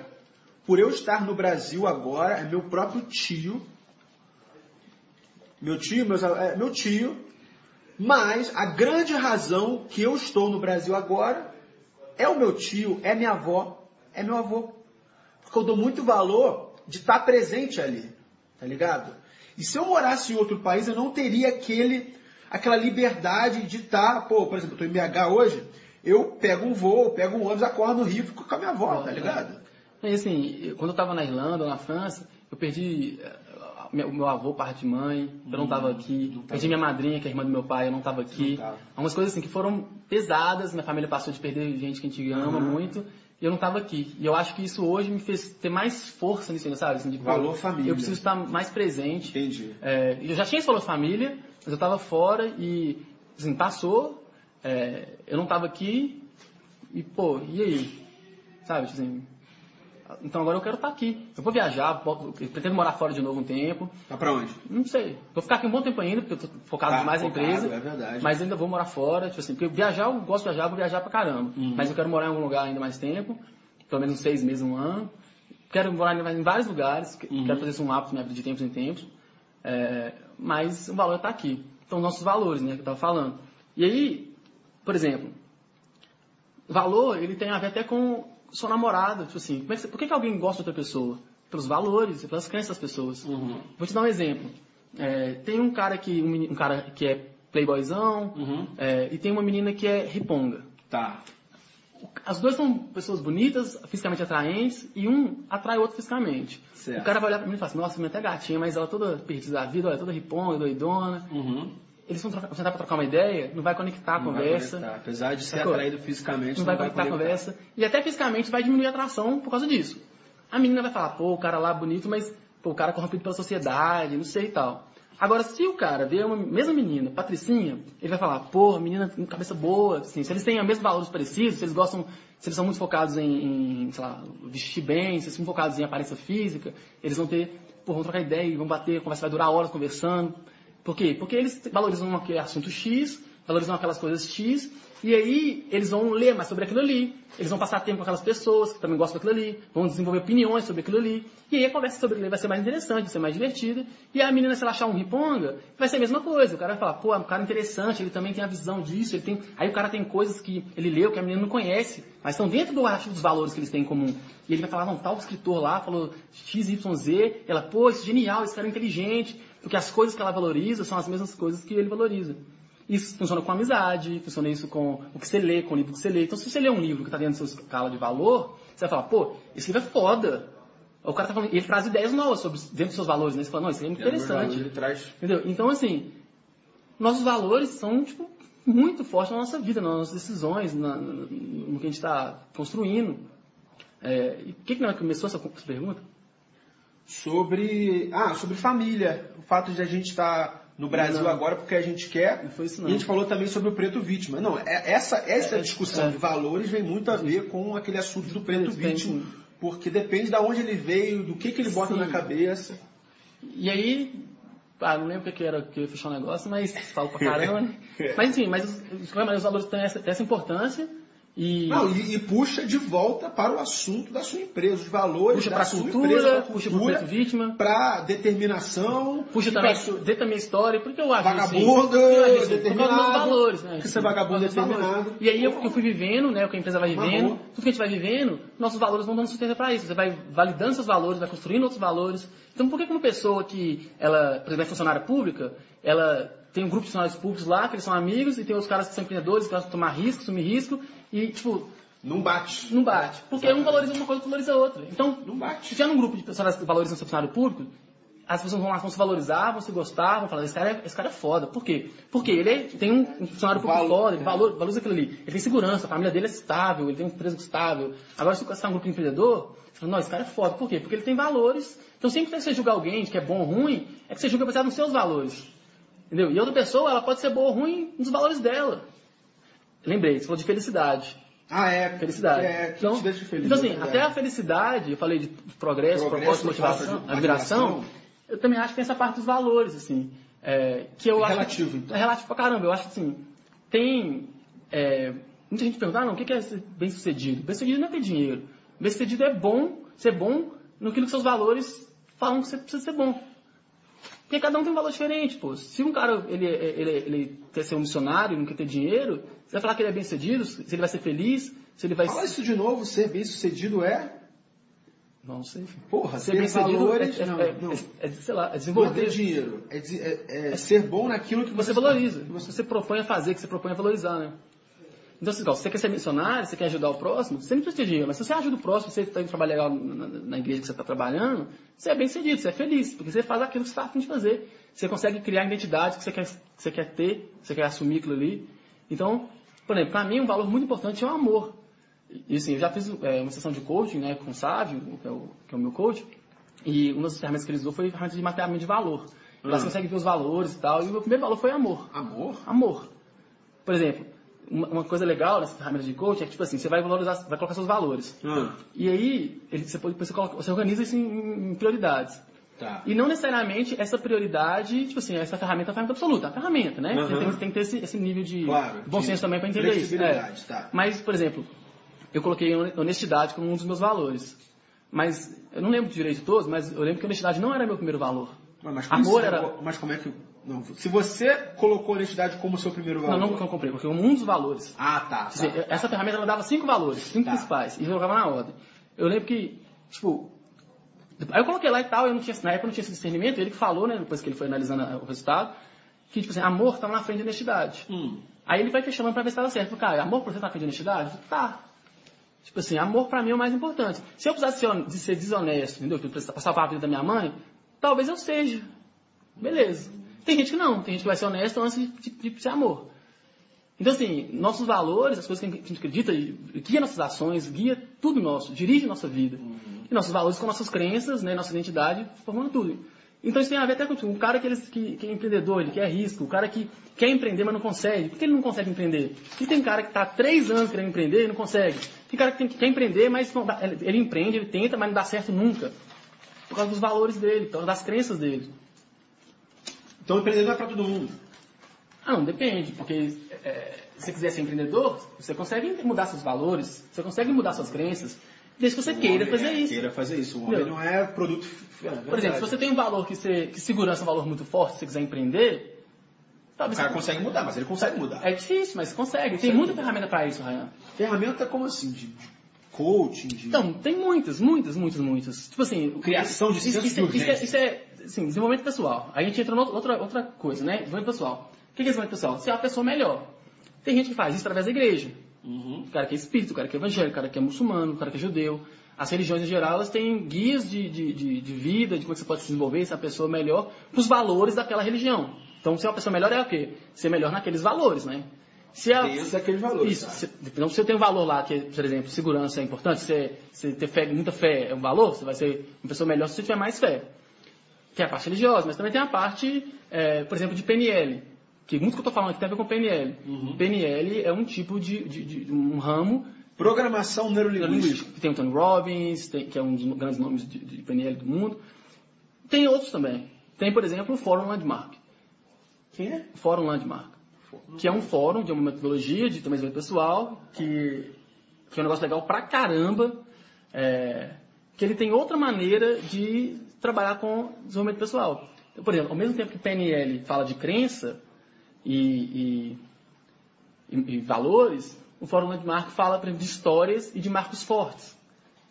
por eu estar no Brasil agora é meu próprio tio. Meu tio, meus, é, meu tio. Mas a grande razão que eu estou no Brasil agora é o meu tio, é minha avó, é meu avô. Porque eu dou muito valor de estar presente ali, tá ligado? E se eu morasse em outro país, eu não teria aquele, aquela liberdade de estar, pô, por exemplo, eu tô em BH hoje, eu pego um voo, pego um ônibus, acordo no Rio, fico com a minha avó, tá ligado? E assim, quando eu estava na Irlanda ou na França, eu perdi eh, meu- o meu avô, parte de mãe, eu não estava aqui. Perdi minha madrinha, que é irmã do meu pai, eu não estava aqui. Não tava. Algumas coisas assim que foram pesadas, minha família passou de perder gente que a gente ama Uhum. muito, e eu não estava aqui. E eu acho que isso hoje me fez ter mais força nisso, sabe? Assim, de, pô, Valor família. Eu preciso estar mais presente. Entendi. É, eu já tinha esse valor família, mas eu estava fora e, assim, passou, é, eu não estava aqui, e, pô, e aí? Sabe, tipo assim, então agora eu quero estar aqui. Eu vou viajar, pretendo morar fora de novo um tempo, Tá pra onde? não sei. Vou ficar aqui um bom tempo ainda, porque eu tô focado Tá, demais na focado, empresa. é verdade. Mas ainda vou morar fora, tipo assim, porque viajar, eu gosto de viajar, vou viajar pra caramba. Uhum. Mas eu quero morar em algum lugar ainda mais tempo, pelo menos uns seis meses, um ano. Quero morar em vários lugares, Uhum. quero fazer isso um hábito na minha vida de tempos em tempos. É, mas o valor está aqui. Então, nossos valores, né, que eu estava falando. E aí, por exemplo, valor, ele tem a ver até com sua namorada. Tipo assim, é que por que, que alguém gosta de outra pessoa? Pelos valores, pelas crenças das pessoas. Uhum. Vou te dar um exemplo. É, tem um cara que um, um cara que é playboyzão Uhum. é, e tem uma menina que é riponga. Tá. As duas são pessoas bonitas, fisicamente atraentes, e um atrai o outro fisicamente. Certo. O cara vai olhar pra mim e fala assim, nossa, minha até gatinha, mas ela toda perdida da vida, olha, toda riponga, doidona. Uhum. Eles vão trocar, sentar pra trocar uma ideia, não vai conectar a Não conversa, conectar. Apesar de ser Sacou? atraído fisicamente, não vai conectar a conversa. E até fisicamente vai diminuir a atração por causa disso. A menina vai falar, pô, o cara lá é bonito, mas pô, o cara é corrompido pela sociedade, não sei e tal. Agora, se o cara vê uma mesma menina, Patricinha, ele vai falar, pô, menina com cabeça boa, assim, se eles têm os mesmos valores parecidos, se eles gostam, se eles são muito focados em, em, sei lá, vestir bem, se eles são focados em aparência física, eles vão ter, pô, vão trocar ideia, vão bater, a conversa vai durar horas conversando. Por quê? Porque eles valorizam que é assunto X, valorizam aquelas coisas X, e aí eles vão ler mais sobre aquilo ali, eles vão passar tempo com aquelas pessoas que também gostam daquilo ali, vão desenvolver opiniões sobre aquilo ali, e aí a conversa sobre aquilo vai ser mais interessante, vai ser mais divertida, e a menina, se ela achar um riponga, vai ser a mesma coisa, o cara vai falar, pô, é um cara interessante, ele também tem a visão disso, ele tem... aí o cara tem coisas que ele leu que a menina não conhece, mas estão dentro do artigo dos valores que eles têm em comum. E ele vai falar, não, tal escritor lá falou XYZ, ela, pô, isso é genial, esse cara é inteligente, porque as coisas que ela valoriza são as mesmas coisas que ele valoriza. Isso funciona com amizade, funciona isso com o que você lê, com o livro que você lê. Então, se você lê um livro que está dentro da sua escala de valor, você vai falar, pô, esse livro é foda. O cara tá falando, ele traz ideias novas sobre, dentro dos seus valores, né? Você fala, não, isso é muito interessante. Ele traz... Entendeu? Então, assim, nossos valores são, tipo, muito fortes na nossa vida, nas nossas decisões, na, no que a gente está construindo. É, e por que, que não começou essa pergunta? Sobre. Ah, sobre família. O fato de a gente estar no Brasil Não. agora porque a gente quer. Não foi isso, E não. a gente falou também sobre o preto vítima. Não, é- essa, essa É, discussão é. de valores vem muito a ver com aquele assunto do preto Tem, vítima. Porque depende de onde ele veio, do que, que ele bota Sim. na cabeça. E aí, ah, não lembro o que era que eu ia fechar o negócio, mas falo pra caramba, né? Mas enfim, mas os, os, os valores têm essa, essa importância e Não, e, e puxa de volta para o assunto da sua empresa, os valores puxa da pra sua cultura, empresa, pra puxa pro cultura, preto vítima, para determinação, puxa também, pra- dê também história, porque eu acho Vagabundo, assim, determinado, valores, né? que você é vagabundo determinado. E aí eu, eu fui vivendo, né, o que a empresa vai vivendo, tudo que a gente vai vivendo, nossos valores vão dando sustento para isso. Você vai validando seus valores, vai construindo outros valores. Então por que que uma pessoa que, ela, por exemplo, é funcionária pública, ela tem um grupo de funcionários públicos lá, que eles são amigos, e tem os caras que são empreendedores, que gostam de tomar risco, assumir risco, e, tipo, Não bate. não bate. Porque um valoriza uma coisa, valoriza outra. Então, Não bate. se tiver num grupo de pessoas que valorizam seu funcionário público, as pessoas vão lá, vão se valorizar, vão se gostar, vão falar, esse cara é, esse cara é foda. Por quê? Porque ele é- tem um, um funcionário público Valor- foda, ele valor- valoriza aquilo ali. Ele tem segurança, a família dele é estável, ele tem um empresa estável. Agora, se você está num grupo de empreendedor, você fala, não, esse cara é foda. Por quê? Porque ele tem valores. Então, sempre que você julga alguém que é bom ou ruim, é que você julga baseado nos seus valores. Entendeu? E outra pessoa, ela pode ser boa ou ruim nos valores dela. Lembrei, você falou de felicidade. Ah, é. Felicidade. É, que então, te deixa feliz. então, assim, é verdade. até a felicidade, eu falei de progresso, Progresso, propósito, motivação, admiração, eu também acho que tem essa parte dos valores, assim, é, que eu É acho... relativo, então. É relativo pra caramba, eu acho que, assim, tem... é, muita gente pergunta, ah, não, o que é ser bem-sucedido? Bem-sucedido não é ter dinheiro. Bem-sucedido é bom, ser bom no que seus valores falam que você precisa ser bom. Porque cada um tem um valor diferente, pô. Se um cara ele, ele, ele quer ser um missionário, não quer ter dinheiro, você vai falar que ele é bem sucedido, se ele vai ser feliz, se ele vai Fala isso de novo, ser bem sucedido é. Não sei. Porra, Ser ter bem sucedido valores. é, é, não, é, não. é, é, sei lá, é Não é ter desenvolver. dinheiro. É, é- é ser bom naquilo que Você você valoriza. Que você propõe a fazer, que você propõe a valorizar, né? Então, assim, você quer ser missionário, você quer ajudar o próximo, você não precisa de dinheiro, mas se você ajuda o próximo, você está indo trabalhar legal na, na- igreja que você está trabalhando, você é bem sucedido, você é feliz, porque você faz aquilo que você está afim de fazer. Você consegue criar a identidade que você quer, que você quer ter, você quer assumir aquilo ali. Então, por exemplo, para mim um valor muito importante é o amor. E assim, eu já fiz é, uma sessão de coaching né, com o Sávio, que é o, que é o meu coach, e uma das ferramentas que ele usou foi a ferramenta de mapeamento de valor. Lá você consegue ver os valores e tal, e o meu primeiro valor foi amor. Amor? Amor. Por exemplo, uma, uma coisa legal nessa ferramenta de coaching é que, tipo assim, você vai valorizar, vai colocar seus valores. Ah, E aí, você, você, coloca- você organiza isso em, em prioridades. tá. E não necessariamente essa prioridade, tipo assim, essa ferramenta é a ferramenta absoluta, é a ferramenta, né? Você Aham. tem, tem que ter esse, esse nível de Claro, bom senso também para entender isso. É. tá. Mas, por exemplo, eu coloquei honestidade como um dos meus valores. Mas, eu não lembro direito todos, mas eu lembro que honestidade não era meu primeiro valor. Mas, mas Amor você- era- Mas como é que. Não, se você colocou honestidade como seu primeiro valor. Não, não que eu comprei, porque um dos valores. Ah, tá. Quer dizer, tá. Essa ferramenta ela dava cinco valores, cinco Tá. principais, e colocava na ordem. Eu lembro que, tipo, aí eu coloquei lá e tal, eu não tinha, na época eu não tinha esse discernimento, ele que falou, né, depois que ele foi analisando a- o resultado, que, tipo assim, amor estava na frente de honestidade. Hum. Aí ele vai questionando pra ver se estava certo. Cara, amor pra você tá na frente de honestidade? Eu falei, tá. Tipo assim, amor pra mim é o mais importante. Se eu precisasse de ser desonesto, entendeu? Passar para a vida da minha mãe, talvez eu seja. Beleza. Tem gente que não, tem gente que vai ser honesto antes de, de, de ser amor. Então, assim, nossos valores, as coisas que a gente acredita, guia nossas ações, guia tudo nosso, dirige nossa vida. E nossos valores com nossas crenças, né, nossa identidade, formando tudo. Então isso tem a ver até com o cara que, ele, que, que é empreendedor, ele quer risco, o cara que quer empreender, mas não consegue. Por que ele não consegue empreender? E tem cara que está há três anos querendo empreender e não consegue. Tem cara que, tem, que quer empreender, mas não ele, ele empreende, ele tenta, mas não dá certo nunca. Por causa dos valores dele, por causa das crenças dele. Então empreender não é pra todo mundo. Ah, não, depende, porque é, se você quiser ser empreendedor, você consegue mudar seus valores, você consegue mudar suas crenças, desde que você O queira fazer é, isso. Queira fazer isso. O homem não é produto. É, Por exemplo, se você tem um valor que, você, que segurança é um valor muito forte, se você quiser empreender, O talvez cara você- consegue mudar, mas ele consegue mudar. é difícil, mas você consegue. Tem muita ferramenta para isso, Ryan. Ferramenta como assim? De, coaching, de. Então, tem muitas, muitas, muitas, muitas. Tipo assim, Criação de isso, isso, de isso, é, isso é, assim, desenvolvimento pessoal. Aí a gente entra em outra, outra coisa, né? Desenvolvimento pessoal. O que é desenvolvimento pessoal? Ser uma pessoa melhor. Tem gente que faz isso através da igreja. Uhum. O cara que é espírito, o cara que é evangélico, o cara que é muçulmano, o cara que é judeu. As religiões em geral, elas têm guias de, de, de, de vida, de como você pode se desenvolver, ser uma pessoa melhor, para os valores daquela religião. Então, ser uma pessoa melhor é o quê? Ser melhor naqueles valores, né? Se a, Dentro daqueles valores, Isso. tá? Se, então, se eu tenho um valor lá, que, por exemplo, segurança é importante, você, você ter fé, muita fé é um valor, você vai ser uma pessoa melhor se você tiver mais fé. Que é a parte religiosa, mas também tem a parte, é, por exemplo, de PNL. Que muito que eu estou falando aqui tem a ver com PNL. Uhum. PNL é um tipo de, de, de- um ramo Programação neurolinguística. Tem o Tony Robbins, tem- que é um dos grandes nomes de, de PNL do mundo. Tem outros também. Tem, por exemplo, o Fórum Landmark. Quem é? Fórum Landmark. Que é um fórum de uma metodologia de desenvolvimento pessoal, que, que é um negócio legal pra caramba. é, que ele tem outra maneira de trabalhar com desenvolvimento pessoal. Então, por exemplo, ao mesmo tempo que PNL fala de crença e, e, e- e valores, o Fórum Landmark fala, por exemplo, de histórias e de marcos fortes.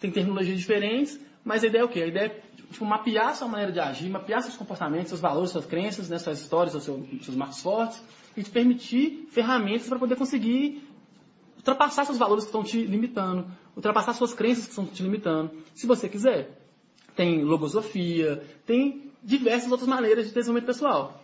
Tem terminologias diferentes, mas a ideia é o quê? A ideia é tipo, mapear sua maneira de agir, mapear seus comportamentos, seus valores, suas crenças, né, suas histórias, seus, seus marcos fortes, e te permitir ferramentas para poder conseguir ultrapassar seus valores que estão te limitando, ultrapassar suas crenças que estão te limitando, se você quiser. Tem logosofia, tem diversas outras maneiras de desenvolvimento pessoal.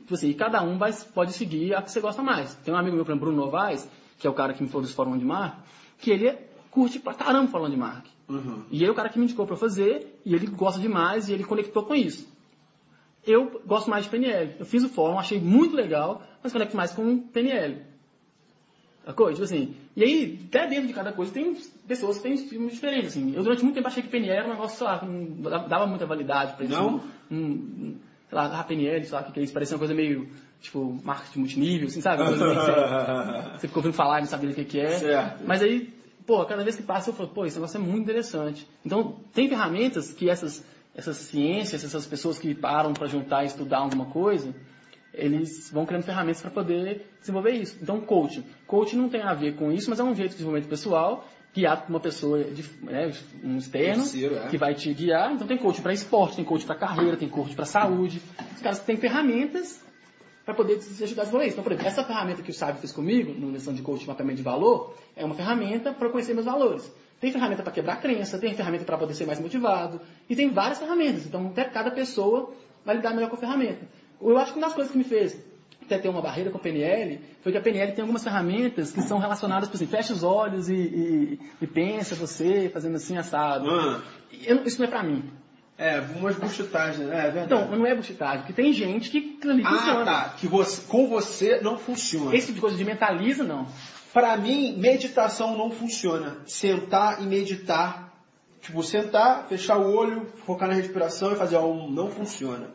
Tipo assim, e cada um vai, pode seguir a que você gosta mais. Tem um amigo meu, por exemplo, Bruno Novaes, que é o cara que me falou desse fórum de mar, que ele curte pra caramba o fórum de mar. Uhum. E ele é o cara que me indicou para fazer, e ele gosta demais, e ele conectou com isso. Eu gosto mais de PNL. Eu fiz o fórum, achei muito legal, mas conecto mais com PNL. Sacou? Tipo assim, e aí, até dentro de cada coisa, tem pessoas que têm estilos diferentes, assim. Eu, durante muito tempo, achei que PNL era um negócio, sei lá, que não dava muita validade pra isso. Não? Um, um, sei lá, ah, PNL, sei lá, que é isso? Parecia uma coisa meio, tipo, marketing multinível, assim, sabe? Coisa meio que você- você ficou ouvindo falar e não sabia o que, que é. Certo. Mas aí, pô, cada vez que passa eu falo, pô, esse negócio é muito interessante. Então, tem ferramentas que essas, essas ciências, essas pessoas que param para juntar e estudar alguma coisa, eles vão criando ferramentas para poder desenvolver isso. Então, coaching. Coaching não tem a ver com isso, mas é um jeito de desenvolvimento pessoal, guiado por uma pessoa, de, né, um externo, Terceiro, é. que vai te guiar. Então, tem coaching para esporte, tem coaching para carreira, tem coaching para saúde. Os caras têm ferramentas para poder te ajudar a desenvolver isso. Então, por exemplo, essa ferramenta que o Sábio fez comigo, no lição de coaching mapeamento de valor, é uma ferramenta para conhecer meus valores. Tem ferramenta para quebrar crença, tem ferramenta para poder ser mais motivado, e tem várias ferramentas. Então, até cada pessoa vai lidar melhor com a ferramenta. Eu acho que uma das coisas que me fez até ter uma barreira com a PNL foi que a PNL tem algumas ferramentas que são relacionadas, por exemplo, fecha os olhos e, e, e pensa você fazendo assim assado. Ah, Eu isso não é para mim. é, umas buchitagens, né? É verdade. Então, não é buchitagem, porque tem gente que ali ah, funciona. tá. Que você, com você não funciona. Esse tipo de coisa de mentaliza, não. Pra mim, meditação não funciona. Sentar e meditar. Tipo, sentar, fechar o olho, focar na respiração e fazer um não funciona.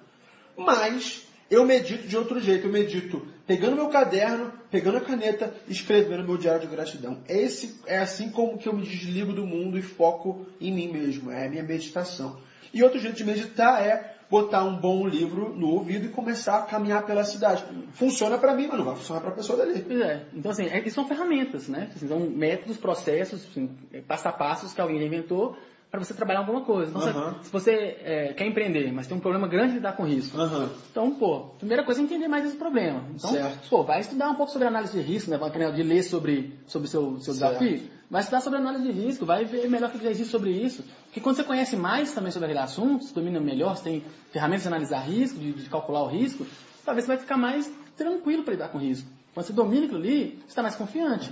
Mas eu medito de outro jeito. Eu medito pegando meu caderno, pegando a caneta, escrevendo meu diário de gratidão. Esse é assim como que eu me desligo do mundo e foco em mim mesmo. É a minha meditação. E outro jeito de meditar é botar um bom livro no ouvido e começar a caminhar pela cidade. Funciona pra mim, mas não vai funcionar pra pessoa dali. Pois é. Então, assim, é, são ferramentas, né? Assim, são métodos, processos, assim, é, passo a passos que alguém inventou para você trabalhar alguma coisa. Então, Aham. se, se você é, quer empreender, mas tem um problema grande de lidar com risco, Aham. então, pô, primeira coisa é entender mais esse problema. Então, Certo. pô, vai estudar um pouco sobre análise de risco, né? Vai de ler sobre sobre o seu, seu Certo. desafio. Vai estudar sobre análise de risco, vai ver melhor o que existe sobre isso. Porque quando você conhece mais também sobre aquele assunto, você domina melhor, você tem ferramentas de analisar risco, de, de calcular o risco, talvez você vai ficar mais tranquilo para lidar com risco. Quando você domina aquilo ali, você está mais confiante.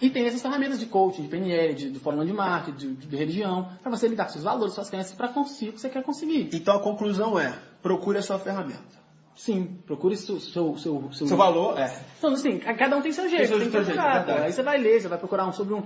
E tem essas ferramentas de coaching, de PNL, de, de fórmula de marketing, de, de religião, para você lidar com seus valores, suas crenças, para conseguir o que você quer conseguir. Então a conclusão é, procure a sua ferramenta. Sim, procure seu, seu, seu, Seu valor é. Então, assim, cada um tem seu jeito, Tem seu tem que jeito, procurar. Aí você vai ler, você vai procurar um sobre um.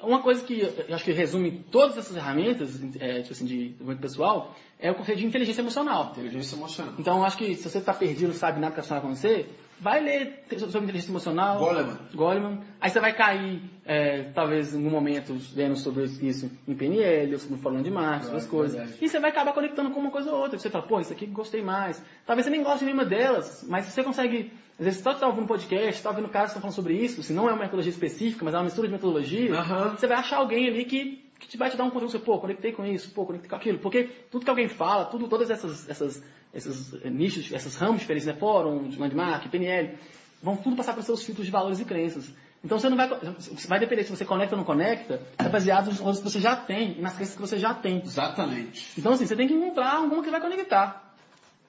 uma coisa que eu acho que resume todas essas ferramentas é, tipo assim, de desenvolvimento pessoal é o conceito de inteligência emocional. Inteligência emocional. Então, eu acho que se você está perdido, não sabe nada que está acontecendo com você, vai ler sobre inteligência emocional. Goleman. Goleman. Aí você vai cair, é, talvez, em algum momento, lendo sobre isso em PNL, ou sobre falando de Marx, Claro, essas coisas. verdade. E você vai acabar conectando com uma coisa ou outra. Você fala, pô, isso aqui gostei mais. Talvez você nem goste de nenhuma delas, mas se você consegue... Às vezes, você está ouvindo um podcast, está ouvindo caras que estão falando sobre isso, se não é uma metodologia específica, mas é uma mistura de metodologia, você vai achar alguém ali que, que te vai te dar um conteúdo, você, pô, conectei com isso, pô, conectei com aquilo. Porque tudo que alguém fala, tudo, todas essas, essas, esses eh, nichos, esses ramos diferentes, né, fórum, landmark, PNL, vão tudo passar pelos seus filtros de valores e crenças. Então você não vai, vai depender se você conecta ou não conecta, é baseado nos valores que você já tem e nas crenças que você já tem. Exatamente. Então assim, você tem que encontrar alguma que vai conectar.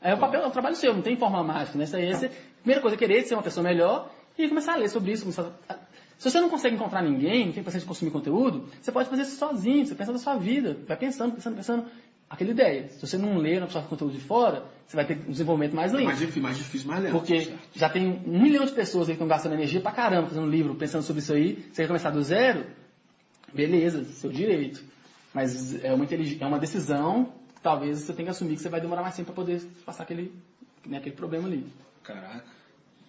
É o papel, é o trabalho seu, não tem forma mágica, né? É você, primeira coisa é querer ser uma pessoa melhor e começar a ler sobre isso. começar a- se você não consegue encontrar ninguém, não tem paciência de consumir conteúdo, você pode fazer isso sozinho, você pensa na sua vida, vai pensando, pensando, pensando. Aquela ideia. Se você não lê, não absorve conteúdo de fora, você vai ter um desenvolvimento mais lento. Mais difícil, mais difícil, mais lento. Porque já tem um milhão de pessoas aí que estão gastando energia pra caramba fazendo livro, pensando sobre isso aí. Você quer começar do zero? Beleza, seu direito. Mas é uma, é uma decisão que talvez você tenha que assumir que você vai demorar mais tempo para poder passar aquele, né, aquele problema ali. Caraca.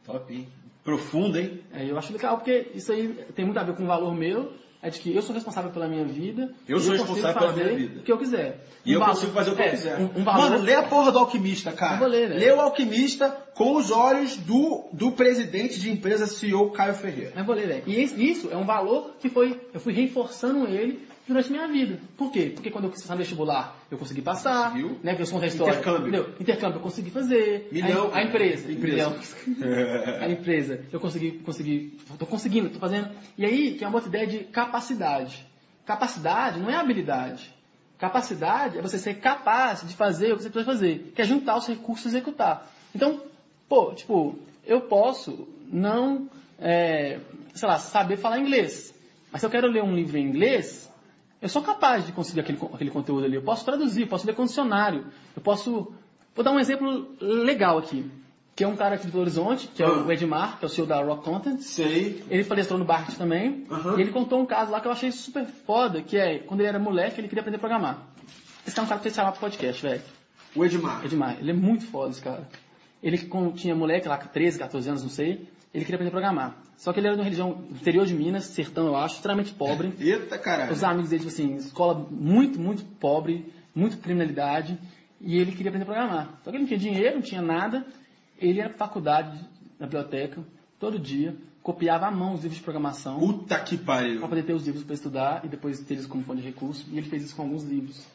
Top, hein? Profundo, hein? É, eu acho legal porque isso aí tem muito a ver com o valor meu, é de que eu sou responsável pela minha vida. Eu sou consigo responsável pela minha vida. O que eu quiser. E Um eu valor- consigo fazer o que é, eu quiser. Um, um valor, Mano, lê a porra do Alquimista, cara. Eu vou ler, velho. Lê o Alquimista com os olhos do, do presidente de empresa CEO Caio Ferreira. Eu vou ler, velho. E isso é um valor que foi, eu fui reforçando ele durante a minha vida. Por quê? Porque quando eu quis no vestibular, eu consegui passar, Conseguiu. né? Porque eu sou da história. Intercâmbio. Entendeu? Intercâmbio eu consegui fazer. Milhão. A, a empresa. Empresa. Milhão. a empresa. Eu consegui, consegui, tô conseguindo, tô fazendo. E aí, que é uma outra ideia de capacidade. Capacidade não é habilidade. Capacidade é você ser capaz de fazer o que você precisa fazer, que é juntar os recursos e executar. Então, pô, tipo, eu posso não, é, sei lá, saber falar inglês. Mas se eu quero ler um livro em inglês, eu sou capaz de conseguir aquele, aquele conteúdo ali. Eu posso traduzir, eu posso ler com dicionário. Eu posso. Vou dar um exemplo legal aqui. Que é um cara aqui de Belo Horizonte, que é Ah. o Edmar, que é o CEO da Rock Content. Sei. Ele palestrou no Barret também. Aham. E ele contou um caso lá que eu achei super foda, que é quando ele era moleque, ele queria aprender a programar. Esse é um cara que chamar pro podcast, velho. O Edmar. Edmar, ele é muito foda esse cara. Ele tinha moleque lá, 13, 14 anos, não sei, ele queria aprender a programar. Só que ele era de uma região interior de Minas, sertão, eu acho, extremamente pobre. Eita, caralho. Os amigos dele, tipo assim, escola muito, muito pobre, muito criminalidade, e ele queria aprender a programar. Só que ele não tinha dinheiro, não tinha nada. Ele ia pra faculdade, na biblioteca, todo dia, copiava à mão os livros de programação, Puta que para pariu. poder ter os livros para estudar e depois ter eles como fonte de recurso. E ele fez isso com alguns livros.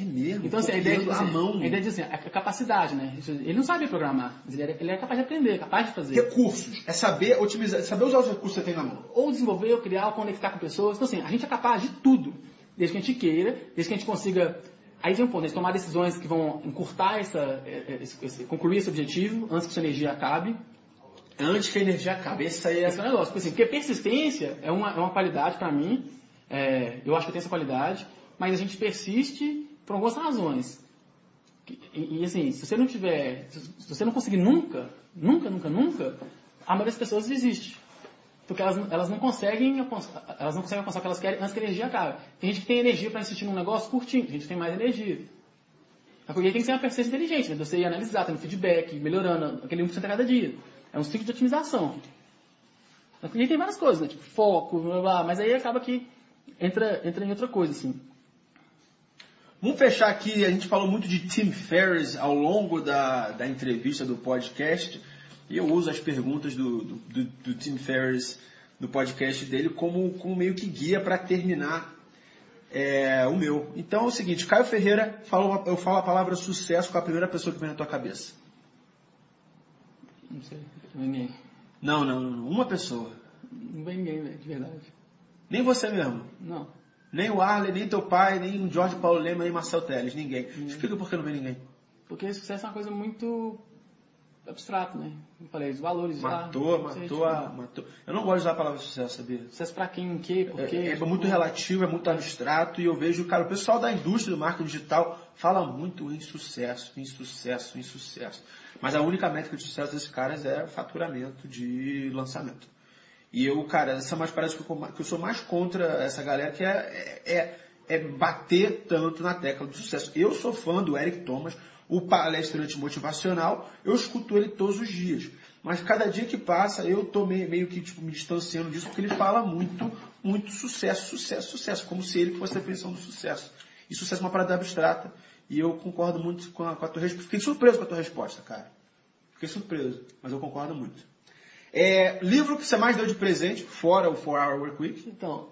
É mesmo? Então, assim, a ideia, de, assim, a mão. a ideia de assim, a capacidade, né? Ele não sabia programar, mas ele era, ele era capaz de aprender, capaz de fazer. Recursos. É saber otimizar, saber usar os recursos que você tem na mão. ou desenvolver, ou criar, ou conectar com pessoas. Então, assim, a gente é capaz de tudo, desde que a gente queira, desde que a gente consiga. Aí tem um ponto, a gente tomar decisões que vão encurtar essa, esse, esse- concluir esse objetivo antes que sua energia acabe. Antes que a energia acabe. Esse aí é... Esse é o negócio. Porque, assim, porque persistência é uma, é uma qualidade para mim, é, eu acho que eu tenho essa qualidade, mas a gente persiste por algumas razões. E, e, assim, se você não tiver, se você não conseguir nunca, nunca, nunca, nunca, a maioria das pessoas desiste. Porque elas, elas não conseguem elas não conseguem alcançar o que elas querem antes que a energia acabe. Tem gente que tem energia para insistir num negócio curtinho, tem gente que tem mais energia. É porque tem que ser uma persistência inteligente, né? Você ir analisar, tendo feedback, melhorando, aquele 1% a cada dia. É um ciclo de otimização. Aí tem várias coisas, né? Tipo, foco, blá, blá, blá, mas aí acaba que entra, entra em outra coisa, assim. Vamos fechar aqui, a gente falou muito de Tim Ferriss ao longo da, da entrevista do podcast, e eu uso as perguntas do, do, do- do Tim Ferriss do podcast dele como, como meio que guia para terminar é, o meu. Então é o seguinte, Caio Ferreira, fala- eu falo a palavra sucesso com a primeira pessoa que vem na tua cabeça. Não sei, ninguém. Não, não, não, uma pessoa. Não vem ninguém, velho, de verdade. Nem você mesmo. Não. Nem o Arley, nem teu pai, nem o Jorge Paulo Lema, nem Marcel Teles, ninguém. Explica por que não vem ninguém. Porque sucesso é uma coisa muito abstrata, né? Como eu falei, os valores Matou, lá. matou, a, matou. Eu não gosto de usar a palavra sucesso, sabia? Sucesso pra quem, o quê, por quê? É, é muito relativo, é muito abstrato e eu vejo, cara, o pessoal da indústria do marketing digital fala muito em sucesso, em sucesso, em sucesso. Mas a única métrica de sucesso desses caras é faturamento de lançamento. E eu, cara, essa é mais parece que eu, que eu sou mais contra essa galera que é, é, é bater tanto na tecla do sucesso. Eu sou fã do Eric Thomas, o palestrante motivacional, eu escuto ele todos os dias. Mas cada dia que passa, eu tô meio, meio que tipo, me distanciando disso, porque ele fala muito, muito sucesso, sucesso, sucesso, como se ele fosse a definição do sucesso. E sucesso é uma parada abstrata. E eu concordo muito com a, com a tua resposta. Fiquei surpreso com a tua resposta, cara. Fiquei surpreso, mas eu concordo muito. É, livro que você mais deu de presente, fora o 4-Hour Work Week? Então,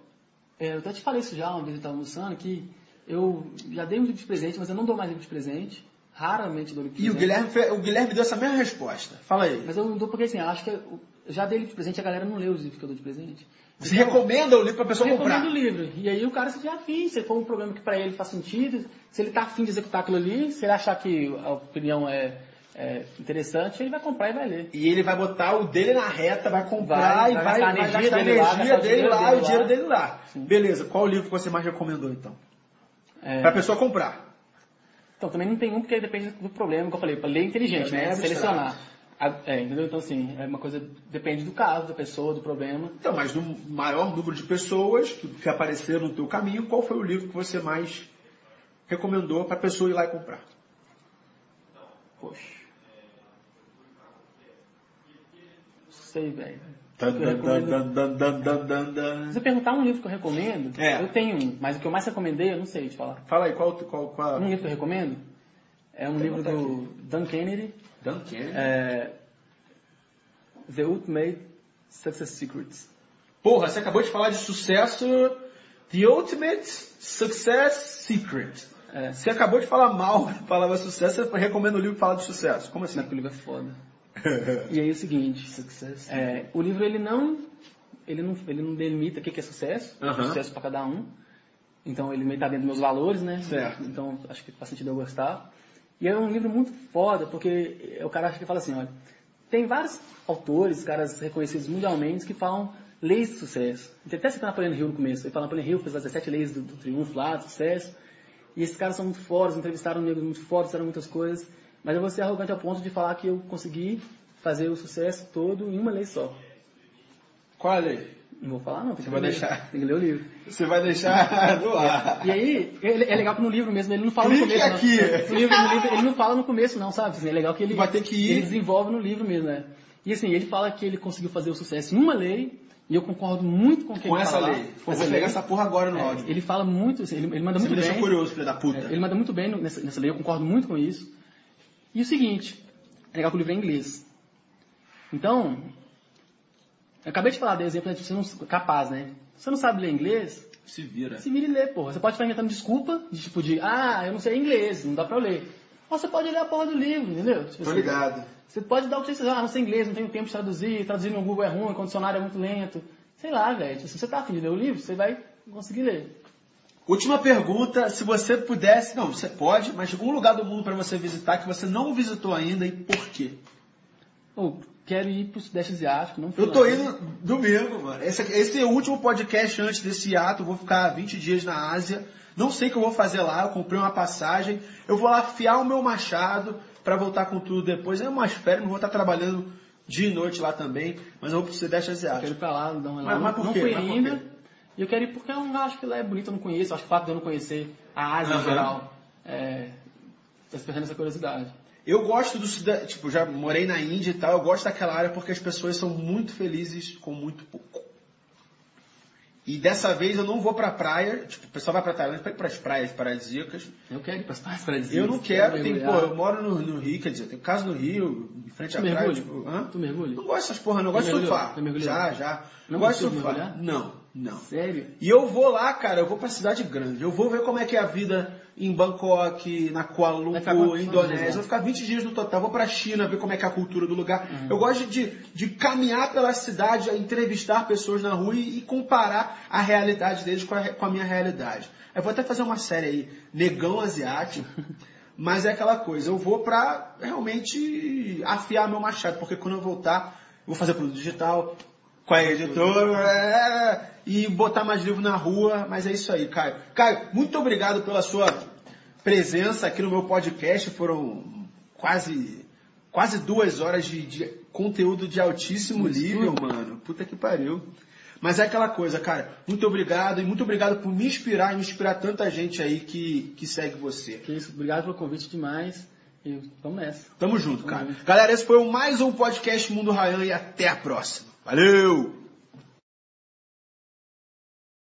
é, eu até te falei isso já, uma vez eu estava almoçando, que eu já dei um livro de presente, mas eu não dou mais livro de presente. Raramente dou livro de E o presente. Guilherme, fe- o Guilherme deu essa mesma resposta. Fala aí. Mas eu não dou porque assim, eu acho que eu já dei livro de presente, a galera não lê os livros que eu dou de presente. Você recomenda o livro pra pessoa Eu comprar? recomendo o livro. E aí o cara se tiver afim, se for um programa que para ele faz sentido, se ele tá afim de executar aquilo ali, se ele achar que a opinião é, é interessante, ele vai comprar e vai ler. E ele vai botar o dele na reta, vai comprar Vai, e vai a vai energia gastar a dele lá, energia dele dinheiro lá, dele o dinheiro lá. dele lá. Beleza, qual o livro que você mais recomendou então? É, Pra pessoa comprar. Então, também não tem um porque depende do problema que eu falei, para ler inteligente, É, né? é Selecionar. A- É, entendeu? Então, assim, é uma coisa, depende do caso, da pessoa, do problema. Então, mas no maior número de pessoas que, que apareceram no teu caminho, qual foi o livro que você mais recomendou pra pessoa ir lá e comprar? Poxa. Não sei, velho. Dan, Eu dan, recomendo- dan, dan, dan, dan, dan, dan. Se você perguntar um livro que eu recomendo, É. eu tenho um, mas o que eu mais recomendei, eu não sei te falar. Fala aí, qual, qual, qual Um livro que eu recomendo é um livro botar do Dan Kennedy, Dan Kennedy. é, The Ultimate Success Secrets. Porra, você acabou de falar de sucesso, The Ultimate Success Secret. É. Você acabou de falar mal da palavra sucesso, você recomenda o livro que fala de sucesso. Como assim? Não, porque o livro é foda. E aí é o seguinte, é, o livro ele não, ele não, ele não delimita o que é sucesso, Aham. sucesso para cada um. Então ele meio tá dentro dos meus valores, né? Certo. Então acho que faz sentido eu gostar. E é um livro muito foda, porque o cara acha que fala assim, olha, tem vários autores, caras reconhecidos mundialmente, que falam leis de sucesso. Tem até citando Napoleão Hill no começo. Ele fala Napoleão Hill fez as 17 leis do, do triunfo lá, do sucesso. E esses caras são muito fortes, entrevistaram negros muito fortes, fizeram muitas coisas. Mas eu vou ser arrogante ao ponto de falar que eu consegui fazer o sucesso todo em uma lei só. Qual é a lei? Não vou falar não, que vai ler. deixar? Tem que ler o livro. Você vai deixar no ar. E aí, é legal que no livro mesmo, ele não fala Clique no começo. aqui. Não. No livro, no livro, ele não fala no começo, não, sabe? É legal que ele, Vai ter que ir. ele desenvolve no livro mesmo, né? E assim, ele fala que ele conseguiu fazer o sucesso em uma lei, e eu concordo muito com o que Com ele essa fala lei. Com Eu vou pegar essa porra agora no É, áudio. ele fala muito, assim, ele, ele manda Você muito me deixa bem. curioso, filho da puta. É, ele manda muito bem nessa, nessa lei, eu concordo muito com isso. E o seguinte, é legal que o livro é em inglês. Então, eu acabei de falar do exemplo de você não capaz, né? Você não sabe ler inglês, Se vira. se vire e lê, porra. Você pode estar inventando desculpa, de tipo de, ah, eu não sei inglês, não dá pra eu ler. Ou você pode ler a porra do livro, entendeu? Tipo Tô assim, ligado. Você pode dar o que você quiser, ah, não sei inglês, não tenho tempo de traduzir, traduzir no Google é ruim, o condicionário é muito lento. Sei lá, velho. Se você tá afim de ler o livro, você vai conseguir ler. Última pergunta, se você pudesse, não, você pode, mas um lugar do mundo para você visitar que você não visitou ainda e por quê? Ou, quero ir pro Sudeste Asiático, não fui Eu tô lá. indo domingo, mano. Esse, esse é o último podcast antes desse ato. Eu vou ficar 20 dias na Ásia. Não sei o que eu vou fazer lá. Eu comprei uma passagem. Eu vou lá afiar o meu machado para voltar com tudo depois. É umas férias, não vou estar trabalhando dia e noite lá também. Mas eu vou pro Sudeste Eu quero Asiático. ir pra lá, dar uma Mas- olhada. mas por não quê? fui Mas ainda. E eu quero ir porque eu não acho que lá é bonito, eu não conheço. Acho que o fato de eu não conhecer a Ásia Aham. em geral é, tá despertando essa curiosidade. Eu gosto do tipo, já morei na Índia e tal. Eu gosto daquela área porque as pessoas são muito felizes com muito pouco. E dessa vez eu não vou pra praia, tipo, o pessoal vai pra Tailândia pra ir pras praias paradisíacas. Eu quero ir para as praias paradisíacas. Eu não quero, tem, pô, eu moro no, no Rio, quer dizer, eu tenho casa no Rio, em frente à Tu praia. mergulha? Tipo, hã? Tu mergulha? Não gosto dessas porra, não. Eu gosto de surfar. Já, já. Não gosto de surfar. mergulhar? Não, não. Sério? E eu vou lá, cara, eu vou pra cidade grande. Eu vou ver como é que é a vida em Bangkok, na Kuala Lumpur, Indonésia. vou ficar 20 dias no total. Vou pra China, ver como é que é a cultura do lugar. Uhum. Eu gosto de, de caminhar pela cidade, entrevistar pessoas na rua e, e comparar a realidade deles com a, com a minha realidade. Eu vou até fazer uma série aí, Negão Asiático. Mas é aquela coisa, eu vou pra realmente afiar meu machado, porque quando eu voltar, eu vou fazer produto digital, com a editora, é, e botar mais livro na rua, mas é isso aí, Caio. Caio, muito obrigado pela sua presença aqui no meu podcast, foram quase quase duas horas de, de conteúdo de altíssimo nível, mano. Puta que pariu. Mas é aquela coisa, cara. Muito obrigado e muito obrigado por me inspirar e me inspirar tanta gente aí que, que segue você. Que isso, obrigado pelo convite demais. E vamos nessa. Tamo junto, cara. Galera, esse foi mais um podcast Mundo Ryan e até a próxima. Valeu!